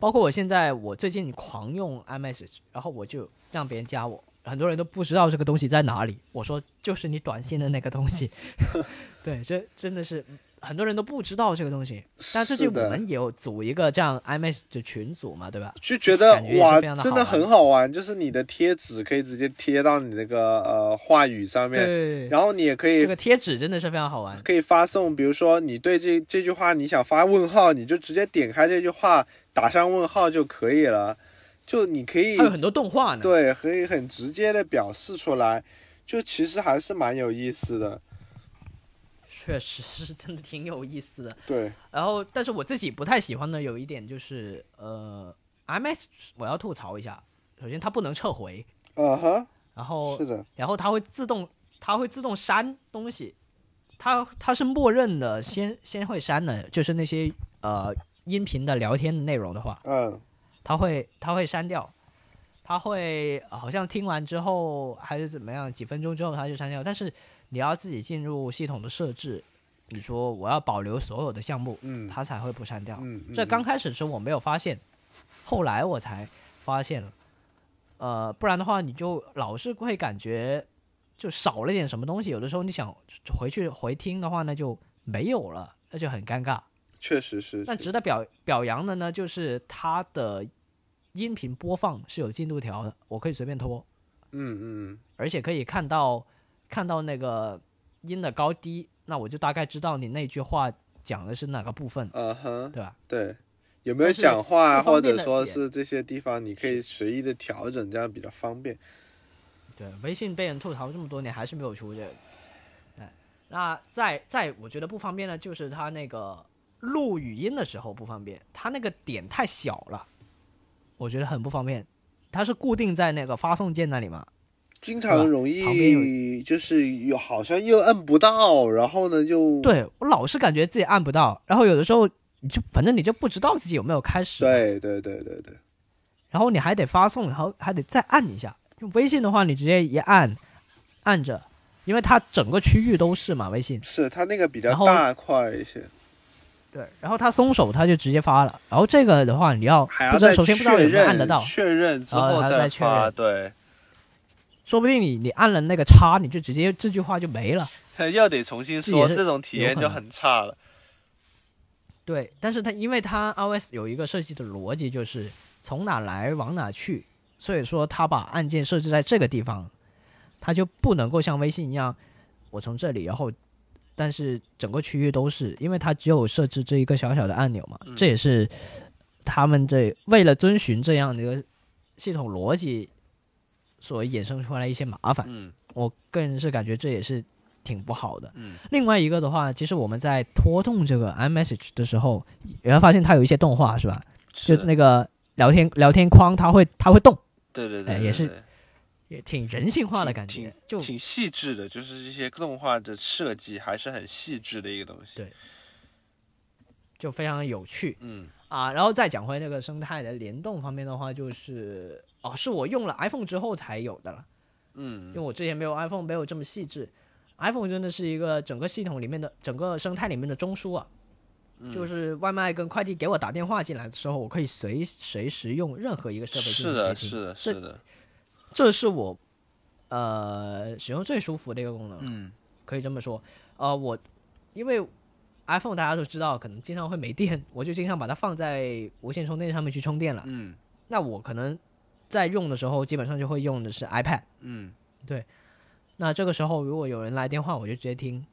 包括我现在，我最近狂用 iMessage，然后我就让别人加我，很多人都不知道这个东西在哪里。我说就是你短信的那个东西，对，这真的是很多人都不知道这个东西。但最近我们也有组一个这样 iMessage 的群组嘛，对吧？就觉得觉哇，真的很好玩，就是你的贴纸可以直接贴到你那个呃话语上面，对，然后你也可以这个贴纸真的是非常好玩。可以发送，比如说你对这这句话你想发问号，你就直接点开这句话，打上问号就可以了。就你可以还有很多动画呢，对，可以很直接的表示出来，就其实还是蛮有意思的。确实是 真的挺有意思的。对，然后，但是我自己不太喜欢的有一点就是，呃，iMessage 我要吐槽一下，首先它不能撤回，嗯哼，然后是的，然后它会自动，它会自动删东西，它它是默认的，先先会删的，就是那些呃音频的聊天的内容的话，嗯，它会它会删掉，它会、呃好像听完之后还是怎么样，几分钟之后它就删掉，但是你要自己进入系统的设置，你说我要保留所有的项目，嗯它才会不删掉。嗯，这嗯刚开始的时候我没有发现，后来我才发现了。呃，不然的话，你就老是会感觉就少了点什么东西。有的时候你想回去回听的话，那就没有了，那就很尴尬。确实是，是但值得表表扬的呢，就是它的音频播放是有进度条的，我可以随便拖，嗯嗯而且可以看到看到那个音的高低，那我就大概知道你那句话讲的是哪个部分，嗯哼，对吧？对。有没有讲话，或者说是这些地方，你可以随意的调整，这样比较方便。对，微信被人吐槽这么多年还是没有出这个。哎，那在在我觉得不方便呢，就是它那个录语音的时候不方便，它那个点太小了，我觉得很不方便。它是固定在那个发送键那里嘛？经常容易就是有好像又摁不到，然后呢就对我老是感觉自己按不到，然后有的时候你就反正你就不知道自己有没有开始，，对对对对对，然后你还得发送，然后还得再按一下。用微信的话，你直接一按，按着，因为它整个区域都是嘛，微信。是它那个比较大块一些，对，然后他松手，他就直接发了。然后这个的话，你要不知道，再首先不知道确有没有按认得到，确认之后再确发，认对，说不定你你按了那个叉，你就直接这句话就没了。又得重新说，这种体验就很差了。对，但是它因为它 iOS 有一个设计的逻辑，就是从哪来往哪去，所以说它把按键设置在这个地方，它就不能够像微信一样，我从这里，然后但是整个区域都是，因为它只有设置这一个小小的按钮嘛，这也是他们这为了遵循这样的一个系统逻辑所衍生出来一些麻烦。嗯我个人是感觉这也是挺不好的。嗯另外一个的话，其实我们在拖动这个 iMessage 的时候，也会发现它有一些动画，是吧？是就那个聊天聊天框，它会它会动，对对对也是也挺人性化的感觉挺，就挺细致的，就是这些动画的设计还是很细致的一个东西。对就非常有趣嗯啊。然后再讲回那个生态的联动方面的话，就是哦，是我用了 iPhone 之后才有的了，嗯因为我之前没有 iPhone，没有这么细致。iPhone 真的是一个整个系统里面的整个生态里面的中枢啊，嗯就是外卖跟快递给我打电话进来的时候，我可以随随时用任何一个设备进，行接听，是的，这是的，这是我呃使用最舒服的一个功能，嗯可以这么说。呃，我因为 iPhone 大家都知道，可能经常会没电，我就经常把它放在无线充电上面去充电了。嗯那我可能在用的时候，基本上就会用的是 iPad。嗯对那这个时候如果有人来电话，我就直接听，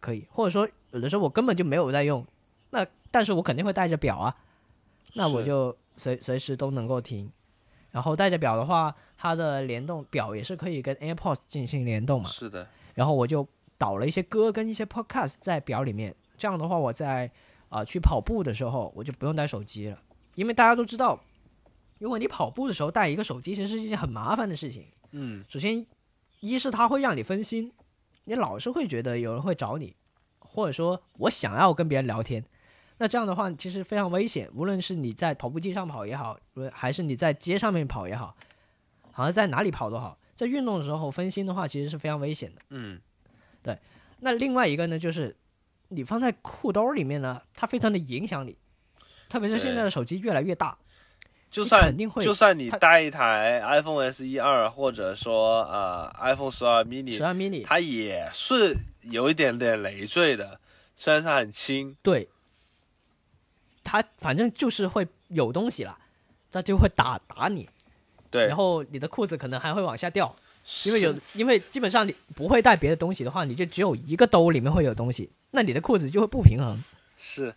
可以。或者说有的时候我根本就没有在用，那但是我肯定会带着表啊，那我就随随时都能够听。然后带着表的话，它的联动表也是可以跟 AirPods 进行联动嘛。是的，然后我就导了一些歌跟一些 podcast 在表里面。这样的话，我在啊、呃去跑步的时候，我就不用带手机了，因为大家都知道，如果你跑步的时候带一个手机，其实是一件很麻烦的事情。嗯首先，一是它会让你分心，你老是会觉得有人会找你，或者说我想要跟别人聊天，那这样的话其实非常危险。无论是你在跑步机上跑也好，还是你在街上面跑也好，好像在哪里跑都好，在运动的时候分心的话，其实是非常危险的。嗯对那另外一个呢，就是你放在裤兜里面呢，它非常的影响你，特别是现在的手机越来越大，你就算肯定会就算你带一台 iPhone SE 二，或者说呃 iPhone 十二 mini，十二 mini 它也是有一点点累赘的，虽然它很轻，对，它反正就是会有东西了，它就会打打你，对，然后你的裤子可能还会往下掉，因为有因为基本上你不会带别的东西的话，你就只有一个兜里面会有东西，那你的裤子就会不平衡，是，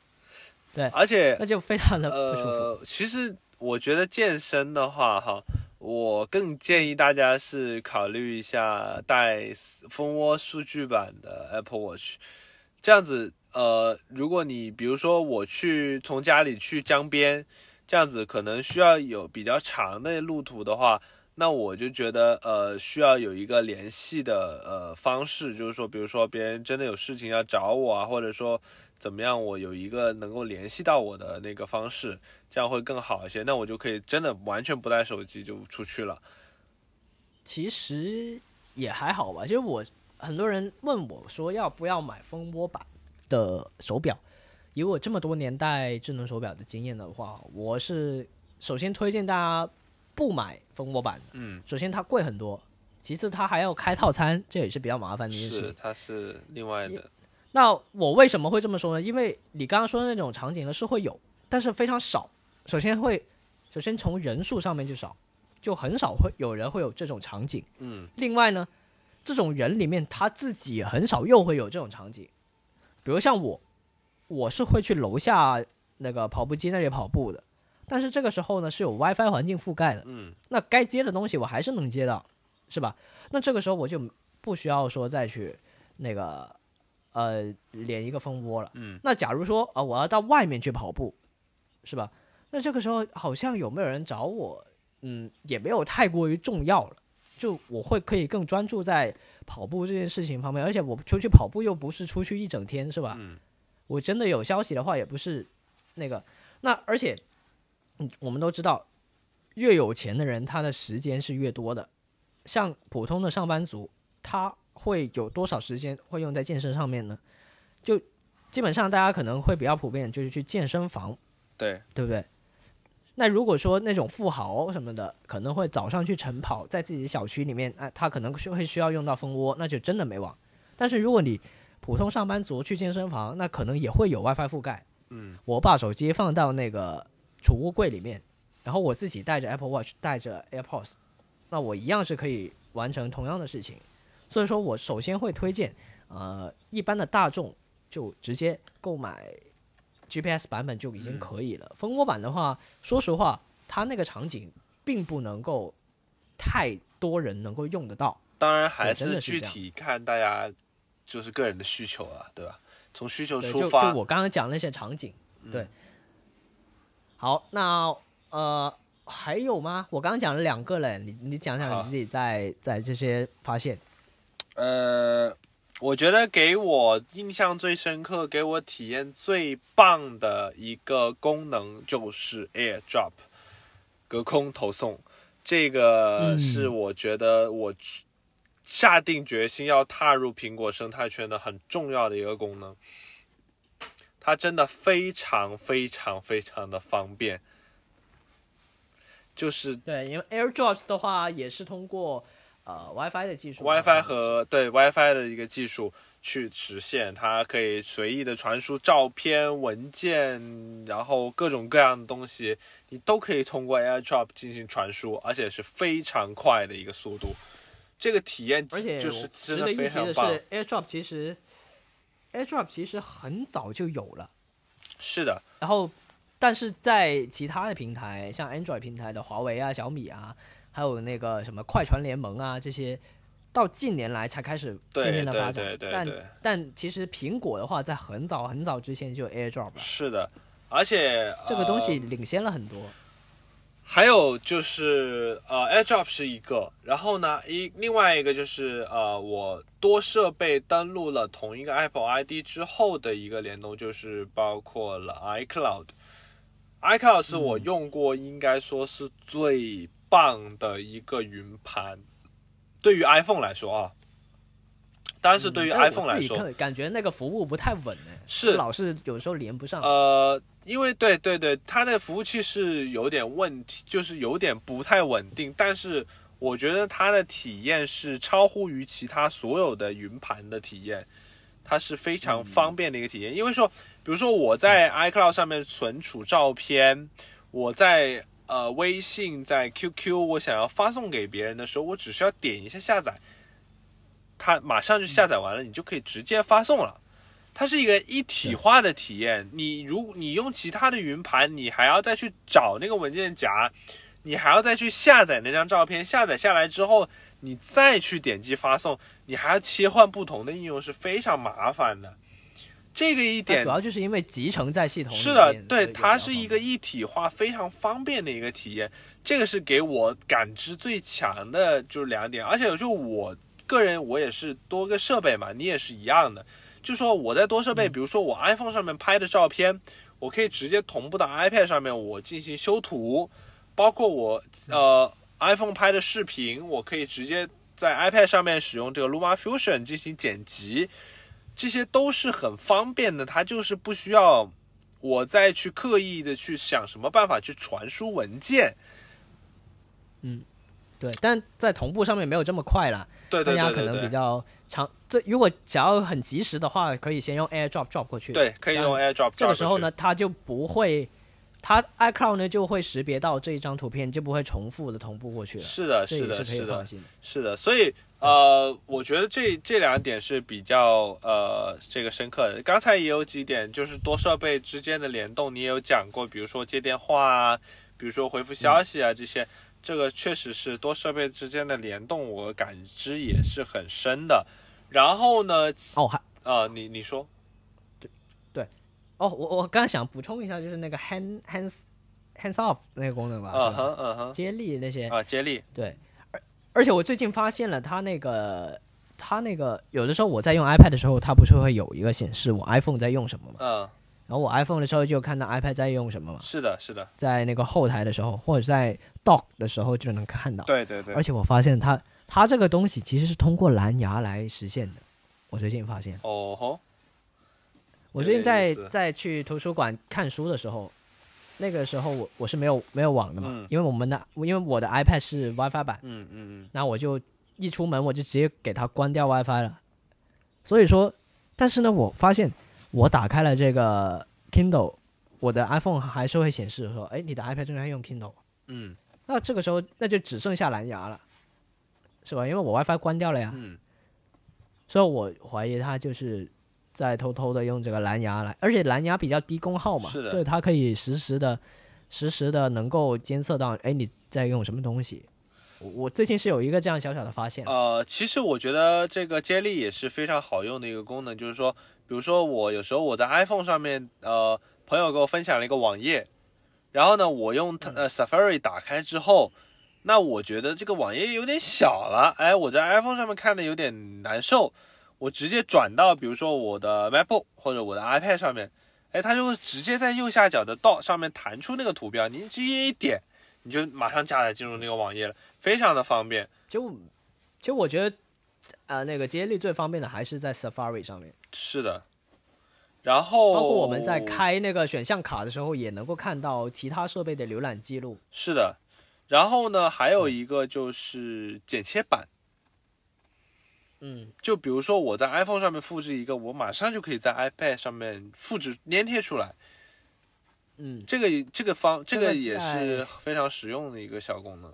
对而且那就非常的不舒服。呃，其实我觉得健身的话，哈，我更建议大家是考虑一下带蜂窝数据版的 Apple Watch，这样子，呃，如果你比如说我去从家里去江边，这样子可能需要有比较长的路途的话。那我就觉得，呃，需要有一个联系的呃方式，就是说，比如说别人真的有事情要找我啊，或者说怎么样，我有一个能够联系到我的那个方式，这样会更好一些。那我就可以真的完全不带手机就出去了。其实也还好吧，其实我很多人问我说要不要买蜂窝版的手表，以我这么多年戴智能手表的经验的话，我是首先推荐大家不买蜂窝版的。嗯，首先它贵很多，其次它还要开套餐，这也是比较麻烦的一件事是，情。它是另外的。那我为什么会这么说呢？因为你刚刚说的那种场景呢是会有，但是非常少。首先会，首先从人数上面就少，就很少会有人会有这种场景。嗯另外呢，这种人里面他自己也很少又会有这种场景，比如像我，我是会去楼下那个跑步机那里跑步的，但是这个时候呢是有 WiFi 环境覆盖的，嗯那该接的东西我还是能接到，是吧？那这个时候我就不需要说再去那个呃连一个蜂窝了。嗯那假如说啊、呃我要到外面去跑步，是吧？那这个时候好像有没有人找我，嗯，也没有太过于重要了。就我会可以更专注在跑步这件事情方面，而且我出去跑步又不是出去一整天，是吧？嗯我真的有消息的话，也不是那个。那而且，嗯，我们都知道，越有钱的人他的时间是越多的。像普通的上班族，他会有多少时间会用在健身上面呢？就基本上大家可能会比较普遍，就是去健身房，对，对不对？那如果说那种富豪什么的，可能会早上去晨跑，在自己的小区里面，啊，他可能是会需要用到蜂窝，那就真的没网。但是如果你普通上班族去健身房，那可能也会有 WiFi 覆盖。嗯我把手机放到那个储物柜里面，然后我自己带着 Apple Watch，带着 AirPods，那我一样是可以完成同样的事情。所以说我首先会推荐，呃，一般的大众就直接购买 GPS 版本就已经可以了。蜂窝版的话，说实话，它那个场景并不能够太多人能够用得到。当然还是具体看大家就是个人的需求了，对吧？从需求对，就就，我刚刚讲那些场景，对。好，那呃还有吗？我刚刚讲了两个嘞，你你讲讲你自己在在这些发现。呃，我觉得给我印象最深刻、给我体验最棒的一个功能就是 AirDrop 隔空投送。这个嗯是我觉得我下定决心要踏入苹果生态圈的很重要的一个功能。它真的非常非常非常的方便，就是对，因为 AirDrops 的话也是通过呃 WiFi 的技术 WiFi 和对 WiFi 的一个技术去实现，它可以随意的传输照片、文件，然后各种各样的东西，你都可以通过 AirDrop 进行传输，而且是非常快的一个速度。这个体验而且就是值得一提。的是，AirDrop 其实 AirDrop 其实很早就有了，是的，然后但是在其他的平台，像 Android 平台的华为啊、小米啊，还有那个什么快船联盟啊这些，到近年来才开始渐渐的发展。但但其实苹果的话，在很早很早之前就有 AirDrop 了，是的，而且这个东西呃领先了很多。还有就是呃，AirDrop 是一个，然后呢，一另外一个就是呃，我多设备登录了同一个 Apple ID 之后的一个联动，就是包括了 iCloud。iCloud 是我用过，应该说是最棒的一个云盘，对于 iPhone 来说啊，当然是对于 iPhone 来说，看感觉那个服务不太稳呢，是老是有时候连不上。呃，因为对对对，它的服务器是有点问题，就是有点不太稳定，但是我觉得它的体验是超乎于其他所有的云盘的体验，它是非常方便的一个体验。因为说，比如说我在 iCloud 上面存储照片，我在呃微信、在 QQ，我想要发送给别人的时候，我只需要点一下下载，它马上就下载完了，你就可以直接发送了。它是一个一体化的体验。你如你用其他的云盘，你还要再去找那个文件夹，你还要再去下载那张照片，下载下来之后，你再去点击发送，你还要切换不同的应用，是非常麻烦的。这个一点主要就是因为集成在系统里是的，对，它是一个一体化非常方便的一个体验，这个是给我感知最强的，就是两点。而且就我个人，我也是多个设备嘛，你也是一样的。就说我在多设备，比如说我 iPhone 上面拍的照片，我可以直接同步到 iPad 上面，我进行修图，包括我呃 iPhone 拍的视频，我可以直接在 iPad 上面使用这个 Luma Fusion 进行剪辑，这些都是很方便的，它就是不需要我再去刻意的去想什么办法去传输文件。嗯对，但在同步上面没有这么快了，对对大家可能比对对对，较长。这如果想要很及时的话，可以先用 AirDrop drop 过去。对，可以用 AirDrop。这个时候呢，，它就不会，它 iCloud 呢就会识别到这一张图片，就不会重复的同步过去了。是的，是的，是的。是的，所以呃，我觉得这这两点是比较呃这个深刻的。刚才也有几点，就是多设备之间的联动，你也有讲过，比如说接电话啊，比如说回复消息啊、这些，这个确实是多设备之间的联动，我感知也是很深的。然后呢，哦，还呃，你你说，对对哦，我我刚刚想补充一下，就是那个 hand hands hands off 那个功能吧，嗯？哼嗯哼，接力那些，啊，接力，对。而而且我最近发现了，它那个它那个有的时候我在用 iPad 的时候，它不是会有一个显示我 iPhone 在用什么吗？嗯，然后我 iPhone 的时候就看到 iPad 在用什么嘛，是的，是的，在那个后台的时候，或者在 Dock 的时候就能看到。对对对而，且我发现它它这个东西其实是通过蓝牙来实现的。我最近发现，哦吼，我最近在在去图书馆看书的时候，那个时候我我是没有没有网的嘛，嗯因为我们的因为我的 iPad 是 WiFi 版，嗯嗯嗯，那我就一出门我就直接给它关掉 WiFi 了。所以说，但是呢，我发现我打开了这个 Kindle，我的 iPhone 还是会显示说，哎，你的 iPad 正在用 Kindle。嗯那这个时候那就只剩下蓝牙了，是吧？因为我 WiFi 关掉了呀，嗯，所以我怀疑它就是在偷偷的用这个蓝牙来，而且蓝牙比较低功耗嘛，所以它可以实时的、实时的能够监测到，哎，你在用什么东西。我我最近是有一个这样小小的发现，呃，其实我觉得这个接力也是非常好用的一个功能，就是说，比如说我有时候我在 iPhone 上面，呃，朋友给我分享了一个网页，然后呢，我用 Safari 打开之后，那我觉得这个网页有点小了，哎，我在 iPhone 上面看的有点难受，我直接转到比如说我的 MacBook 或者我的 iPad 上面，哎，它就会直接在右下角的 dot 上面弹出那个图标，你直接一点，你就马上加载进入那个网页了，非常的方便。就其实我觉得，呃，那个接力最方便的还是在 Safari 上面，是的，然后包括我们在开那个选项卡的时候，也能够看到其他设备的浏览记录。是的，然后呢，还有一个就是剪切板。嗯，就比如说我在 iPhone 上面复制一个，我马上就可以在 iPad 上面复制粘贴出来。嗯，这个这个方这这个个也是非常实用的一个小功能。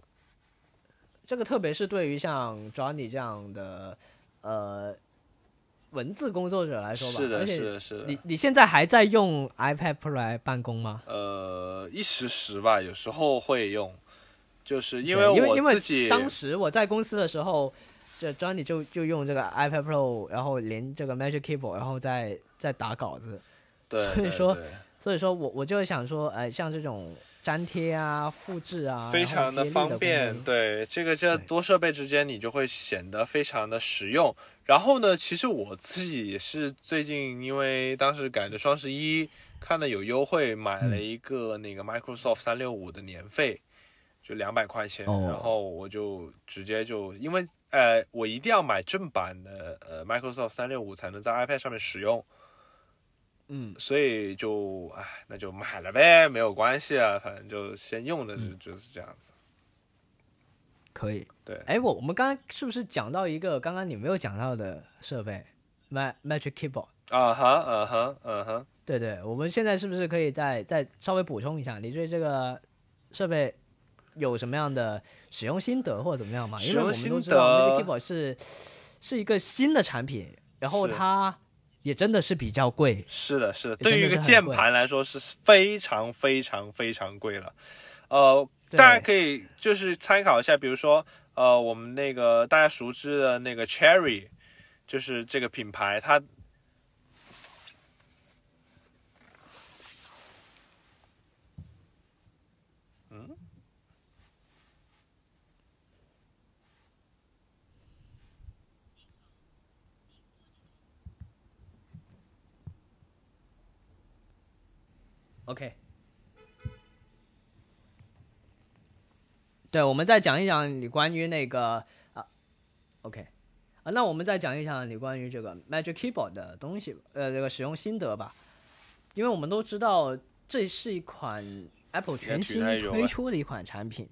这个特别是对于像 Johnny 这样的呃文字工作者来说吧，是的，是的，是的你。你现在还在用 iPad Pro 来办公吗？呃，一时时吧，有时候会用，就是因对因为因为我自己当时我在公司的时候，这 Johnny 就就用这个 iPad Pro，然后连这个 Magic Keyboard，然后再再打稿子。对，所以说所以说我我就想说，呃，像这种粘贴啊、复制啊，非常的方便。对，这个这多设备之间，你就会显得非常的实用。然后呢，其实我自己也是最近因为当时赶着双十一，看的有优惠，买嗯了一个那个 Microsoft 三六五的年费，就两百块钱。哦然后我就直接就因为呃，我一定要买正版的呃 Microsoft 三六五才能在 iPad 上面使用。嗯，所以就唉，那就买了呗，没有关系啊，反正就先用的嗯就是这样子。可以。对，哎，我我们刚刚是不是讲到一个刚刚你没有讲到的设备，Ma Magic Keyboard？啊哈，嗯哼，嗯哼，对对，我们现在是不是可以再再稍微补充一下，你对这个设备有什么样的使用心得或者怎么样嘛？因为我们使用心都知道 Keyboard 是是一个新的产品，然后它也真的是比较贵。是的，是的，对于一个键盘来说是非常非常非常贵了。呃，大家可以就是参考一下，比如说呃，我们那个大家熟知的那个 Cherry，就是这个品牌，它，OK。对，我们再讲一讲你关于那个啊，OK，啊，那我们再讲一讲你关于这个 Magic Keyboard 的东西，呃，这个使用心得吧。因为我们都知道这是一款 Apple 全新推出的一款产品，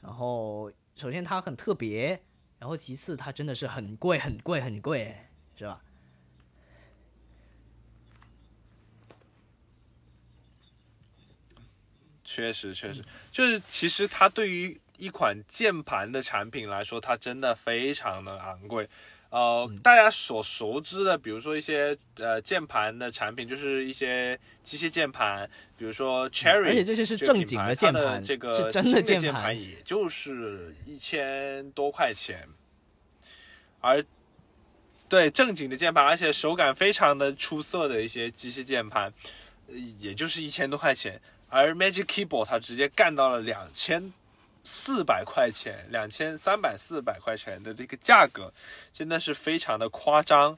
然后首先它很特别，然后其次它真的是很贵很贵很贵，是吧？确实，确实，就是其实它对于一款键盘的产品来说，它真的非常的昂贵。呃，嗯大家所熟知的，比如说一些呃键盘的产品，就是一些机械键盘，比如说 Cherry，、嗯而且这些是正经的键盘，这个是真的键盘，。也就是一千多块钱，而对正经的键盘，而且手感非常的出色的一些机械键盘，呃也就是一千多块钱。而 Magic Keyboard 它直接干到了两千四百块钱，两千三百四百块钱的这个价格，真的是非常的夸张。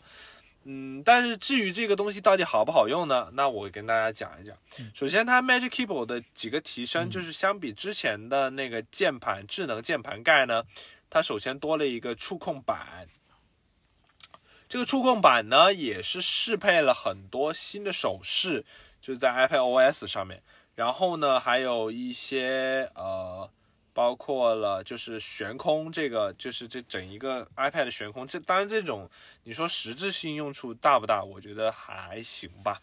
嗯，但是至于这个东西到底好不好用呢？那我跟大家讲一讲。首先，它 Magic Keyboard 的几个提升，就是相比之前的那个键盘智能键盘盖呢，它首先多了一个触控板。这个触控板呢，也是适配了很多新的手势，就是在 iPad OS 上面。然后呢，还有一些呃，包括了就是悬空这个，就是这整一个 iPad 的悬空。这当然这种你说实质性用处大不大？我觉得还行吧。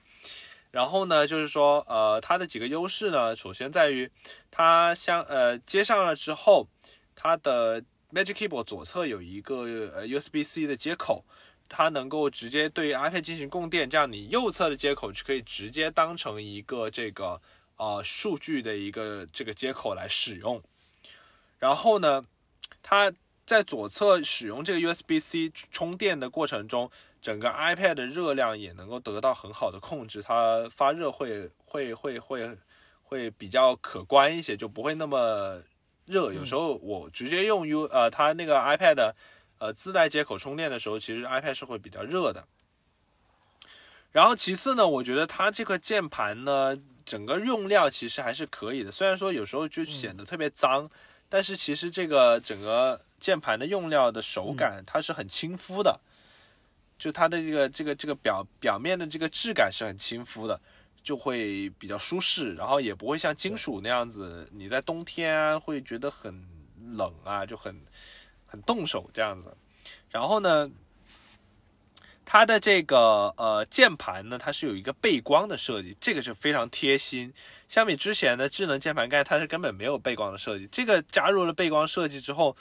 然后呢，就是说呃，它的几个优势呢，首先在于它相呃接上了之后，它的 Magic Keyboard 左侧有一个呃 USB-C 的接口。它能够直接对 iPad 进行供电，这样你右侧的接口就可以直接当成一个这个呃数据的一个这个接口来使用。然后呢，它在左侧使用这个 USB-C 充电的过程中，整个 iPad 的热量也能够得到很好的控制，它发热会会会会会比较可观一些，就不会那么热。有时候我直接用 U 呃它那个 iPad 呃自带接口充电的时候，其实 iPad 是会比较热的。然后其次呢，我觉得它这个键盘呢，整个用料其实还是可以的，虽然说有时候就显嗯。得特别脏，但是其实这个整个键盘的用料的嗯。手感它是很亲肤的，就它的这个这个这个表表面的这个质感是很亲肤的，就会比较舒适，然后也不会像金属那样子，你在冬天啊会觉得很冷啊，就很很冻手这样子。然后呢，它的这个呃键盘呢，它是有一个背光的设计，这个是非常贴心。相比之前的智能键盘盖，它是根本没有背光的设计。这个加入了背光设计之后，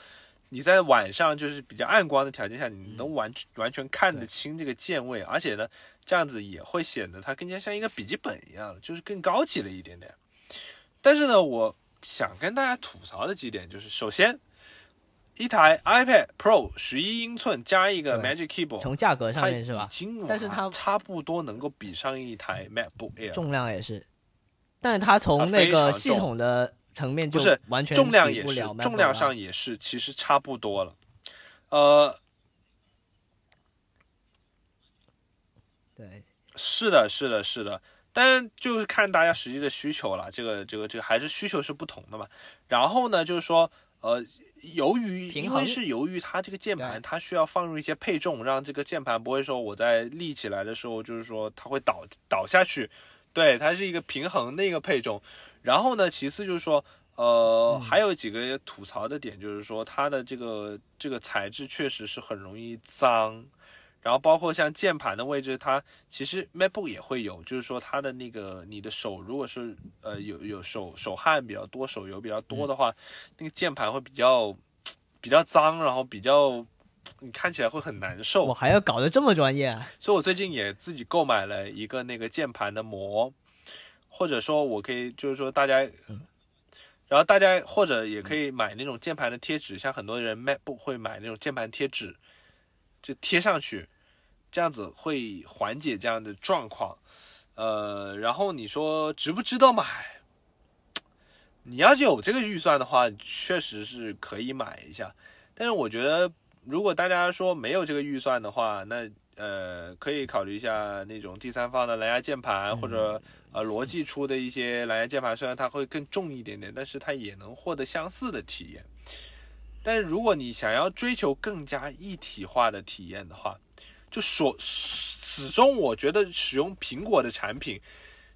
你在晚上就是比较暗光的条件下，你能完完全看得清这个键位，而且呢，这样子也会显得它更加像一个笔记本一样，就是更高级了一点点。但是呢，我想跟大家吐槽的几点就是，首先，一台 iPad Pro 十一英寸加一个 Magic Keyboard，从价格上面是吧？但是它差不多能够比上一台 MacBook Air，重量也是，但是它从那个系统的层面就不是完全重量也是重量上也是，其实差不多了。呃，对。是的，是的，是的，但是就是看大家实际的需求了，这个这个这个还是需求是不同的嘛。然后呢，就是说，呃，由于平衡因为是由于它这个键盘，它需要放入一些配重，让这个键盘不会说我在立起来的时候，就是说它会倒倒下去。对，它是一个平衡的一个配重。然后呢，其次就是说，呃，嗯还有几个吐槽的点，就是说它的这个这个材质确实是很容易脏。然后包括像键盘的位置，它其实 MacBook 也会有，就是说它的那个你的手如果是呃有有手手汗比较多、手油比较多的话，那个键盘会比较比较脏，然后比较你看起来会很难受我。还要搞得这么专业啊？所以我最近也自己购买了一个那个键盘的膜，或者说我可以就是说大家，然后大家或者也可以买那种键盘的贴纸，像很多人 MacBook 会买那种键盘贴纸，就贴上去，这样子会缓解这样的状况。呃，然后你说值不值得买？你要是有这个预算的话，确实是可以买一下。但是我觉得，如果大家说没有这个预算的话，那呃，可以考虑一下那种第三方的蓝牙键盘，或者呃罗技出的一些蓝牙键盘，虽然它会更重一点点，但是它也能获得相似的体验。但是如果你想要追求更加一体化的体验的话，就所始终我觉得使用苹果的产品，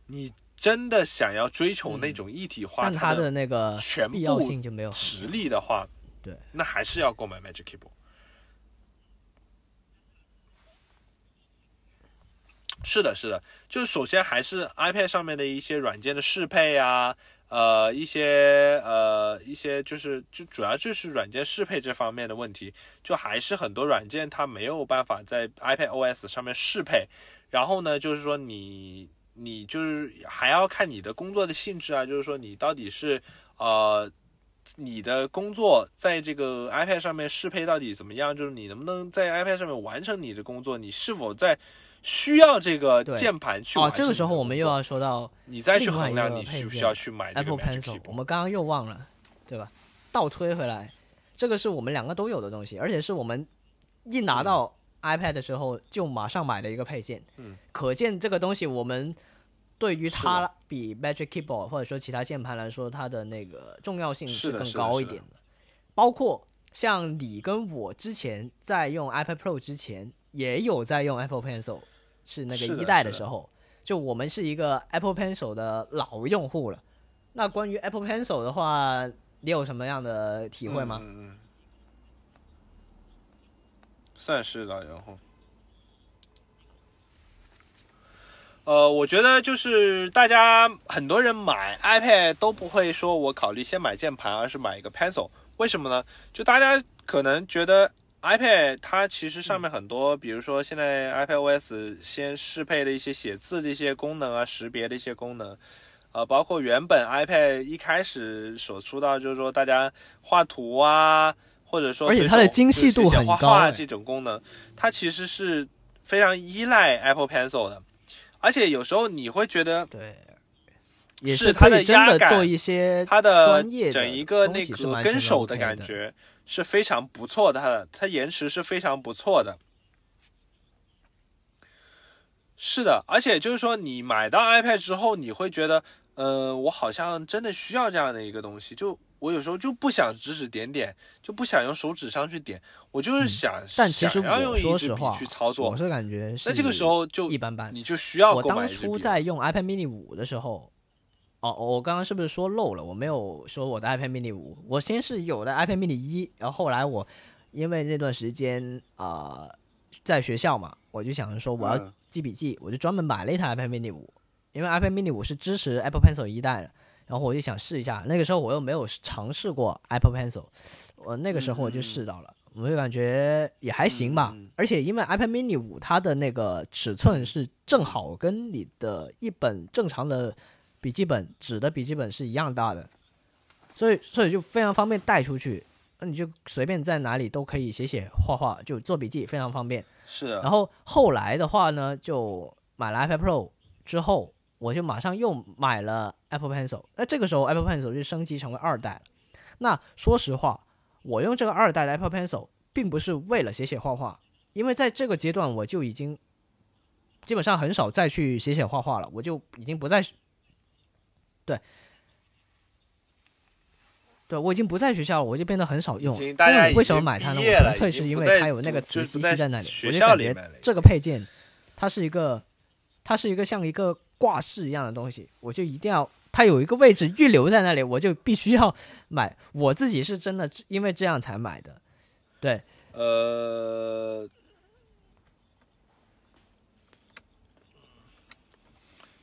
你真的想要追求那种一体化，但它的那个全部性就没有实力的话，对，那还是要购买 Magic Keyboard。是的，是的，就是首先还是 iPad 上面的一些软件的适配啊，呃，一些呃一些就是就主要就是软件适配这方面的问题，就还是很多软件它没有办法在 iPad OS 上面适配，然后呢，就是说你你就是还要看你的工作的性质啊，就是说你到底是呃你的工作在这个 iPad 上面适配到底怎么样？就是你能不能在 iPad 上面完成你的工作？你是否在需要这个键盘去哦，这个时候我们又要说到你再去衡量你需不需要去买这个 Apple Pencil，我。们刚刚又忘了，对吧？倒推回来，这个是我们两个都有的东西，而且是我们一拿到 iPad 的时候就马上买的一个配件。嗯，可见这个东西我们对于它比 Magic Keyboard 或者说其他键盘来说，它的那个重要性是的是的是的高一点的。包括像你跟我之前在用 iPad Pro 之前，也有在用 Apple Pencil，是那个一代的的时候，就我们是一个 Apple Pencil 的老用户了。那关于 Apple Pencil 的话，你有什么样的体会吗？算是的，然后。呃，我觉得就是大家很多人买 iPad 都不会说我考虑先买键盘，而是买一个 Pencil。为什么呢？就大家可能觉得 iPad 它其实上面很多，比如说现在 iPadOS 先适配的一些写字的一些功能啊，识别的一些功能，呃，包括原本 iPad 一开始所出到就是说大家画图啊，或者说而且它的精细度很高哎画画这种功能，它其实是非常依赖 Apple Pencil 的。而且有时候你会觉得对，也是它的压感做一些它的整一个那个跟手的。感觉是非常不错的，它的它延迟是非常不错的。是的，而且就是说，你买到 iPad 之后，你会觉得呃，我好像真的需要这样的一个东西，就我有时候就不想指指点点，就不想用手指上去点，我就是想，嗯但其实想要用我说一支笔实话去操作我。是感觉是那这个时候就一般般。你就需要我当初在用 iPad mini 五的时候，哦，我刚刚是不是说漏了？我没有说我的 iPad mini 五，我先是有的 iPad mini 一，然后后来我因为那段时间啊、呃在学校嘛，我就想着说我要嗯记笔记，我就专门买了一台 iPad mini 五，因为 iPad mini 五是支持 Apple Pencil 一代的，然后我就想试一下，那个时候我又没有尝试过 Apple Pencil，我那个时候我就试到了。我就感觉也还行吧，而且因为 iPad mini 五它的那个尺寸是正好跟你的一本正常的笔记本纸的笔记本是一样大的，所以所以就非常方便带出去，那你就随便在哪里都可以写写画画，就做笔记非常方便。是然后后来的话呢，就买了 iPad Pro 之后，我就马上又买了 Apple Pencil。那这个时候 Apple Pencil 就升级成为二代了。那说实话，我用这个二代的 Apple Pencil 并不是为了写写画画，因为在这个阶段我就已经基本上很少再去写写画画了，我就已经不再对。对，我已经不在学校了，我就变得很少用。已经因大家已为我为什么买它呢？我纯粹是因为它有那个磁吸在在那里，学我就感觉校里面这个配件它是一个，它是一个像一个挂饰一样的东西，我就一定要它有一个位置预留在那里，我就必须要买。我自己是真的因为这样才买的，对，呃，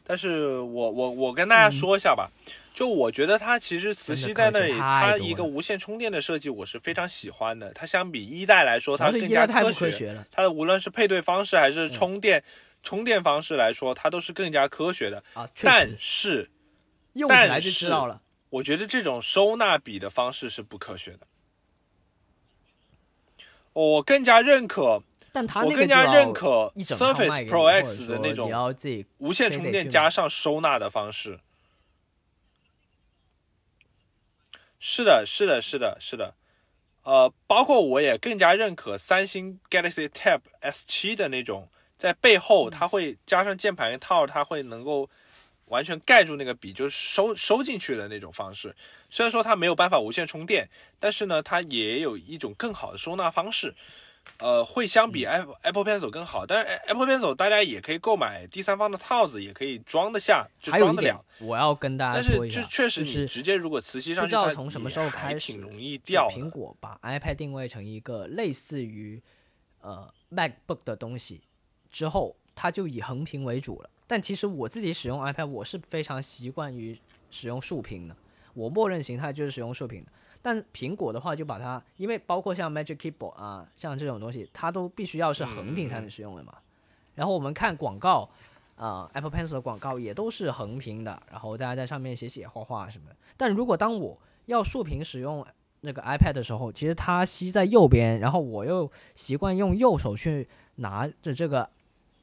但是我我我跟大家说一下吧，就我觉得它其实磁吸在那里，它一个无线充电的设计我是非常喜欢的。它相比一代来说，它更加。科学了它的无论是配对方式还嗯是充电、充电方式来说，它都是更加科学的。啊，确但是用起来就知但是道了。我觉得这种收纳笔的方式是不科学的。我更加认可我更加认可 Surface Pro X 的那种无线充电加上收纳的方式。是的，是的，是的，是的。呃，包括我也更加认可三星 Galaxy Tab S 7的那种，在背后它会加上键盘套，它会能够完全盖住那个笔，就是收收进去的那种方式。虽然说它没有办法无线充电，但是呢，它也有一种更好的收纳方式。呃，会相比 Apple Apple Pencil 更好，但是 Apple Pencil 大家也可以购买第三方的套子，也可以装得下，就装得了。，我要跟大家但是说一下，就确实是你直接如果磁吸上去，不知道从什么时候开始挺容易掉。苹果把 iPad 定位成一个类似于呃 MacBook 的东西之后，它就以横屏为主了。但其实我自己使用 iPad，我是非常习惯于使用竖屏的，我默认形态就是使用竖屏的。但苹果的话，就把它，因为包括像 Magic Keyboard 啊，像这种东西，它都必须要是横屏才能使用的嘛。然后我们看广告，啊、a p p l e Pencil 的广告也都是横屏的，然后大家在上面写写画画什么的。但如果当我要竖屏使用那个 iPad 的时候，其实它吸在右边，然后我又习惯用右手去拿着这个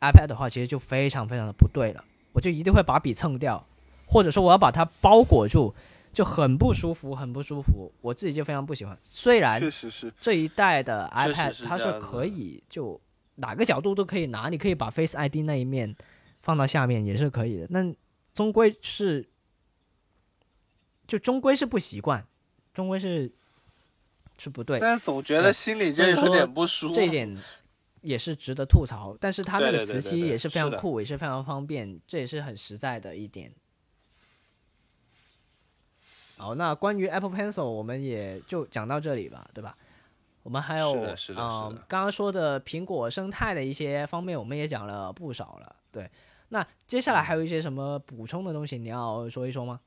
iPad 的话，其实就非常非常的不对了。我就一定会把笔蹭掉，或者说我要把它包裹住，就很不舒服，很不舒服。我自己就非常不喜欢。虽然确实是，这一代的 iPad 它是可以就哪个角度都可以拿，你可以把 Face ID 那一面放到下面也是可以的。那终归是，就终归是不习惯，终归是是不对。但是总觉得心里就有点不舒服。这一点也是值得吐槽。但是它那个磁吸也是非常酷，也是非常方便，这也是很实在的一点。好，那关于 Apple Pencil 我们也就讲到这里吧，对吧？我们还有是的是的嗯是的刚刚说的苹果生态的一些方面，我们也讲了不少了。对，那接下来还有一些什么补充的东西，你要说一说吗？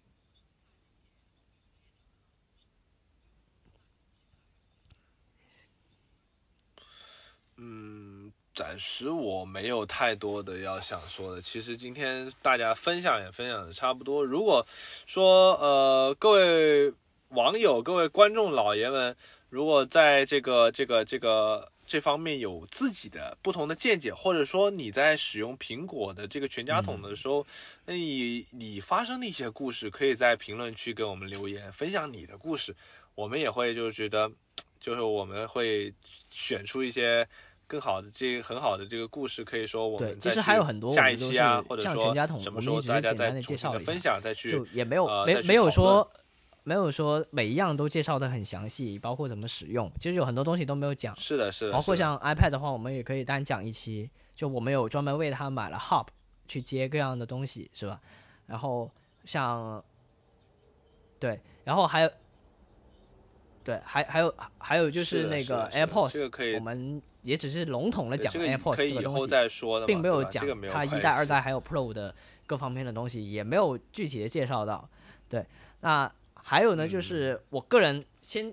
暂时我没有太多的要想说的。其实今天大家分享也分享的差不多。如果说呃各位网友、各位观众老爷们，如果在这个这个这个这方面有自己的不同的见解，或者说你在使用苹果的这个全家桶的时候，那你你发生的一些故事，可以在评论区给我们留言，分享你的故事，我们也会就是觉得，就是我们会选出一些。更好的这个很好的这个故事，可以说我对其实还有很多下一期啊，是或者说像全家桶什么时候大家简单再重新地介绍分享，再去就也没有、呃没没有说没有说每一样都介绍的很详细，包括怎么使用，其实有很多东西都没有讲。是的，是的，包括像 iPad 的话，我们也可以单讲一期，就我们有专门为它买了 Hub 去接各样的东西，是吧？然后像对，然后还有对，还还有还有就是那个 AirPods，我们也只是笼统的讲 AirPods 这个东西，并没有讲它一代、二代还有 Pro 的各方面的东西，也没有具体的介绍到。对，那还有呢，嗯就是我个人先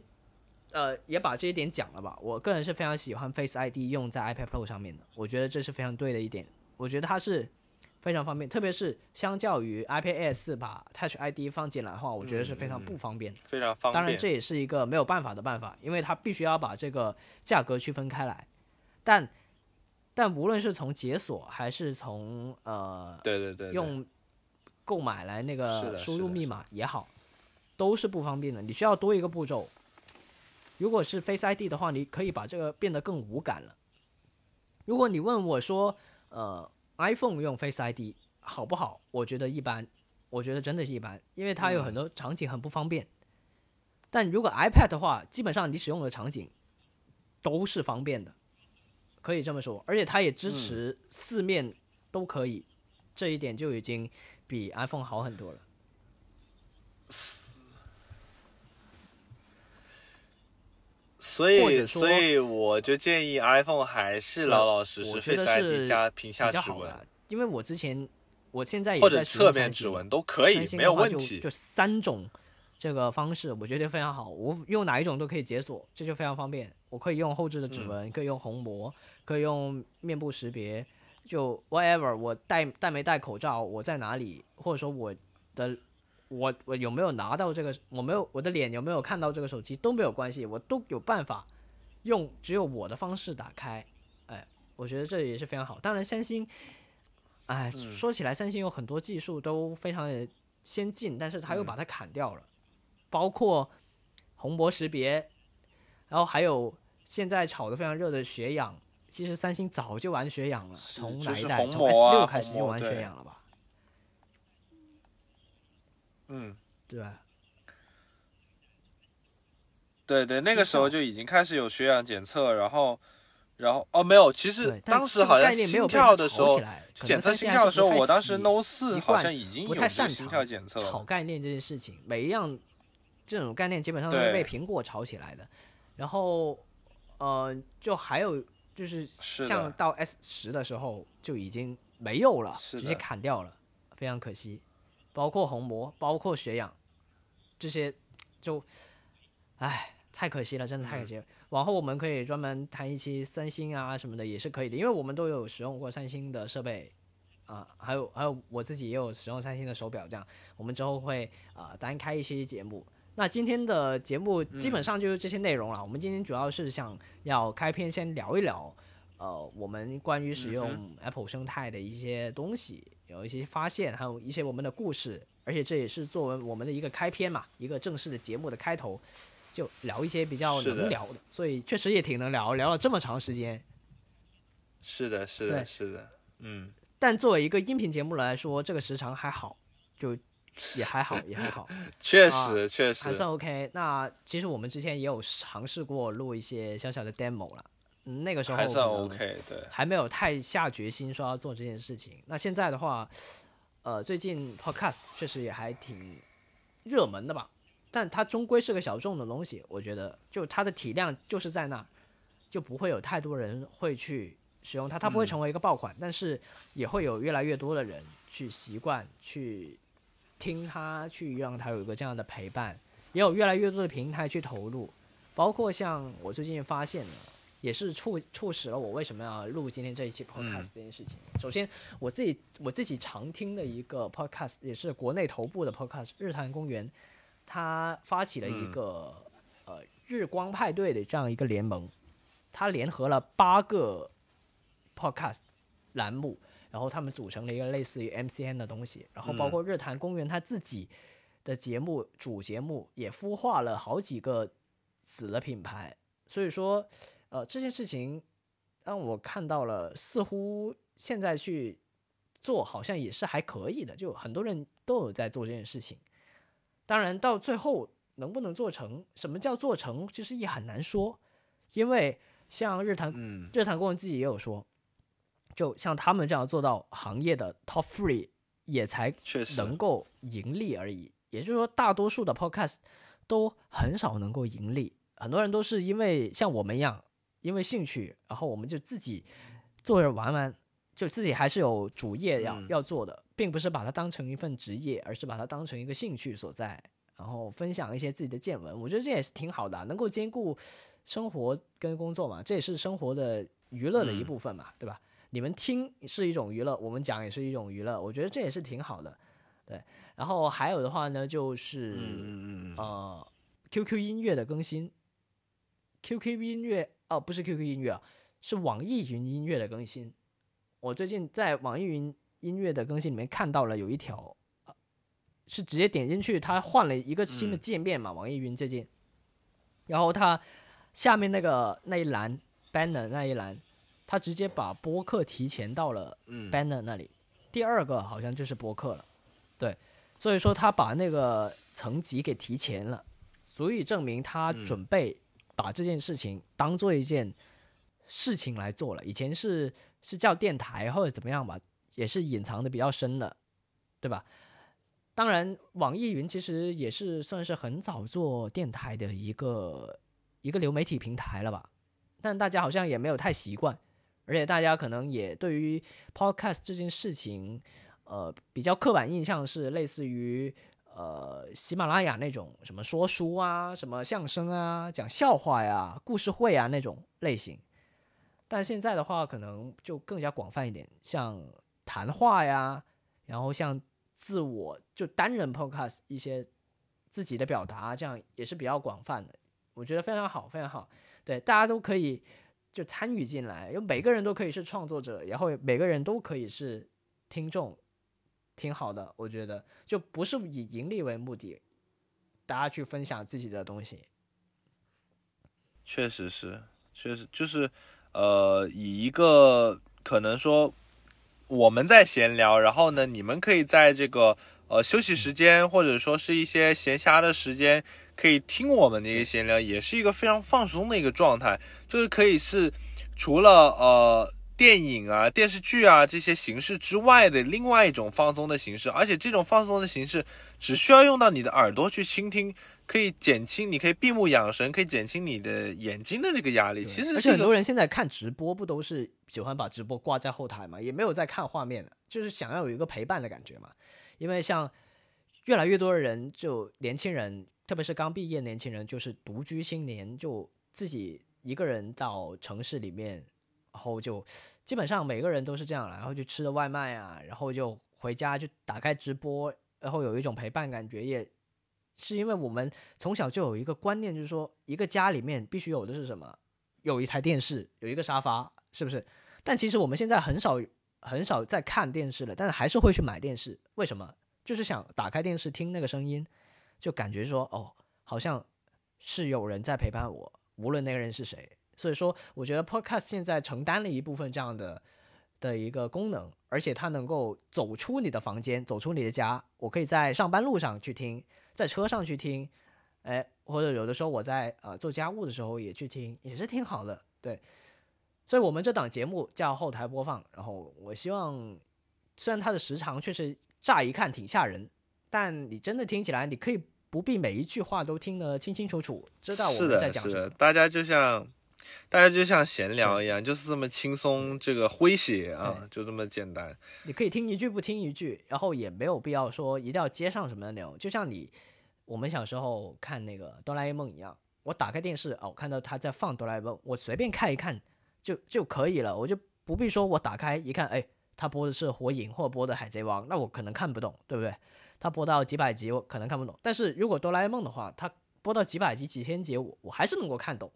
呃也把这一点讲了吧。我个人是非常喜欢 Face ID 用在 iPad Pro 上面的，我觉得这是非常对的一点。我觉得它是非常方便，特别是相较于 iPad Air 四把 Touch ID 放进来的话，我觉得是非常不方便的。非常方便。当然，这也是一个没有办法的办法，因为它必须要把这个价格区分开来。但但无论是从解锁还是从呃对对对，对用购买来那个输入密码也好，都是不方便的。你需要多一个步骤。如果是 Face ID 的话，你可以把这个变得更无感了。如果你问我说，呃，iPhone 用 Face ID 好不好？我觉得一般，我觉得真的是一般，因为它有很多场景很不方便。但如果 iPad 的话，基本上你使用的场景都是方便的，可以这么说。而且它也支持四面都可以，这一点就已经比 iPhone 好很多了。所以所以我就建议 iPhone 还是老老实实我觉 Face 得是 ID 加屏下指纹，因为我之前我现在也或者侧面指纹都可以没有问题就。三种这个方式，我觉得非常好。我用哪一种都可以解锁，这就非常方便。我可以用后置的指嗯纹，可以用虹膜，可以用面部识别，就 whatever。我戴戴没戴口罩，我在哪里，或者说我的我我有没有拿到这个，我没有我的脸有没有看到这个手机都没有关系，我都有办法用只有我的方式打开。哎，我觉得这也是非常好。当然，三星，哎，嗯说起来，三星有很多技术都非常的先进，但是它又嗯把它砍掉了，包括虹膜识别，然后还有现在炒的非常热的血氧。其实三星早就玩血氧了，从哪一就是代？从 S 六开始就玩血氧了吧？嗯，对吧？对对，那个时候就已经开始有血氧检测，然后然后哦没有，其实当时好像心跳的时候检测心跳的时候，我当时 Note 四好像已经有这个心跳检测了。炒概念这件事情，每一样这种概念基本上都是被苹果炒起来的。然后，呃，就还有就是像到 S 十的时候就已经没有了，直接砍掉了，非常可惜。包括虹膜，包括血氧，这些就，唉，太可惜了，真的太可嗯惜了。往后我们可以专门谈一期三星啊什么的，也是可以的，因为我们都有使用过三星的设备啊，还有还有我自己也有使用三星的手表，这样我们之后会啊、单开一期节目。那今天的节目基本上就是这些内容了。我们今天主要是想要开篇先聊一聊，呃，我们关于使用 Apple 生态的一些东西，有一些发现，还有一些我们的故事，而且这也是作为我们的一个开篇嘛，一个正式的节目的开头，就聊一些比较能聊的，所以确实也挺能聊，聊了这么长时间。是的，是的，是的，嗯，但作为一个音频节目来说，这个时长还好，就也还好，也还好。确啊实确实，还算 OK。那其实我们之前也有尝试过录一些小小的 demo 了，嗯那个时候还算 OK，对，还没有太下决心说要做这件事情。那现在的话，呃，最近 Podcast 确实也还挺热门的吧，但它终归是个小众的东西，我觉得就它的体量就是在那儿，就不会有太多人会去使用它，它不会成为一个爆款，但是也会有越来越多的人去习惯去听他，去让他有一个这样的陪伴，也有越来越多的平台去投入，包括像我最近发现的。也是促促使了我为什么要录今天这一期 podcast 这件事情。首先，我自己我自己常听的一个 podcast，也是国内头部的 podcast，日坛公园，他发起了一个、呃日光派对的这样一个联盟，他联合了八个 podcast 栏目，然后他们组成了一个类似于 MCN 的东西，然后包括日坛公园它自己的节目主节目也孵化了好几个子的品牌，所以说。呃，这件事情让我看到了，似乎现在去做好像也是还可以的，就很多人都有在做这件事情。当然，到最后能不能做成，什么叫做成，其实也很难说，因为像日坛，嗯日坛公园自己也有说，就像他们这样做到行业的 top three，也才能够盈利而已。也就是说，大多数的 podcast 都很少能够盈利，很多人都是因为像我们一样，因为兴趣，然后我们就自己做着玩玩，就自己还是有主业要、嗯要做的，并不是把它当成一份职业，而是把它当成一个兴趣所在，然后分享一些自己的见闻。我觉得这也是挺好的啊，能够兼顾生活跟工作嘛，这也是生活的娱乐的一嗯部分嘛，对吧？你们听是一种娱乐，我们讲也是一种娱乐，我觉得这也是挺好的。对，然后还有的话呢，就是、嗯嗯嗯嗯，呃，QQ 音乐的更新，QQ 音乐哦，不是 QQ 音乐啊，是网易云音乐的更新。我最近在网易云音乐的更新里面看到了有一条，呃是直接点进去，它换了一个新的嗯界面嘛，网易云最近，然后它下面那个那一栏 banner 那一栏，它直接把播客提前到了嗯 banner 那里，第二个好像就是播客了，对，所以说他把那个层级给提前了，足以证明他嗯准备把这件事情当做一件事情来做了。以前是是叫电台或者怎么样吧，也是隐藏的比较深的，对吧？当然，网易云其实也是算是很早做电台的一个一个流媒体平台了吧，但大家好像也没有太习惯，而且大家可能也对于 podcast 这件事情，呃，比较刻板印象是类似于呃喜马拉雅那种什么说书啊、什么相声啊、讲笑话呀、故事会啊那种类型，但现在的话可能就更加广泛一点，像谈话呀，然后像自我就单人 podcast 一些自己的表达，这样也是比较广泛的，我觉得非常好，非常好。对，大家都可以就参与进来，因为每个人都可以是创作者，然后每个人都可以是听众，挺好的。我觉得就不是以盈利为目的，大家去分享自己的东西。确实是，确实就是，呃，以一个可能说我们在闲聊，然后呢，你们可以在这个呃休息时间或者说是一些闲暇的时间，可以听我们的一个闲聊，也是一个非常放松的一个状态，就是可以是除了呃。电影啊、电视剧啊这些形式之外的另外一种放松的形式，而且这种放松的形式只需要用到你的耳朵去倾听，可以减轻，你可以闭目养神，可以减轻你的眼睛的这个压力。其实而且很多人现在看直播，不都是喜欢把直播挂在后台嘛，也没有在看画面的，就是想要有一个陪伴的感觉嘛。因为像越来越多的人，就年轻人，特别是刚毕业年轻人，就是独居青年，就自己一个人到城市里面，然后就基本上每个人都是这样，然后就吃的外卖啊，然后就回家就打开直播，然后有一种陪伴感觉，也是因为我们从小就有一个观念，就是说一个家里面必须有的是什么？有一台电视，有一个沙发，是不是？但其实我们现在很少很少在看电视了，但是还是会去买电视。为什么？就是想打开电视听那个声音，就感觉说哦，好像是有人在陪伴我，无论那个人是谁。所以说，我觉得 Podcast 现在承担了一部分这样的的一个功能，而且它能够走出你的房间，走出你的家。我可以在上班路上去听，在车上去听，哎，或者有的时候我在呃做家务的时候也去听，也是挺好的。对，所以我们这档节目叫后台播放，然后我希望，虽然它的时长确实乍一看挺吓人，但你真的听起来，你可以不必每一句话都听得清清楚楚，知道我们，在讲什么是的，。大家就像大家就像闲聊一样，就是这么轻松，这个诙谐啊，就这么简单。你可以听一句不听一句，然后也没有必要说一定要接上什么的内容。就像你我们小时候看那个哆啦 A 梦一样，我打开电视哦，我看到他在放哆啦 A 梦，我随便看一看就就可以了，我就不必说我打开一看，哎，他播的是火影或播的海贼王，那我可能看不懂，对不对？他播到几百集我可能看不懂，但是如果哆啦 A 梦的话，他播到几百集、几千集，我我还是能够看懂。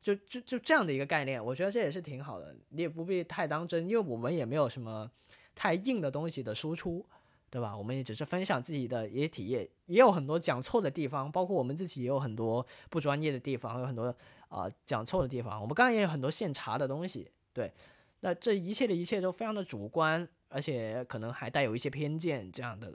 就就就这样的一个概念，我觉得这也是挺好的，你也不必太当真，因为我们也没有什么太硬的东西的输出，对吧？我们也只是分享自己的一些体验，也有很多讲错的地方，包括我们自己也有很多不专业的地方，有很多啊、呃讲错的地方。我们刚刚也有很多现查的东西，对，那这一切的一切都非常的主观，而且可能还带有一些偏见，这样的，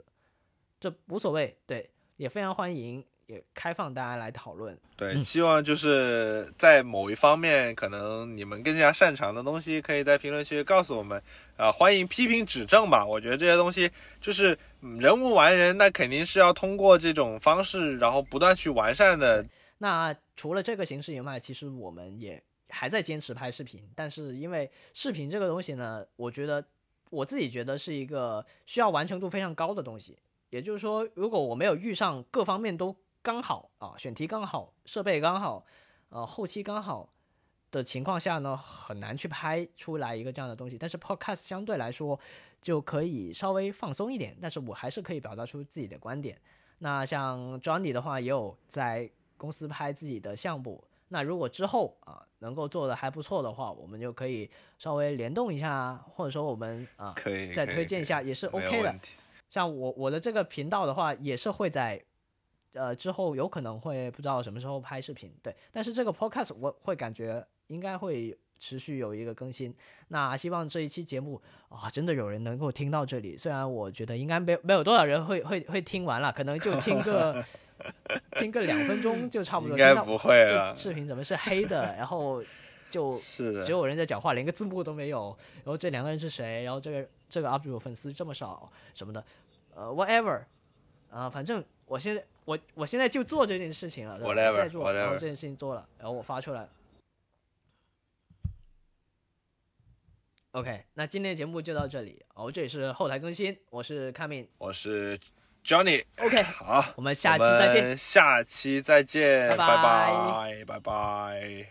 这无所谓，对，也非常欢迎，也开放大家来讨论。对，嗯希望就是在某一方面，可能你们更加擅长的东西，可以在评论区告诉我们。啊、欢迎批评指正吧。我觉得这些东西就是嗯人无完人，那肯定是要通过这种方式，然后不断去完善的。那除了这个形式以外，其实我们也还在坚持拍视频，但是因为视频这个东西呢，我觉得我自己觉得是一个需要完成度非常高的东西。也就是说，如果我没有遇上各方面都刚好啊，选题刚好，设备刚好，呃，后期刚好的情况下呢，很难去拍出来一个这样的东西。但是 Podcast 相对来说就可以稍微放松一点，但是我还是可以表达出自己的观点。那像 Johnny 的话，也有在公司拍自己的项目。那如果之后啊能够做的还不错的话，我们就可以稍微联动一下啊，或者说我们啊可以再推荐一下，也是 OK 的像我我的这个频道的话，也是会在呃之后有可能会不知道什么时候拍视频，对。但是这个 podcast 我会感觉应该会持续有一个更新。那希望这一期节目啊，真的有人能够听到这里。虽然我觉得应该没有没有多少人会会会听完了，可能就听个 听个两分钟就差不多。听到应该不会了。视频怎么是黑的？然后就只，有人在讲话，连个字幕都没有。然后这两个人是谁？然后这个这个 UP 主粉丝这么少什么的，呃，whatever，啊、反正我现在我我现在就做这件事情了，对吧 Whatever，在做，然后这件事情做了，然后我发出来。OK，那今天的节目就到这里。哦，这里是后台更新，我是 Coming。我是 Johnny。OK，好，我们下期再见。我们下期再见，拜拜拜拜，拜拜。